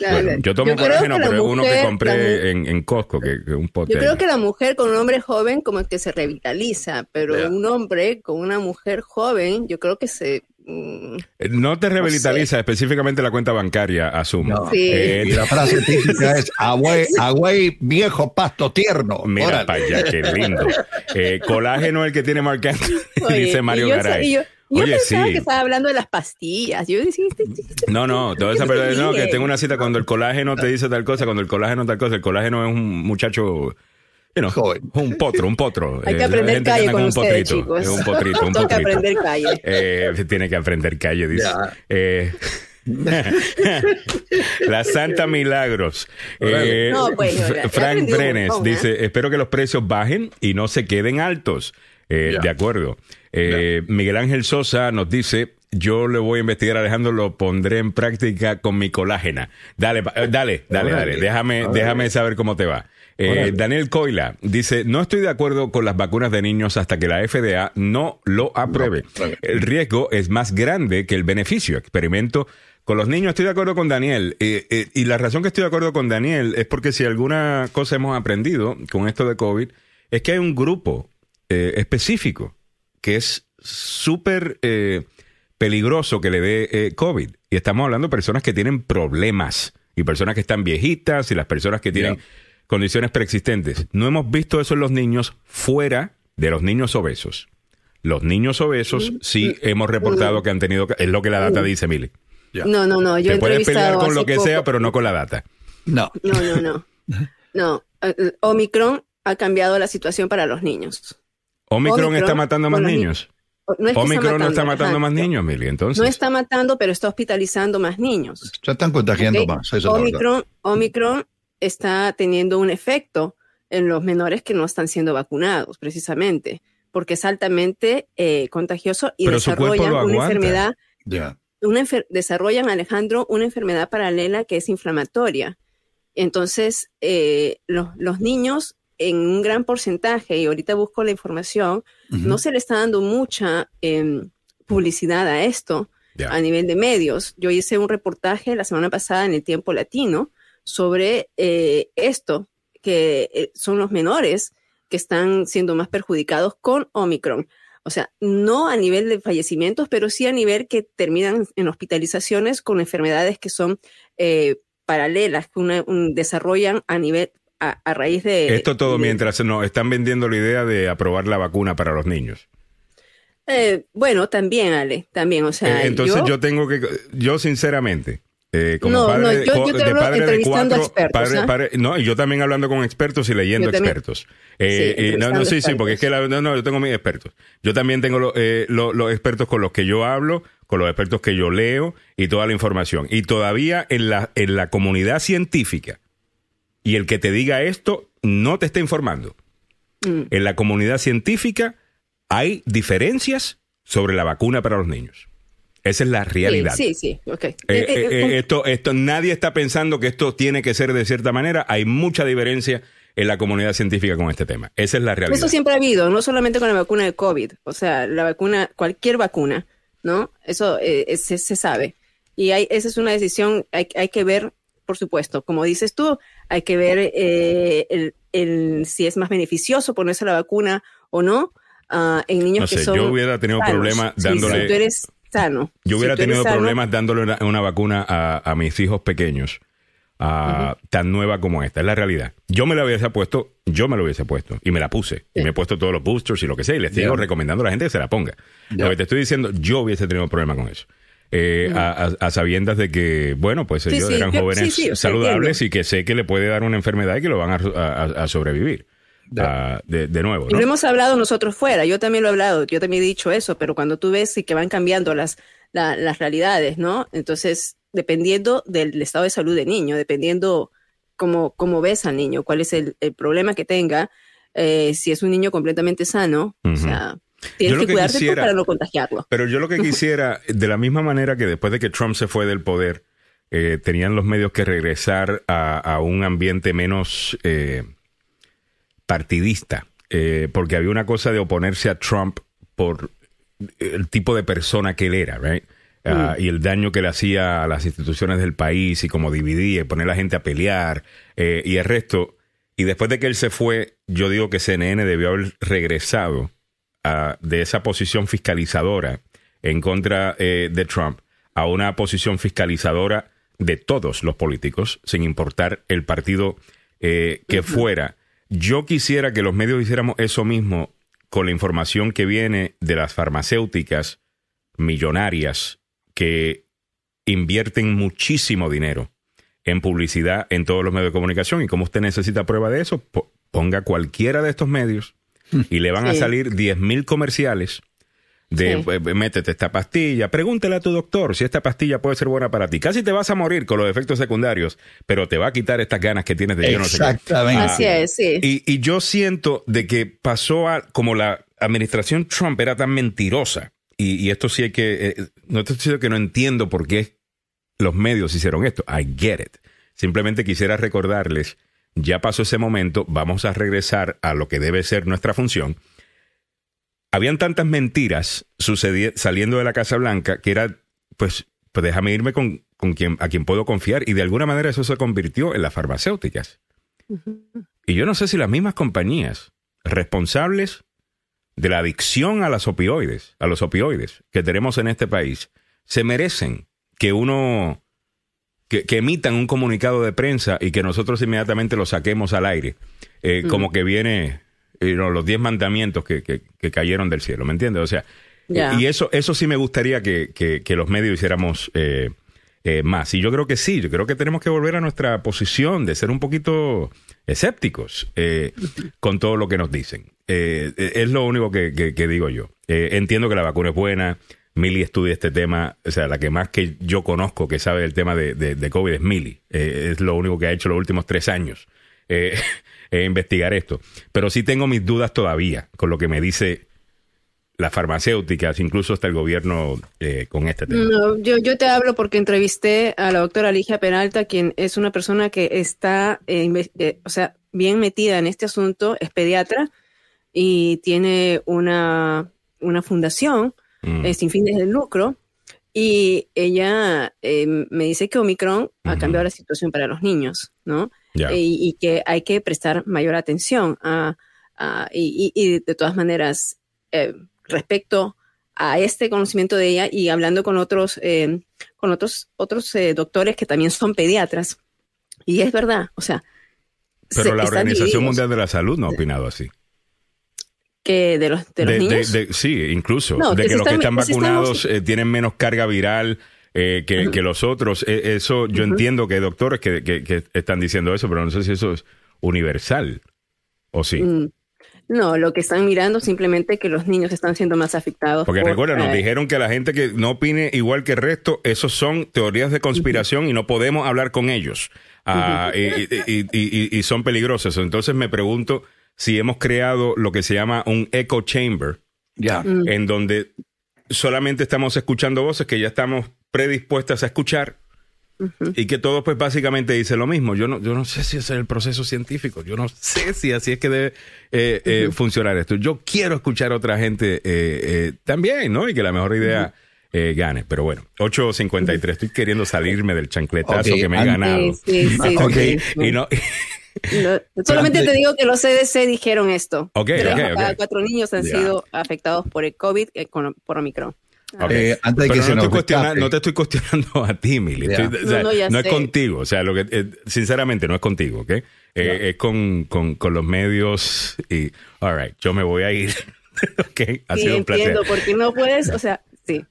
Bueno, yo tomo colágeno, pero es uno que compré en, en Costco, que, un pote. Yo creo que la mujer con un hombre joven como que se revitaliza, pero un hombre con una mujer joven, yo creo que se... mm, Eh, No te revitaliza específicamente la cuenta bancaria, asumo. No. Sí. Eh, Y la frase típica es, agüey, viejo pasto tierno. Mira para allá, qué lindo. Eh, colágeno es el que tiene Marc Anthony, oye, dice y Mario yo, Garay. y yo- yo Oye, pensaba sí. que estaba hablando de las pastillas. Yo decía, este, este- este- No, no, toda esa ¿Qué se verdad, no, que tengo una cita cuando el colágeno te dice tal cosa, cuando el colágeno tal cosa, el colágeno es un muchacho, you know, Joven. un potro, un potro. hay Eh, que aprender que calle con un potrito, chicos. Es un potrito, un potrito. aprender calle. Eh, tiene que aprender calle, dice. Ya. Eh, la Santa Milagros. Eh, No, ya Frank Brenes dice: Espero que los precios bajen y no se queden altos. Eh. De acuerdo. Eh, Miguel Ángel Sosa nos dice: Yo le voy a investigar, Alejandro, lo pondré en práctica con mi colágena. Dale, pa- eh, dale, dale, Órale. dale. Déjame, déjame saber cómo te va. Eh. Daniel Coila dice, no estoy de acuerdo con las vacunas de niños hasta que la FDA no lo apruebe. El riesgo es más grande que el beneficio. Experimento con los niños. Estoy de acuerdo con Daniel. Eh, eh, y la razón que estoy de acuerdo con Daniel es porque si alguna cosa hemos aprendido con esto de COVID, es que hay un grupo específico que es súper eh, peligroso que le dé eh, COVID. Y estamos hablando de personas que tienen problemas y personas que están viejitas y las personas que tienen condiciones preexistentes. No hemos visto eso en los niños fuera de los niños obesos. Los niños obesos sí hemos reportado que han tenido, es lo que la data dice, Mili. No, no, no. Yo Te puedes pelear con lo que sea, pero no con la data. No. No, no, no. No. eh, eh, Omicron ha cambiado la situación para los niños. Omicron, Omicron, está matando más niños. No es que Omicron no está matando más niños, Mili. Entonces, No está matando, pero está hospitalizando más niños. Se están contagiando más. Eso. Omicron, Omicron está teniendo un efecto en los menores que no están siendo vacunados, precisamente, porque es altamente eh, contagioso y Pero desarrollan una aguanta. enfermedad, Ya. una enfer- desarrollan, Alejandro, una enfermedad paralela que es inflamatoria. Entonces, eh, los, los niños en un gran porcentaje, y ahorita busco la información, no se le está dando mucha em, publicidad a esto a nivel de medios. Yo hice un reportaje la semana pasada en el Tiempo Latino sobre eh, esto, que eh, son los menores que están siendo más perjudicados con Omicron. O sea, no a nivel de fallecimientos, pero sí a nivel que terminan en hospitalizaciones con enfermedades que son eh, paralelas, que una- un- desarrollan a nivel, a, a raíz de... esto todo de- mientras nos están vendiendo la idea de aprobar la vacuna para los niños. Eh, bueno, también, Ale, también, o sea, Eh, Entonces yo- yo, tengo que, yo sinceramente, eh, como No, padre, no, yo- yo te de hablo padre entrevistando cuatro, expertos, padre- ¿ah? padre- no, y yo también hablando con expertos y leyendo expertos. Eh, Sí, no, no, sí, sí, porque es que la- no, no, yo tengo mis expertos. Yo también tengo lo- eh, lo- los expertos con los que yo hablo, con los expertos que yo leo y toda la información. Y todavía en la, en la comunidad científica, y el que te diga esto no te está informando. Mm. En la comunidad científica hay diferencias sobre la vacuna para los niños. Esa es la realidad. Sí, sí, sí, ok. Eh, Eh, eh, eh, eh, esto, esto, nadie está pensando que esto tiene que ser de cierta manera. Hay mucha diferencia en la comunidad científica con este tema. Esa es la realidad. Eso siempre ha habido, no solamente con la vacuna de COVID, o sea, la vacuna, cualquier vacuna, ¿no? Eso es- se, se sabe. Y hay, esa es una decisión, hay, hay que ver, por supuesto, como dices tú, hay que ver eh, el, el- si es más beneficioso ponerse la vacuna o no ah, en niños No que son yo hubiera tenido sanos. problemas Sí, dándole- Si tú eres sano. Yo si hubiera tenido sano, problemas dándole una, una vacuna a, a mis hijos pequeños ah, tan nueva como esta. Es la realidad. Yo me la hubiese puesto, yo me lo hubiese puesto y me la puse. Y me he puesto todos los boosters y lo que sea. Y les sigo recomendando a la gente que se la ponga. Lo que te estoy diciendo, yo hubiese tenido un problema con eso. Eh, a, a, sabiendas de que, bueno, pues ellos eran jóvenes saludables y que sé que le puede dar una enfermedad y que lo van a, sobrevivir. Ah, de, nuevo. Y lo hemos hablado nosotros fuera, yo también lo he hablado, yo también he dicho eso, pero cuando tú ves y que van cambiando las, las realidades, ¿no? Entonces, dependiendo del estado de salud del niño, dependiendo cómo, cómo ves al niño, cuál es el, problema que tenga, eh, si es un niño completamente sano, o sea, tienes que, cuidarte para no contagiarlo. Pero yo lo que quisiera, de la misma manera que después de que Trump se fue del poder, eh, tenían los medios que regresar a, un ambiente menos eh, partidista, porque había una cosa de oponerse a Trump por el tipo de persona que él era, right? Ah, mm. y el daño que le hacía a las instituciones del país y cómo dividía y poner a la gente a pelear eh, y el resto. Y después de que él se fue, yo digo que CNN debió haber regresado de esa posición fiscalizadora en contra eh, de Trump a una posición fiscalizadora de todos los políticos, sin importar el partido eh, que fuera. Yo quisiera que los medios hiciéramos eso mismo con la información que viene de las farmacéuticas millonarias que invierten muchísimo dinero en publicidad en todos los medios de comunicación y como usted necesita prueba de eso, ponga cualquiera de estos medios y le van a salir 10.000 comerciales de eh, métete esta pastilla, pregúntale a tu doctor si esta pastilla puede ser buena para ti. Casi te vas a morir con los efectos secundarios, pero te va a quitar estas ganas que tienes de yo no sé Exactamente. Así es, sí. Y, y, yo siento de que pasó a, como la administración Trump era tan mentirosa, y, esto sí hay que, eh, no estoy diciendo que no entiendo por qué los medios hicieron esto, I get it. Simplemente quisiera recordarles, ya pasó ese momento, vamos a regresar a lo que debe ser nuestra función habían tantas mentiras saliendo de la Casa Blanca que era, pues, pues déjame irme con, con quien, a quien puedo confiar. Y de alguna manera eso se convirtió en las farmacéuticas. Y yo no sé si las mismas compañías responsables de la adicción a las opioides, a los opioides que tenemos en este país, se merecen que uno, que, emitan un comunicado de prensa y que nosotros inmediatamente lo saquemos al aire, eh, como que viene los diez mandamientos que, que, cayeron del cielo, ¿me entiendes? O sea, y eso, eso sí me gustaría que, que los medios hiciéramos eh, eh, más. Y yo creo que sí, yo creo que tenemos que volver a nuestra posición de ser un poquito escépticos eh, con todo lo que nos dicen. es lo único que, digo yo. entiendo que la vacuna es buena. Mili estudia este tema, o sea, la que más que yo conozco que sabe del tema de, COVID es Mili. es lo único que ha hecho los últimos tres años. Eh, investigar esto. Pero sí tengo mis dudas todavía con lo que me dice las farmacéuticas, incluso hasta el gobierno eh, con este tema. No, yo, yo te hablo porque entrevisté a la doctora Ligia Peralta, quien es una persona que está, eh, o sea, bien metida en este asunto, es pediatra y tiene una, una fundación mm. sin fines de lucro. Y ella me dice que Omicron ha cambiado la situación para los niños, ¿no? y, que hay que prestar mayor atención a, y, de todas maneras, eh, respecto a este conocimiento de ella y hablando con otros, eh, con otros, otros eh, doctores que también son pediatras. Y es verdad, o sea. Pero la Organización Mundial de la Salud no ha opinado así. Que de los, de los niños. sí, incluso. de que, los que están vacunados tienen menos carga viral eh, que, los otros. E, eso yo entiendo que hay doctores que, están diciendo eso, pero no sé si eso es universal o sí. Mm. No, lo que están mirando simplemente que los niños están siendo más afectados. Porque recuerda, nos eh, dijeron que la gente que no opine igual que el resto, esos son teorías de conspiración y no podemos hablar con ellos. Ah, y, son peligrosos. Entonces me pregunto si hemos creado lo que se llama un echo chamber, ya mm. en donde solamente estamos escuchando voces que ya estamos predispuestas a escuchar y que todo pues básicamente dice lo mismo. Yo no, yo no sé si ese es el proceso científico, yo no sé si así es que debe eh, eh, funcionar esto. Yo quiero escuchar a otra gente eh, también, ¿no? Y que la mejor idea gane. Pero bueno, 8.53, estoy queriendo salirme del chancletazo que me he ganado. Sí, sí, y no, solamente te digo que los CDC dijeron esto. Okay, cada cuatro niños han sido afectados por el COVID por Omicron. Ok. Eh, antes de Pero que no, se nos estoy no te estoy cuestionando a ti, Mili. Ya. Estoy- o sea, No, no, es contigo. O sea, lo que, eh, sinceramente, no es contigo, ¿ok? Eh, Es con, con, con los medios y, all right, yo me voy a ir. ok, ha Sí, sido un placer. entiendo, porque no puedes, o sea, sí,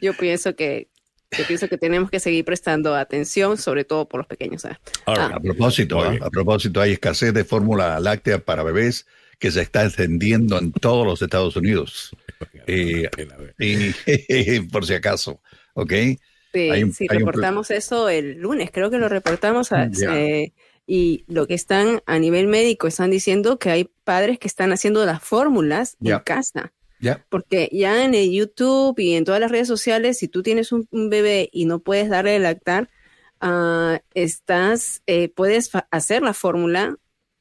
yo pienso que yo pienso que tenemos que seguir prestando atención, sobre todo por los pequeños. Ah, right. A propósito, ¿ah? a propósito, hay escasez de fórmula láctea para bebés que se está extendiendo en todos los Estados Unidos. Eh, y por si acaso, ¿ok? Sí, Hay un- sí, hay un- reportamos eso el lunes, creo que lo reportamos. a- Ya. eh, y lo que están a nivel médico están diciendo que hay padres que están haciendo las fórmulas en casa. Ya. Porque ya en el YouTube y en todas las redes sociales, si tú tienes un, un bebé y no puedes darle lactar, ah, estás, eh, puedes hacer la fórmula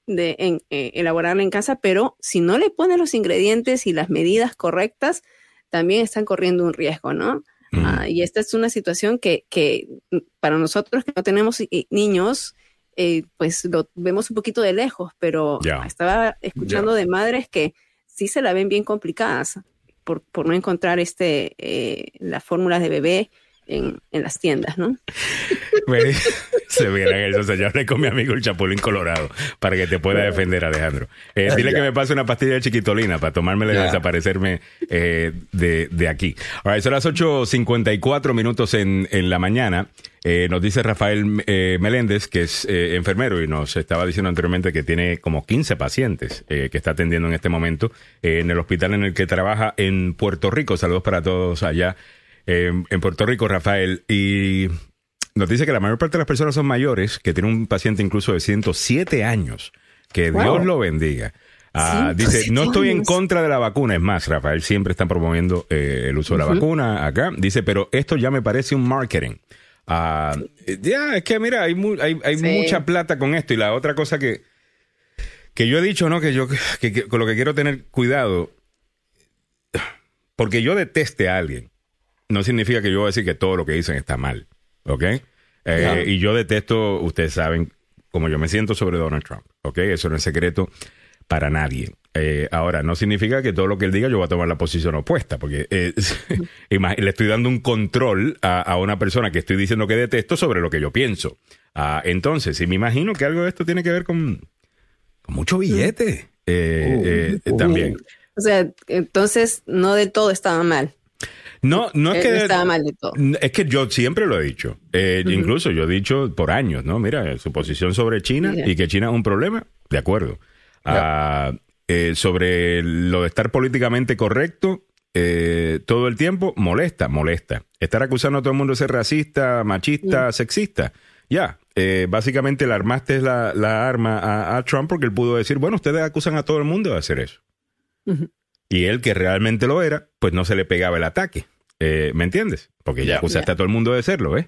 de en- eh, elaborarla en casa, pero si no le pones los ingredientes y las medidas correctas, también están corriendo un riesgo, ¿no? Mm. Ah, y esta es una situación que, que para nosotros que no tenemos i- niños, eh, pues lo vemos un poquito de lejos, pero Ya. estaba escuchando de madres que sí se la ven bien complicadas por, por no encontrar este eh, las fórmulas de bebé en, en las tiendas, ¿no? Se vieran eso. O sea, yo hablé con mi amigo el Chapulín Colorado para que te pueda defender, Alejandro. Eh, dile que me pase una pastilla de chiquitolina para tomármela y desaparecerme eh, de, de aquí. Right, son las 8.54 minutos en, en la mañana. Eh, nos dice Rafael eh, Meléndez, que es eh, enfermero y nos estaba diciendo anteriormente que tiene como 15 pacientes eh, que está atendiendo en este momento eh, en el hospital en el que trabaja en Puerto Rico. Saludos para todos allá en Puerto Rico, Rafael. Y nos dice que la mayor parte de las personas son mayores, que tiene un paciente incluso de 107 años. Que Wow. Dios lo bendiga. Ah, dice, 107 no estoy en contra de la vacuna. Es más, Rafael siempre están promoviendo eh, el uso de la vacuna acá. Dice, pero esto ya me parece un marketing. Ah, ya, es que mira, hay, mu- hay, hay Sí. mucha plata con esto. Y la otra cosa que, que yo he dicho, ¿no? Que yo que- que- con lo que quiero tener cuidado, porque yo deteste a alguien, no significa que yo voy a decir que todo lo que dicen está mal. ¿Ok? Eh. Y yo detesto, ustedes saben, como yo me siento sobre Donald Trump. ¿Ok? Eso no es secreto para nadie. Eh, ahora, no significa que todo lo que él diga yo voy a tomar la posición opuesta, porque eh, le estoy dando un control a, a una persona que estoy diciendo que detesto sobre lo que yo pienso. Ah, entonces, y me imagino que algo de esto tiene que ver con, con mucho billete eh, eh, también. O sea, entonces no de todo estaba mal. No, no es Eh, que no estaba mal de todo. Es que yo siempre lo he dicho. Eh, Incluso yo he dicho por años, ¿no? Mira, su posición sobre China y que China es un problema, de acuerdo. Ah, eh, sobre lo de estar políticamente correcto eh, todo el tiempo, molesta, molesta. Estar acusando a todo el mundo de ser racista, machista, sexista. Ya, eh, básicamente le armaste la, la arma a, a Trump porque él pudo decir, bueno, ustedes acusan a todo el mundo de hacer eso. Y él, que realmente lo era, pues no se le pegaba el ataque. Eh, ¿Me entiendes? Porque ya acusaste a todo el mundo de serlo, ¿ves?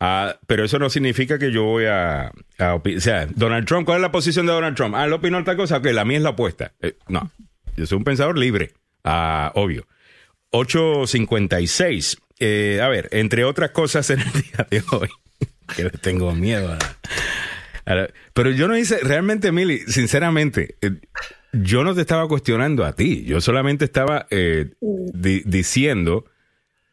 Ah, pero eso no significa que yo voy a, O sea, Donald Trump, ¿cuál es la posición de Donald Trump? Ah, él opinó tal cosa, que la mía es la opuesta. Eh, no, yo soy un pensador libre, ah, obvio. 8.56. Eh, a ver, entre otras cosas en el día de hoy, que le tengo miedo a, a la- Pero yo no hice, realmente, Mili, sinceramente, eh, yo no te estaba cuestionando a ti. Yo solamente estaba eh, di- diciendo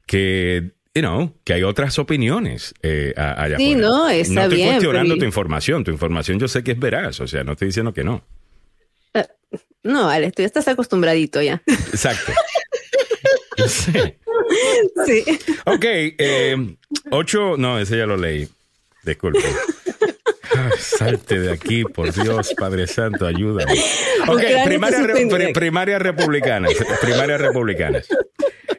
que, you know, que hay otras opiniones eh, allá Sí, afuera. no, está No estoy bien, cuestionando pero- tu información. Tu información yo sé que es veraz. O sea, no estoy diciendo que no. No, Alex, tú ya estás acostumbradito ya. Exacto. Yo sé. sí. Ok, eh, ocho, no, ese ya lo leí. Disculpe. Ah, Salte de aquí, por Dios, Padre Santo, ayúdame. Ok, primaria, re- suspende. pri- primarias republicanas.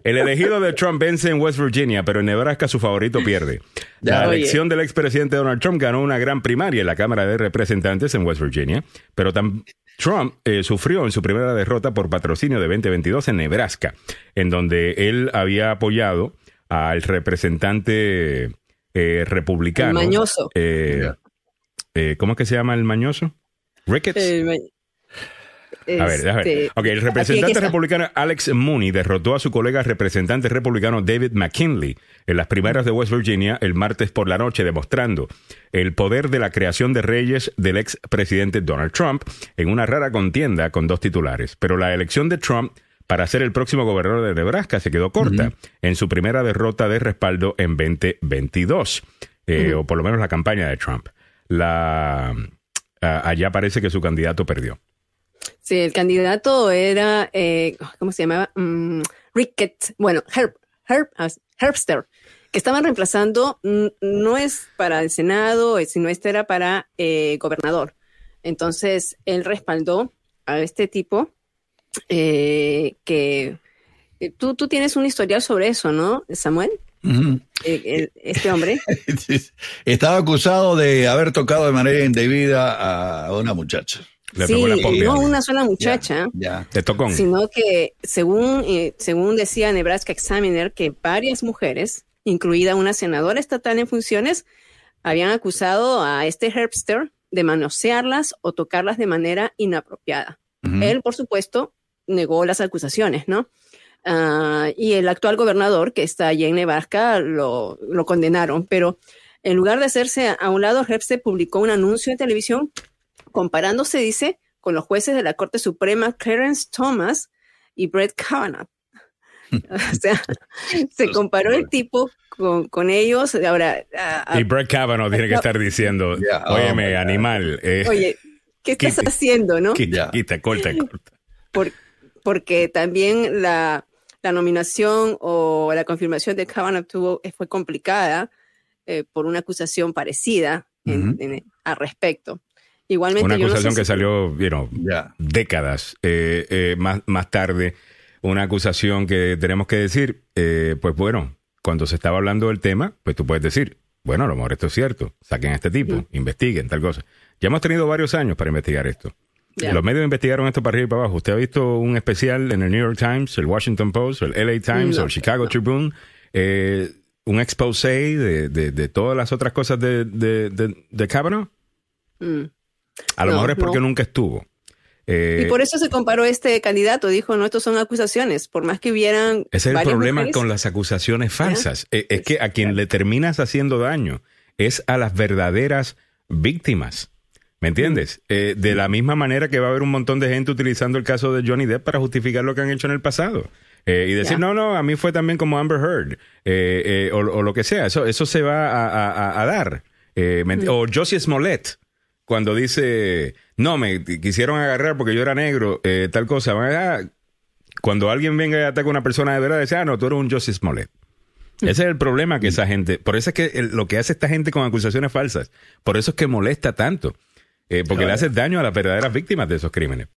El elegido de Trump vence en West Virginia, pero en Nebraska su favorito pierde. La elección del expresidente Donald Trump ganó una gran primaria en la Cámara de Representantes en West Virginia, pero Trump eh, sufrió en su primera derrota por patrocinio de 2022 en Nebraska, en donde él había apoyado al representante eh, republicano. El mañoso. eh, eh, ¿Cómo es que se llama el mañoso? Ricketts. El ma- A ver, déjame ver. Este, Ok, el representante republicano Alex Mooney derrotó a su colega representante republicano David McKinley en las primarias de West Virginia el martes por la noche, demostrando el poder de la creación de reyes del ex presidente Donald Trump en una rara contienda con dos titulares. Pero la elección de Trump para ser el próximo gobernador de Nebraska. Se quedó corta en su primera derrota de respaldo en 2022, eh, o por lo menos la campaña de Trump. La, allá parece que su candidato perdió. Sí, el candidato era, eh, ¿cómo se llamaba? Mm, Rickett, bueno, Herb, Herb, ah, Herbster, que estaban reemplazando, no es para el Senado, eh, sino este era para eh, gobernador. Entonces, él respaldó a este tipo que tú, tú tienes un historial sobre eso, ¿no, Samuel? este hombre. Estaba acusado de haber tocado de manera indebida a una muchacha sí, no una sola muchacha, sino que según, eh, según decía Nebraska Examiner, que varias mujeres, incluida una senadora estatal en funciones, habían acusado a este Herbster de manosearlas o tocarlas de manera inapropiada. Él, por supuesto, negó las acusaciones, ¿no? Ah, y el actual gobernador, que está allí en Nebraska, lo, lo condenaron, pero en lugar de hacerse a un lado, Herbster publicó un anuncio en televisión comparándose, dice, con los jueces de la Corte Suprema Clarence Thomas y Brett Kavanaugh. o sea, se comparó el tipo con, ellos. Ahora, y Brett Kavanaugh tiene que estar diciendo, óyeme, oh, animal. Eh, Oye, ¿qué estás haciendo, no? Quita, quita corta, corta. porque también la, nominación o la confirmación de Kavanaugh tuvo, fue complicada eh, por una acusación parecida al respecto. Igualmente, una acusación que salió, vieron, décadas eh, eh, más, más tarde. Una acusación que tenemos que decir, eh, pues bueno, cuando se estaba hablando del tema, pues tú puedes decir, bueno, a lo mejor esto es cierto, saquen a este tipo, investiguen, tal cosa. Ya hemos tenido varios años para investigar esto. Los medios investigaron esto para arriba y para abajo. ¿Usted ha visto un especial en el New York Times, el Washington Post, el LA Times o el Chicago Tribune? un exposé de, de, todas las otras cosas de, de, de Kavanaugh? Mm. A lo mejor es porque nunca estuvo. y por eso se comparó este candidato. Dijo, no, estos son acusaciones, por más que hubieran. Ese es el problema con las acusaciones falsas. Eh, es, que a quien le terminas haciendo daño es a las verdaderas víctimas. ¿Me entiendes? Eh, de la misma manera que va a haber un montón de gente utilizando el caso de Johnny Depp para justificar lo que han hecho en el pasado. Eh, y decir, no, no, a mí fue también como Amber Heard, o, lo que sea. Eso, eso se va a, dar. O Josie Smollett cuando dice, no, me quisieron agarrar porque yo era negro, eh, tal cosa. Ah, cuando alguien venga y ataca a una persona de verdad, dice, ah, no, tú eres un Joseph Smollett. Mm. Ese es el problema que esa gente, por eso es que lo que hace esta gente con acusaciones falsas, por eso es que molesta tanto, eh, porque le hace daño a las verdaderas víctimas de esos crímenes.